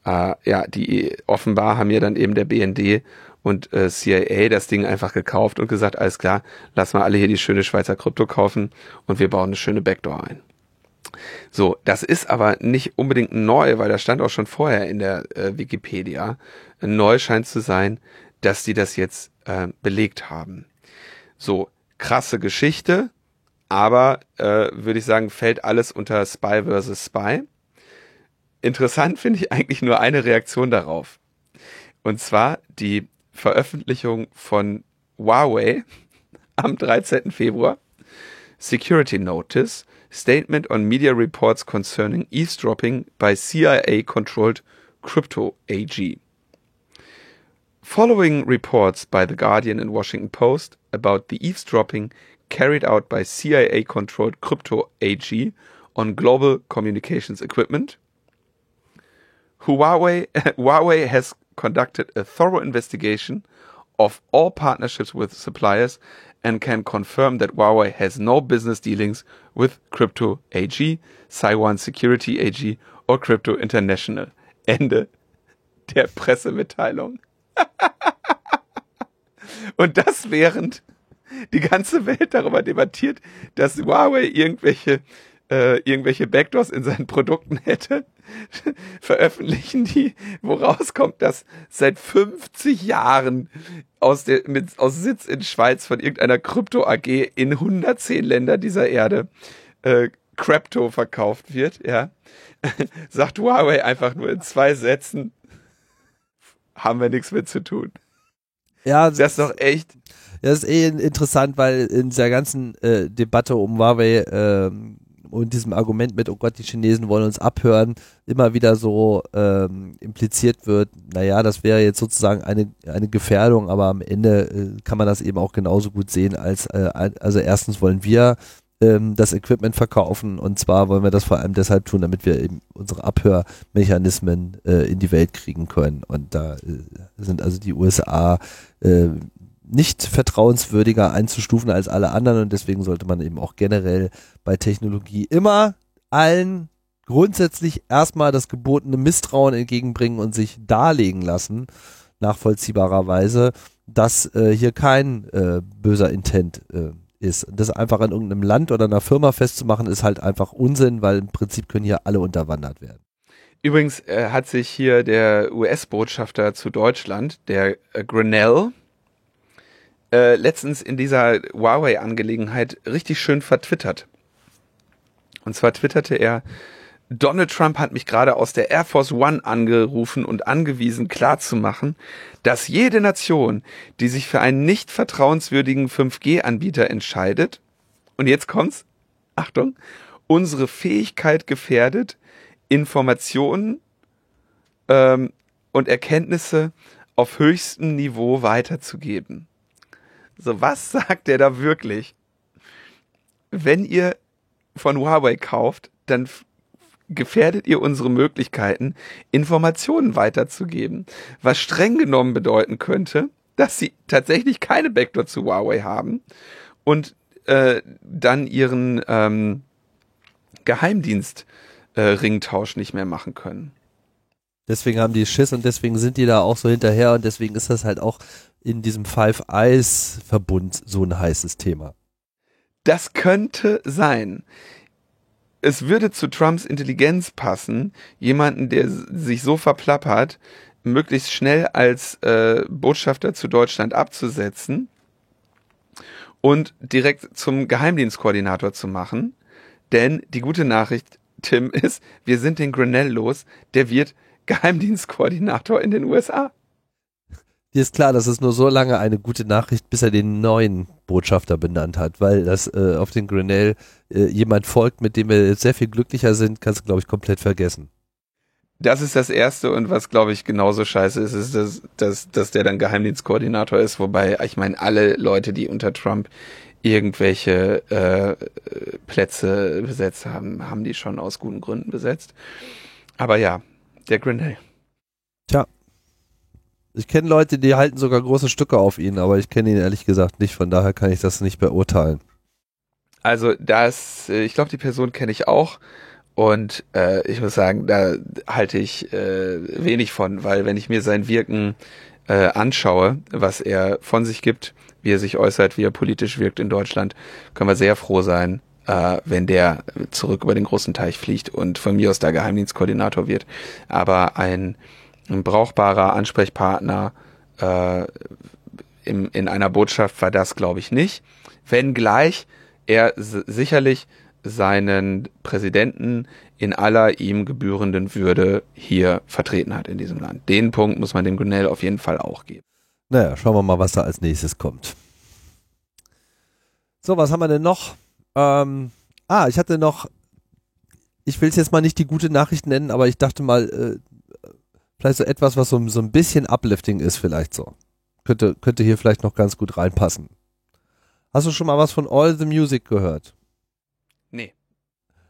äh, ja, die offenbar haben ja dann eben der BND und äh, CIA das Ding einfach gekauft und gesagt, alles klar, lass mal alle hier die schöne Schweizer Krypto kaufen und wir bauen eine schöne Backdoor ein. So, das ist aber nicht unbedingt neu, weil das stand auch schon vorher in der äh, Wikipedia. Neu scheint zu sein, dass die das jetzt äh, belegt haben. So, krasse Geschichte, aber äh, würde ich sagen, fällt alles unter Spy versus Spy. Interessant finde ich eigentlich nur eine Reaktion darauf. Und zwar die Veröffentlichung von Huawei am 13. Februar. Security Notice Statement on Media Reports Concerning Eavesdropping by CIA-Controlled Crypto AG. Following reports by The Guardian and Washington Post about the eavesdropping carried out by CIA-controlled Crypto AG on global communications equipment, Huawei, Huawei has conducted a thorough investigation of all partnerships with suppliers and can confirm that Huawei has no business dealings with Crypto AG, Taiwan Security AG or Crypto International. Ende der Pressemitteilung. Und das während die ganze Welt darüber debattiert, dass Huawei irgendwelche äh, irgendwelche Backdoors in seinen Produkten hätte, veröffentlichen die, wo rauskommt, dass seit 50 Jahren aus, der, mit, aus Sitz in Schweiz von irgendeiner Krypto AG in 110 Länder dieser Erde äh, Crypto verkauft wird, ja, sagt Huawei einfach nur in zwei Sätzen, haben wir nichts mit zu tun. Ja, Das ist doch echt. Das ist eh interessant, weil in dieser ganzen äh, Debatte um Huawei ähm, und diesem Argument mit, oh Gott, die Chinesen wollen uns abhören, immer wieder so ähm, impliziert wird, naja, das wäre jetzt sozusagen eine, eine Gefährdung, aber am Ende äh, kann man das eben auch genauso gut sehen als, äh, also erstens wollen wir ähm, das Equipment verkaufen und zwar wollen wir das vor allem deshalb tun, damit wir eben unsere Abhörmechanismen äh, in die Welt kriegen können. Und da äh, sind also die USA äh, nicht vertrauenswürdiger einzustufen als alle anderen und deswegen sollte man eben auch generell bei Technologie immer allen grundsätzlich erstmal das gebotene Misstrauen entgegenbringen und sich darlegen lassen, nachvollziehbarerweise, dass äh, hier kein äh, böser Intent äh, ist. Das einfach in irgendeinem Land oder einer Firma festzumachen, ist halt einfach Unsinn, weil im Prinzip können hier alle unterwandert werden. Übrigens äh, hat sich hier der US-Botschafter zu Deutschland, der äh, Grinnell, äh, letztens in dieser Huawei-Angelegenheit richtig schön vertwittert. Und zwar twitterte er, Donald Trump hat mich gerade aus der Air Force One angerufen und angewiesen, klarzumachen, dass jede Nation, die sich für einen nicht vertrauenswürdigen 5G-Anbieter entscheidet, und jetzt kommt's, Achtung, unsere Fähigkeit gefährdet, Informationen ähm, und Erkenntnisse auf höchstem Niveau weiterzugeben. So, was sagt der da wirklich? Wenn ihr von Huawei kauft, dann gefährdet ihr unsere Möglichkeiten, Informationen weiterzugeben. Was streng genommen bedeuten könnte, dass sie tatsächlich keine Backdoor zu Huawei haben und äh, dann ihren ähm, Geheimdienst-Ringtausch äh, nicht mehr machen können. Deswegen haben die Schiss und deswegen sind die da auch so hinterher und deswegen ist das halt auch in diesem Five Eyes Verbund so ein heißes Thema. Das könnte sein. Es würde zu Trumps Intelligenz passen, jemanden, der sich so verplappert, möglichst schnell als äh, Botschafter zu Deutschland abzusetzen und direkt zum Geheimdienstkoordinator zu machen. Denn die gute Nachricht, Tim, ist, wir sind den Grenell los, der wird Geheimdienstkoordinator in den USA. Dir ist klar, das ist nur so lange eine gute Nachricht, bis er den neuen Botschafter benannt hat, weil das äh, auf den Grenell äh, jemand folgt, mit dem wir jetzt sehr viel glücklicher sind, kannst du, glaube ich, komplett vergessen. Das ist das Erste und was, glaube ich, genauso scheiße ist, ist, dass, dass, dass der dann Geheimdienstkoordinator ist, wobei, ich meine, alle Leute, die unter Trump irgendwelche äh, Plätze besetzt haben, haben die schon aus guten Gründen besetzt. Aber ja, der Grenell. Tja, ich kenne Leute, die halten sogar große Stücke auf ihn, aber ich kenne ihn ehrlich gesagt nicht, von daher kann ich das nicht beurteilen. Also das, äh, ich glaube, die Person kenne ich auch. Und äh, ich muss sagen, da halte ich äh, wenig von, weil wenn ich mir sein Wirken äh, anschaue, was er von sich gibt, wie er sich äußert, wie er politisch wirkt in Deutschland, können wir sehr froh sein, äh, wenn der zurück über den großen Teich fliegt und von mir aus der Geheimdienstkoordinator wird. Aber ein ein brauchbarer Ansprechpartner äh, im, in einer Botschaft war das, glaube ich, nicht. Wenngleich er sicherlich seinen Präsidenten in aller ihm gebührenden Würde hier vertreten hat in diesem Land. Den Punkt muss man dem Gunnell auf jeden Fall auch geben. Naja, schauen wir mal, was da als nächstes kommt. So, was haben wir denn noch? Ähm, ah, ich hatte noch, ich will es jetzt mal nicht die gute Nachricht nennen, aber ich dachte mal, äh, vielleicht so etwas, was so, so ein bisschen uplifting ist, vielleicht so. Könnte, könnte hier vielleicht noch ganz gut reinpassen. Hast du schon mal was von All the Music gehört? Nee.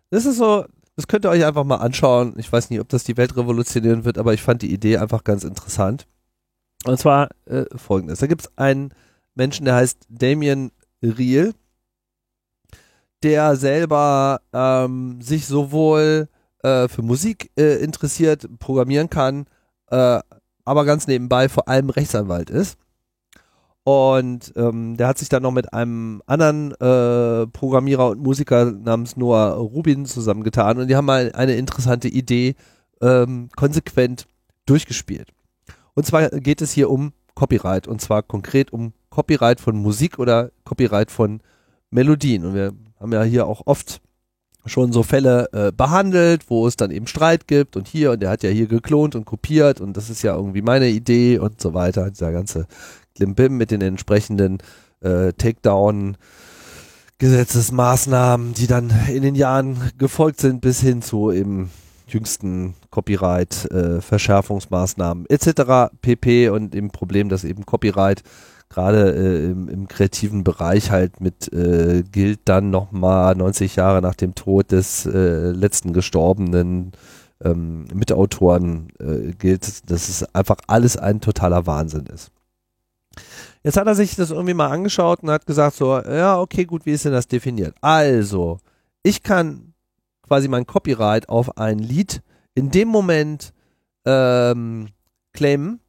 Das ist so, das könnt ihr euch einfach mal anschauen. Ich weiß nicht, ob das die Welt revolutionieren wird, aber ich fand die Idee einfach ganz interessant. Und zwar äh, folgendes. Da gibt es einen Menschen, der heißt Damien Riel, der selber ähm, sich sowohl äh, für Musik äh, interessiert, programmieren kann, äh, aber ganz nebenbei vor allem Rechtsanwalt ist. Und ähm, der hat sich dann noch mit einem anderen äh, Programmierer und Musiker namens Noah Rubin zusammengetan und die haben mal eine interessante Idee ähm, konsequent durchgespielt. Und zwar geht es hier um Copyright und zwar konkret um Copyright von Musik oder Copyright von Melodien. Und wir haben ja hier auch oft schon so Fälle äh, behandelt, wo es dann eben Streit gibt und hier und der hat ja hier geklont und kopiert und das ist ja irgendwie meine Idee und so weiter. Dieser ganze Klimbim mit den entsprechenden äh, Takedown Gesetzesmaßnahmen, die dann in den Jahren gefolgt sind, bis hin zu eben jüngsten Copyright, äh, Verschärfungsmaßnahmen etc. pp. und dem Problem, dass eben Copyright gerade äh, im, im, kreativen Bereich halt mit äh, gilt dann nochmal 90 Jahre nach dem Tod des äh, letzten gestorbenen ähm, Mitautoren äh, gilt, dass es einfach alles ein totaler Wahnsinn ist. Jetzt hat er sich das irgendwie mal angeschaut und hat gesagt so, ja, okay, gut, wie ist denn das definiert? Also, ich kann quasi mein Copyright auf ein Lied in dem Moment ähm, claimen,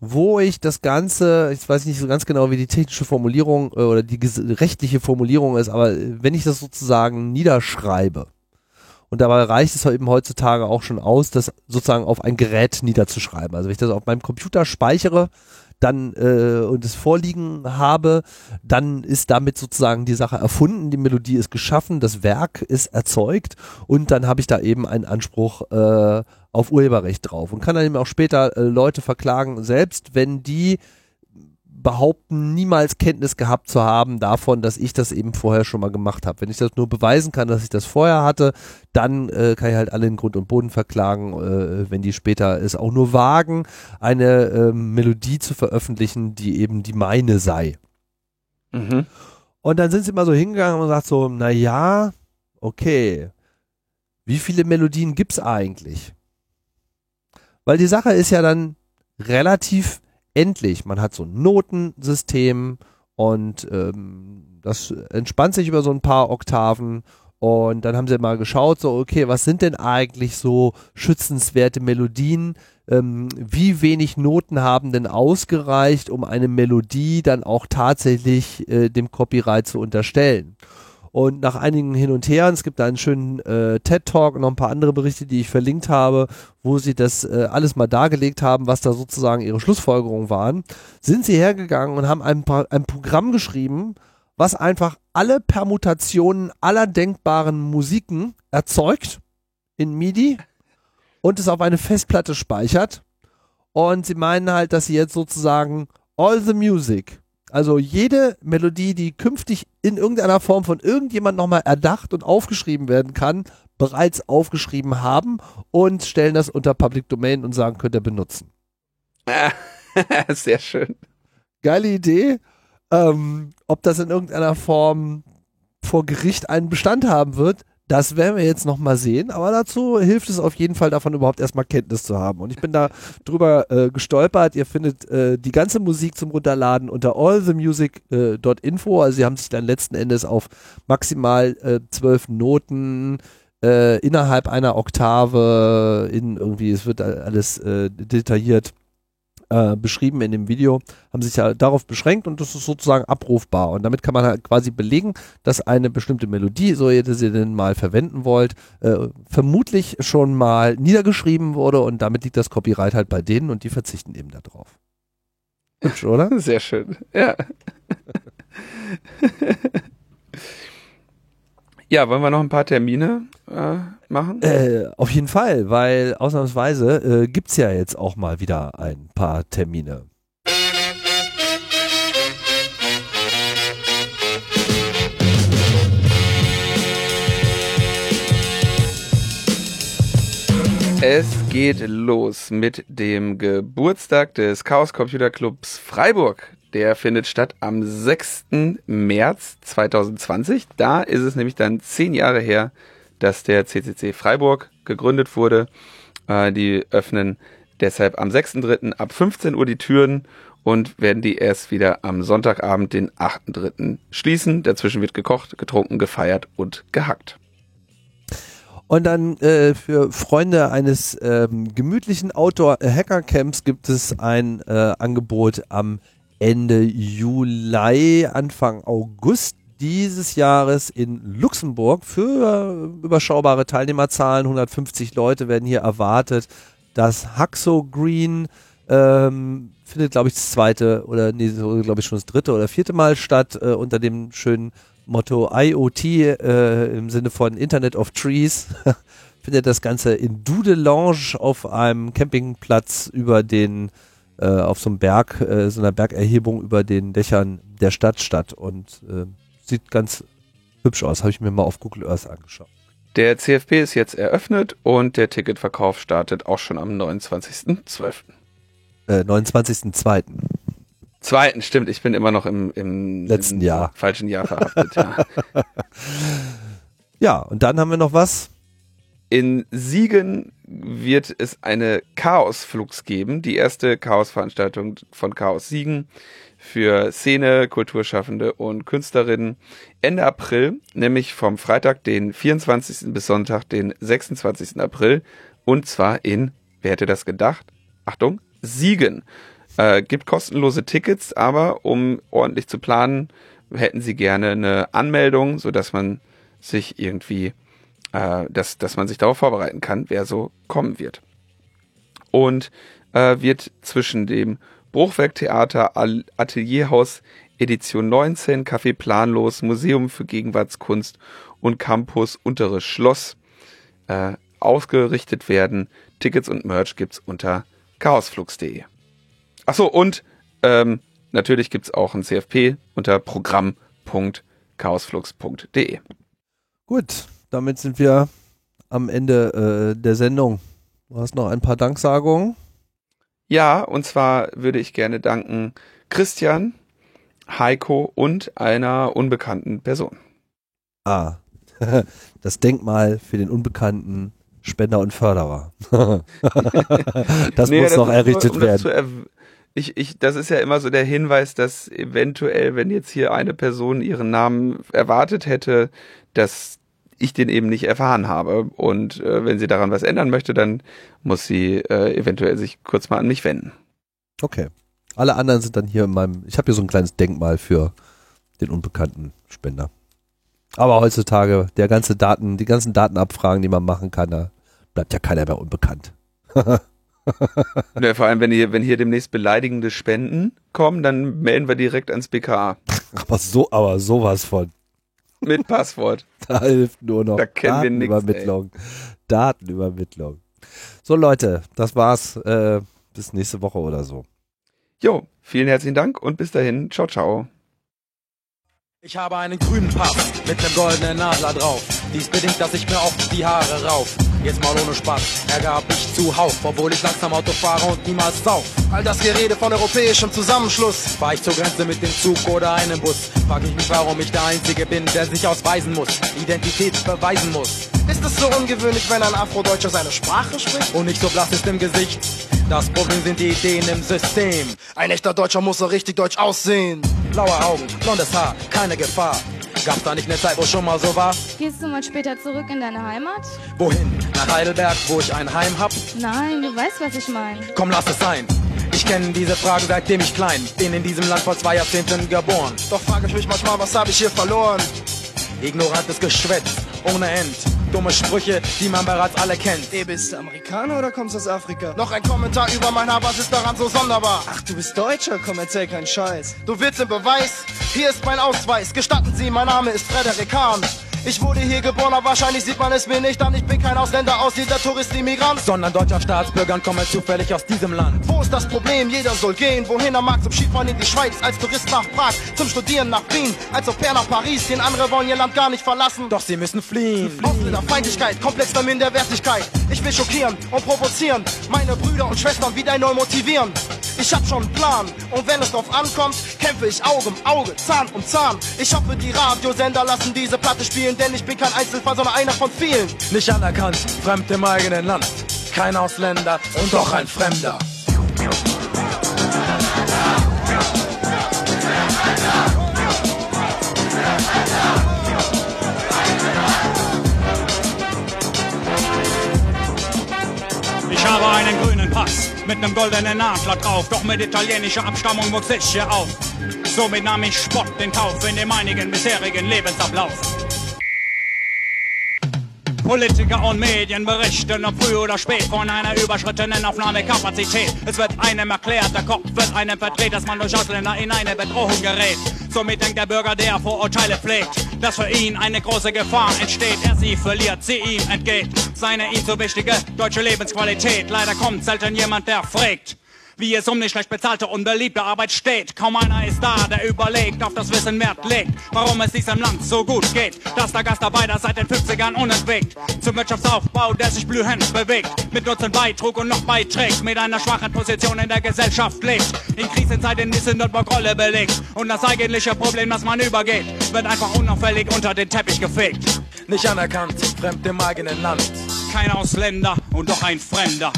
wo ich das Ganze, ich weiß nicht so ganz genau, wie die technische Formulierung äh, oder die rechtliche Formulierung ist, aber wenn ich das sozusagen niederschreibe, und dabei reicht es eben heutzutage auch schon aus, das sozusagen auf ein Gerät niederzuschreiben. Also wenn ich das auf meinem Computer speichere, dann äh, und es vorliegen habe, dann ist damit sozusagen die Sache erfunden, die Melodie ist geschaffen, das Werk ist erzeugt und dann habe ich da eben einen Anspruch äh, auf Urheberrecht drauf und kann dann eben auch später äh, Leute verklagen, selbst wenn die behaupten, niemals Kenntnis gehabt zu haben davon, dass ich das eben vorher schon mal gemacht habe. Wenn ich das nur beweisen kann, dass ich das vorher hatte, dann äh, kann ich halt alle in Grund und Boden verklagen, äh, wenn die später es auch nur wagen, eine äh, Melodie zu veröffentlichen, die eben die meine sei. Mhm. Und dann sind sie mal so hingegangen und sagt so, na ja, okay, wie viele Melodien gibt's eigentlich? Weil die Sache ist ja dann relativ endlich, man hat so ein Notensystem und ähm, das entspannt sich über so ein paar Oktaven und dann haben sie mal geschaut, so, okay, was sind denn eigentlich so schützenswerte Melodien? Ähm, wie wenig Noten haben denn ausgereicht, um eine Melodie dann auch tatsächlich äh, dem Copyright zu unterstellen? Und nach einigen Hin und Her, es gibt da einen schönen äh, TED-Talk und noch ein paar andere Berichte, die ich verlinkt habe, wo sie das äh, alles mal dargelegt haben, was da sozusagen ihre Schlussfolgerungen waren, sind sie hergegangen und haben ein, ein Programm geschrieben, was einfach alle Permutationen aller denkbaren Musiken erzeugt in MIDI und es auf eine Festplatte speichert. Und sie meinen halt, dass sie jetzt sozusagen all the music also jede Melodie, die künftig in irgendeiner Form von irgendjemand nochmal erdacht und aufgeschrieben werden kann, bereits aufgeschrieben haben und stellen das unter Public Domain und sagen, könnt ihr benutzen. Sehr schön. Geile Idee. Ähm, ob das in irgendeiner Form vor Gericht einen Bestand haben wird, das werden wir jetzt noch mal sehen, aber dazu hilft es auf jeden Fall davon überhaupt erstmal Kenntnis zu haben. Und ich bin da drüber äh, gestolpert. Ihr findet äh, die ganze Musik zum Runterladen unter allthemusic.info. Also sie haben sich dann letzten Endes auf maximal äh, zwölf Noten äh, innerhalb einer Oktave in irgendwie, es wird alles äh, detailliert äh, beschrieben in dem Video, haben sich ja darauf beschränkt und das ist sozusagen abrufbar. Und damit kann man halt quasi belegen, dass eine bestimmte Melodie, so ihr sie denn mal verwenden wollt, äh, vermutlich schon mal niedergeschrieben wurde und damit liegt das Copyright halt bei denen und die verzichten eben darauf. Hübsch, oder? Sehr schön, ja. Ja, wollen wir noch ein paar Termine äh, machen? Äh, auf jeden Fall, weil ausnahmsweise äh, gibt es ja jetzt auch mal wieder ein paar Termine. Es geht los mit dem Geburtstag des Chaos Computer Clubs Freiburg. Der findet statt am 6. März 2020. Da ist es nämlich dann zehn Jahre her, dass der CCC Freiburg gegründet wurde. Äh, die öffnen deshalb am 6.3. ab 15 Uhr die Türen und werden die erst wieder am Sonntagabend, den 8.3. schließen. Dazwischen wird gekocht, getrunken, gefeiert und gehackt. Und dann äh, für Freunde eines ähm, gemütlichen Outdoor-Hacker-Camps gibt es ein äh, Angebot am Ende Juli, Anfang August dieses Jahres in Luxemburg für überschaubare Teilnehmerzahlen. 150 Leute werden hier erwartet. Das Haxo Green ähm, findet, glaube ich, das zweite oder nee, glaube ich schon das dritte oder vierte Mal statt äh, unter dem schönen Motto IoT äh, im Sinne von Internet of Trees. findet das Ganze in Dudelange auf einem Campingplatz über den äh, auf so einem Berg, äh, so einer Bergerhebung über den Dächern der Stadt statt und äh, sieht ganz hübsch aus. Habe ich mir mal auf Google Earth angeschaut. Der CFP ist jetzt eröffnet und der Ticketverkauf startet auch schon am 29.12. Äh, 29.02. Zweiten, stimmt, ich bin immer noch im, im Letzten im Jahr. falschen Jahr verhaftet. ja. Ja, und dann haben wir noch was. In Siegen wird es eine Chaosflux geben, die erste Chaosveranstaltung von Chaos Siegen für Szene, Kulturschaffende und Künstlerinnen Ende April, nämlich vom Freitag, den 24. bis Sonntag, den 26. April und zwar in, wer hätte das gedacht? Achtung, Siegen. Äh, gibt kostenlose Tickets, aber um ordentlich zu planen, hätten sie gerne eine Anmeldung, sodass man sich irgendwie, äh, dass, dass man sich darauf vorbereiten kann, wer so kommen wird. Und äh, wird zwischen dem Bruchwerktheater Atelierhaus Edition 19, Café Planlos, Museum für Gegenwartskunst und Campus Unteres Schloss äh, ausgerichtet werden. Tickets und Merch gibt's unter chaosflux.de. Achso, und ähm, natürlich gibt's auch ein CFP unter programm.chaosflux.de. Gut, damit sind wir am Ende äh, der Sendung. Du hast noch ein paar Danksagungen. Ja, und zwar würde ich gerne danken Christian, Heiko und einer unbekannten Person. Ah, das Denkmal für den unbekannten Spender und Förderer. das Nee, muss noch ist errichtet nur, um das werden. erw- Ich, ich, das ist ja immer so der Hinweis, dass eventuell, wenn jetzt hier eine Person ihren Namen erwartet hätte, dass ich den eben nicht erfahren habe. Und äh, wenn sie daran was ändern möchte, dann muss sie äh, eventuell sich kurz mal an mich wenden. Okay. Alle anderen sind dann hier in meinem. Ich habe hier so ein kleines Denkmal für den unbekannten Spender. Aber heutzutage, der ganze Daten, die ganzen Datenabfragen, die man machen kann, da bleibt ja keiner mehr unbekannt. Ne, vor allem, wenn hier, wenn hier demnächst beleidigende Spenden kommen, dann melden wir direkt ans BKA. Aber so, aber sowas von. Mit Passwort. Da hilft nur noch Da kennen wir nix, Datenübermittlung. Datenübermittlung. So Leute, das war's. Äh, bis nächste Woche oder so. Jo, vielen herzlichen Dank und bis dahin. Ciao, ciao. Ich habe einen grünen Pass mit nem goldenen Nadler drauf. Dies bedingt, dass ich mir oft die Haare rauf. Jetzt mal ohne Spaß, hab ich zuhauf, obwohl ich langsam Auto fahre und niemals sauf. All das Gerede von europäischem Zusammenschluss. Fahr ich zur Grenze mit dem Zug oder einem Bus, frag ich mich, warum ich der Einzige bin, der sich ausweisen muss, Identität beweisen muss. Ist es so ungewöhnlich, wenn ein Afrodeutscher seine Sprache spricht? Und nicht so blass ist im Gesicht. Das Problem sind die Ideen im System. Ein echter Deutscher muss so richtig deutsch aussehen. Blaue Augen, blondes Haar, keine Gefahr. Gab's da nicht eine Zeit, wo schon mal so war? Gehst du mal später zurück in deine Heimat? Wohin? Nach Heidelberg, wo ich ein Heim hab? Nein, du weißt, was ich meine. Komm, lass es sein. Ich kenne diese Frage seitdem ich klein bin in diesem Land vor zwei Jahrzehnten geboren. Doch frage ich mich manchmal, was habe ich hier verloren? Ignorantes Geschwätz, ohne End. Dumme Sprüche, die man bereits alle kennt. Ey, bist du Amerikaner oder kommst aus Afrika? Noch ein Kommentar über mein Haar, was ist daran so sonderbar? Ach, du bist Deutscher, komm, erzähl keinen Scheiß. Du willst den Beweis? Hier ist mein Ausweis. Gestatten Sie, mein Name ist Frederik Hahn. Ich wurde hier geboren, aber wahrscheinlich sieht man es mir nicht an. Ich bin kein Ausländer, Ausländer, Tourist, Immigrant. Sondern deutscher Staatsbürger und komme zufällig aus diesem Land. Wo ist das Problem? Jeder soll gehen, wohin er mag. Zum Skifahren in die Schweiz, als Tourist nach Prag, zum Studieren nach Wien, als Au pair nach Paris. Den andere wollen ihr Land gar nicht verlassen. Doch sie müssen fliehen. Ausländerfeindlichkeit, komplexer Minderwertigkeit. Ich will schockieren und provozieren, meine Brüder und Schwestern wieder neu motivieren. Ich hab schon einen Plan und wenn es drauf ankommt, kämpfe ich Auge um Auge, Zahn um Zahn. Ich hoffe, die Radiosender lassen diese Platte spielen, denn ich bin kein Einzelfall, sondern einer von vielen. Nicht anerkannt, fremd im eigenen Land. Kein Ausländer und doch ein Fremder. Ich habe einen grünen Pass mit nem goldenen Adler drauf, doch mit italienischer Abstammung wuchs ich hier auf. Somit nahm ich Spott in Kauf in dem einigen bisherigen Lebensablauf. Politiker und Medien berichten, ob früh oder spät, von einer überschrittenen Aufnahmekapazität. Es wird einem erklärt, der Kopf wird einem verdreht, dass man durch Ausländer in eine Bedrohung gerät. Somit denkt der Bürger, der Vorurteile pflegt, dass für ihn eine große Gefahr entsteht. Er sie verliert, sie ihm entgeht. Seine ihm so wichtige deutsche Lebensqualität. Leider kommt selten jemand, der fragt. Wie es um die schlecht bezahlte, unbeliebte Arbeit steht. Kaum einer ist da, der überlegt, auf das Wissen Wert legt, warum es diesem Land so gut geht, dass der Gastarbeiter seit den 50ern unentwegt zum Wirtschaftsaufbau, der sich blühend bewegt, mit Nutzen beitrug und noch beiträgt, mit einer schwachen Position in der Gesellschaft lebt, in Krisenzeiten die Sündenbock Rolle belegt und das eigentliche Problem, das man übergeht, wird einfach unauffällig unter den Teppich gefegt. Nicht anerkannt, fremd im eigenen Land. Kein Ausländer und doch ein Fremder.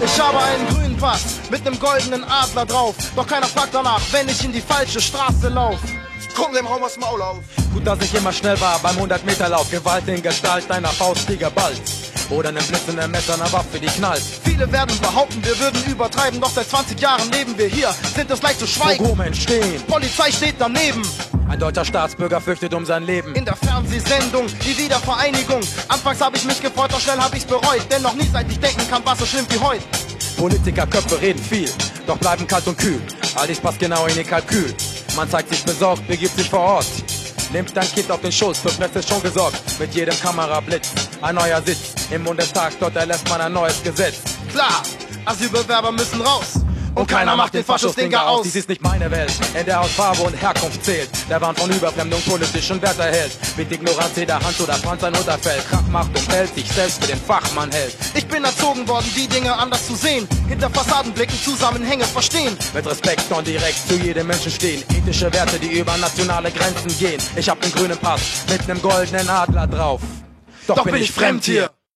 Ich habe einen grünen Pass mit nem goldenen Adler drauf. Doch keiner fragt danach, wenn ich in die falsche Straße lauf. Komm dem Raum aus Maul auf. Gut, dass ich immer schnell war beim 100-Meter-Lauf. Gewalt in Gestalt deiner Faust, die geballt. Oder nem blitzenden Messer, einer Waffe, die knallt. Viele werden behaupten, wir würden übertreiben. Doch seit 20 Jahren leben wir hier, sind es leicht zu schweigen. Pogrome entstehen. Polizei steht daneben. Ein deutscher Staatsbürger fürchtet um sein Leben. In der Fernsehsendung, die Wiedervereinigung. Anfangs habe ich mich gefreut, doch schnell habe ich's bereut. Denn noch nie seit ich denken kann, was so schlimm wie heute. Politikerköpfe reden viel, doch bleiben kalt und kühl. All dies passt genau in ihr Kalkül. Man zeigt sich besorgt, begibt sich vor Ort. Nimmt dein Kind auf den Schoß, für Presse schon gesorgt. Mit jedem Kamerablitz, ein neuer Sitz. Im Bundestag, dort erlässt man ein neues Gesetz. Klar, Asylbewerber müssen raus. Und keiner macht den Faschus-Dinger aus. Dies ist nicht meine Welt, in der aus Farbe und Herkunft zählt. Der Wahn von Überfremdung politischen Wert erhält. Mit Ignoranz jeder Hand oder Franz ein Unterfeld. Kraft macht und hält sich selbst für den Fachmann hält. Ich bin erzogen worden, die Dinge anders zu sehen. Hinter Fassaden blicken, Zusammenhänge verstehen. Mit Respekt und direkt zu jedem Menschen stehen. Ethische Werte, die über nationale Grenzen gehen. Ich hab den grünen Pass mit nem goldenen Adler drauf. Doch, bin ich fremd hier.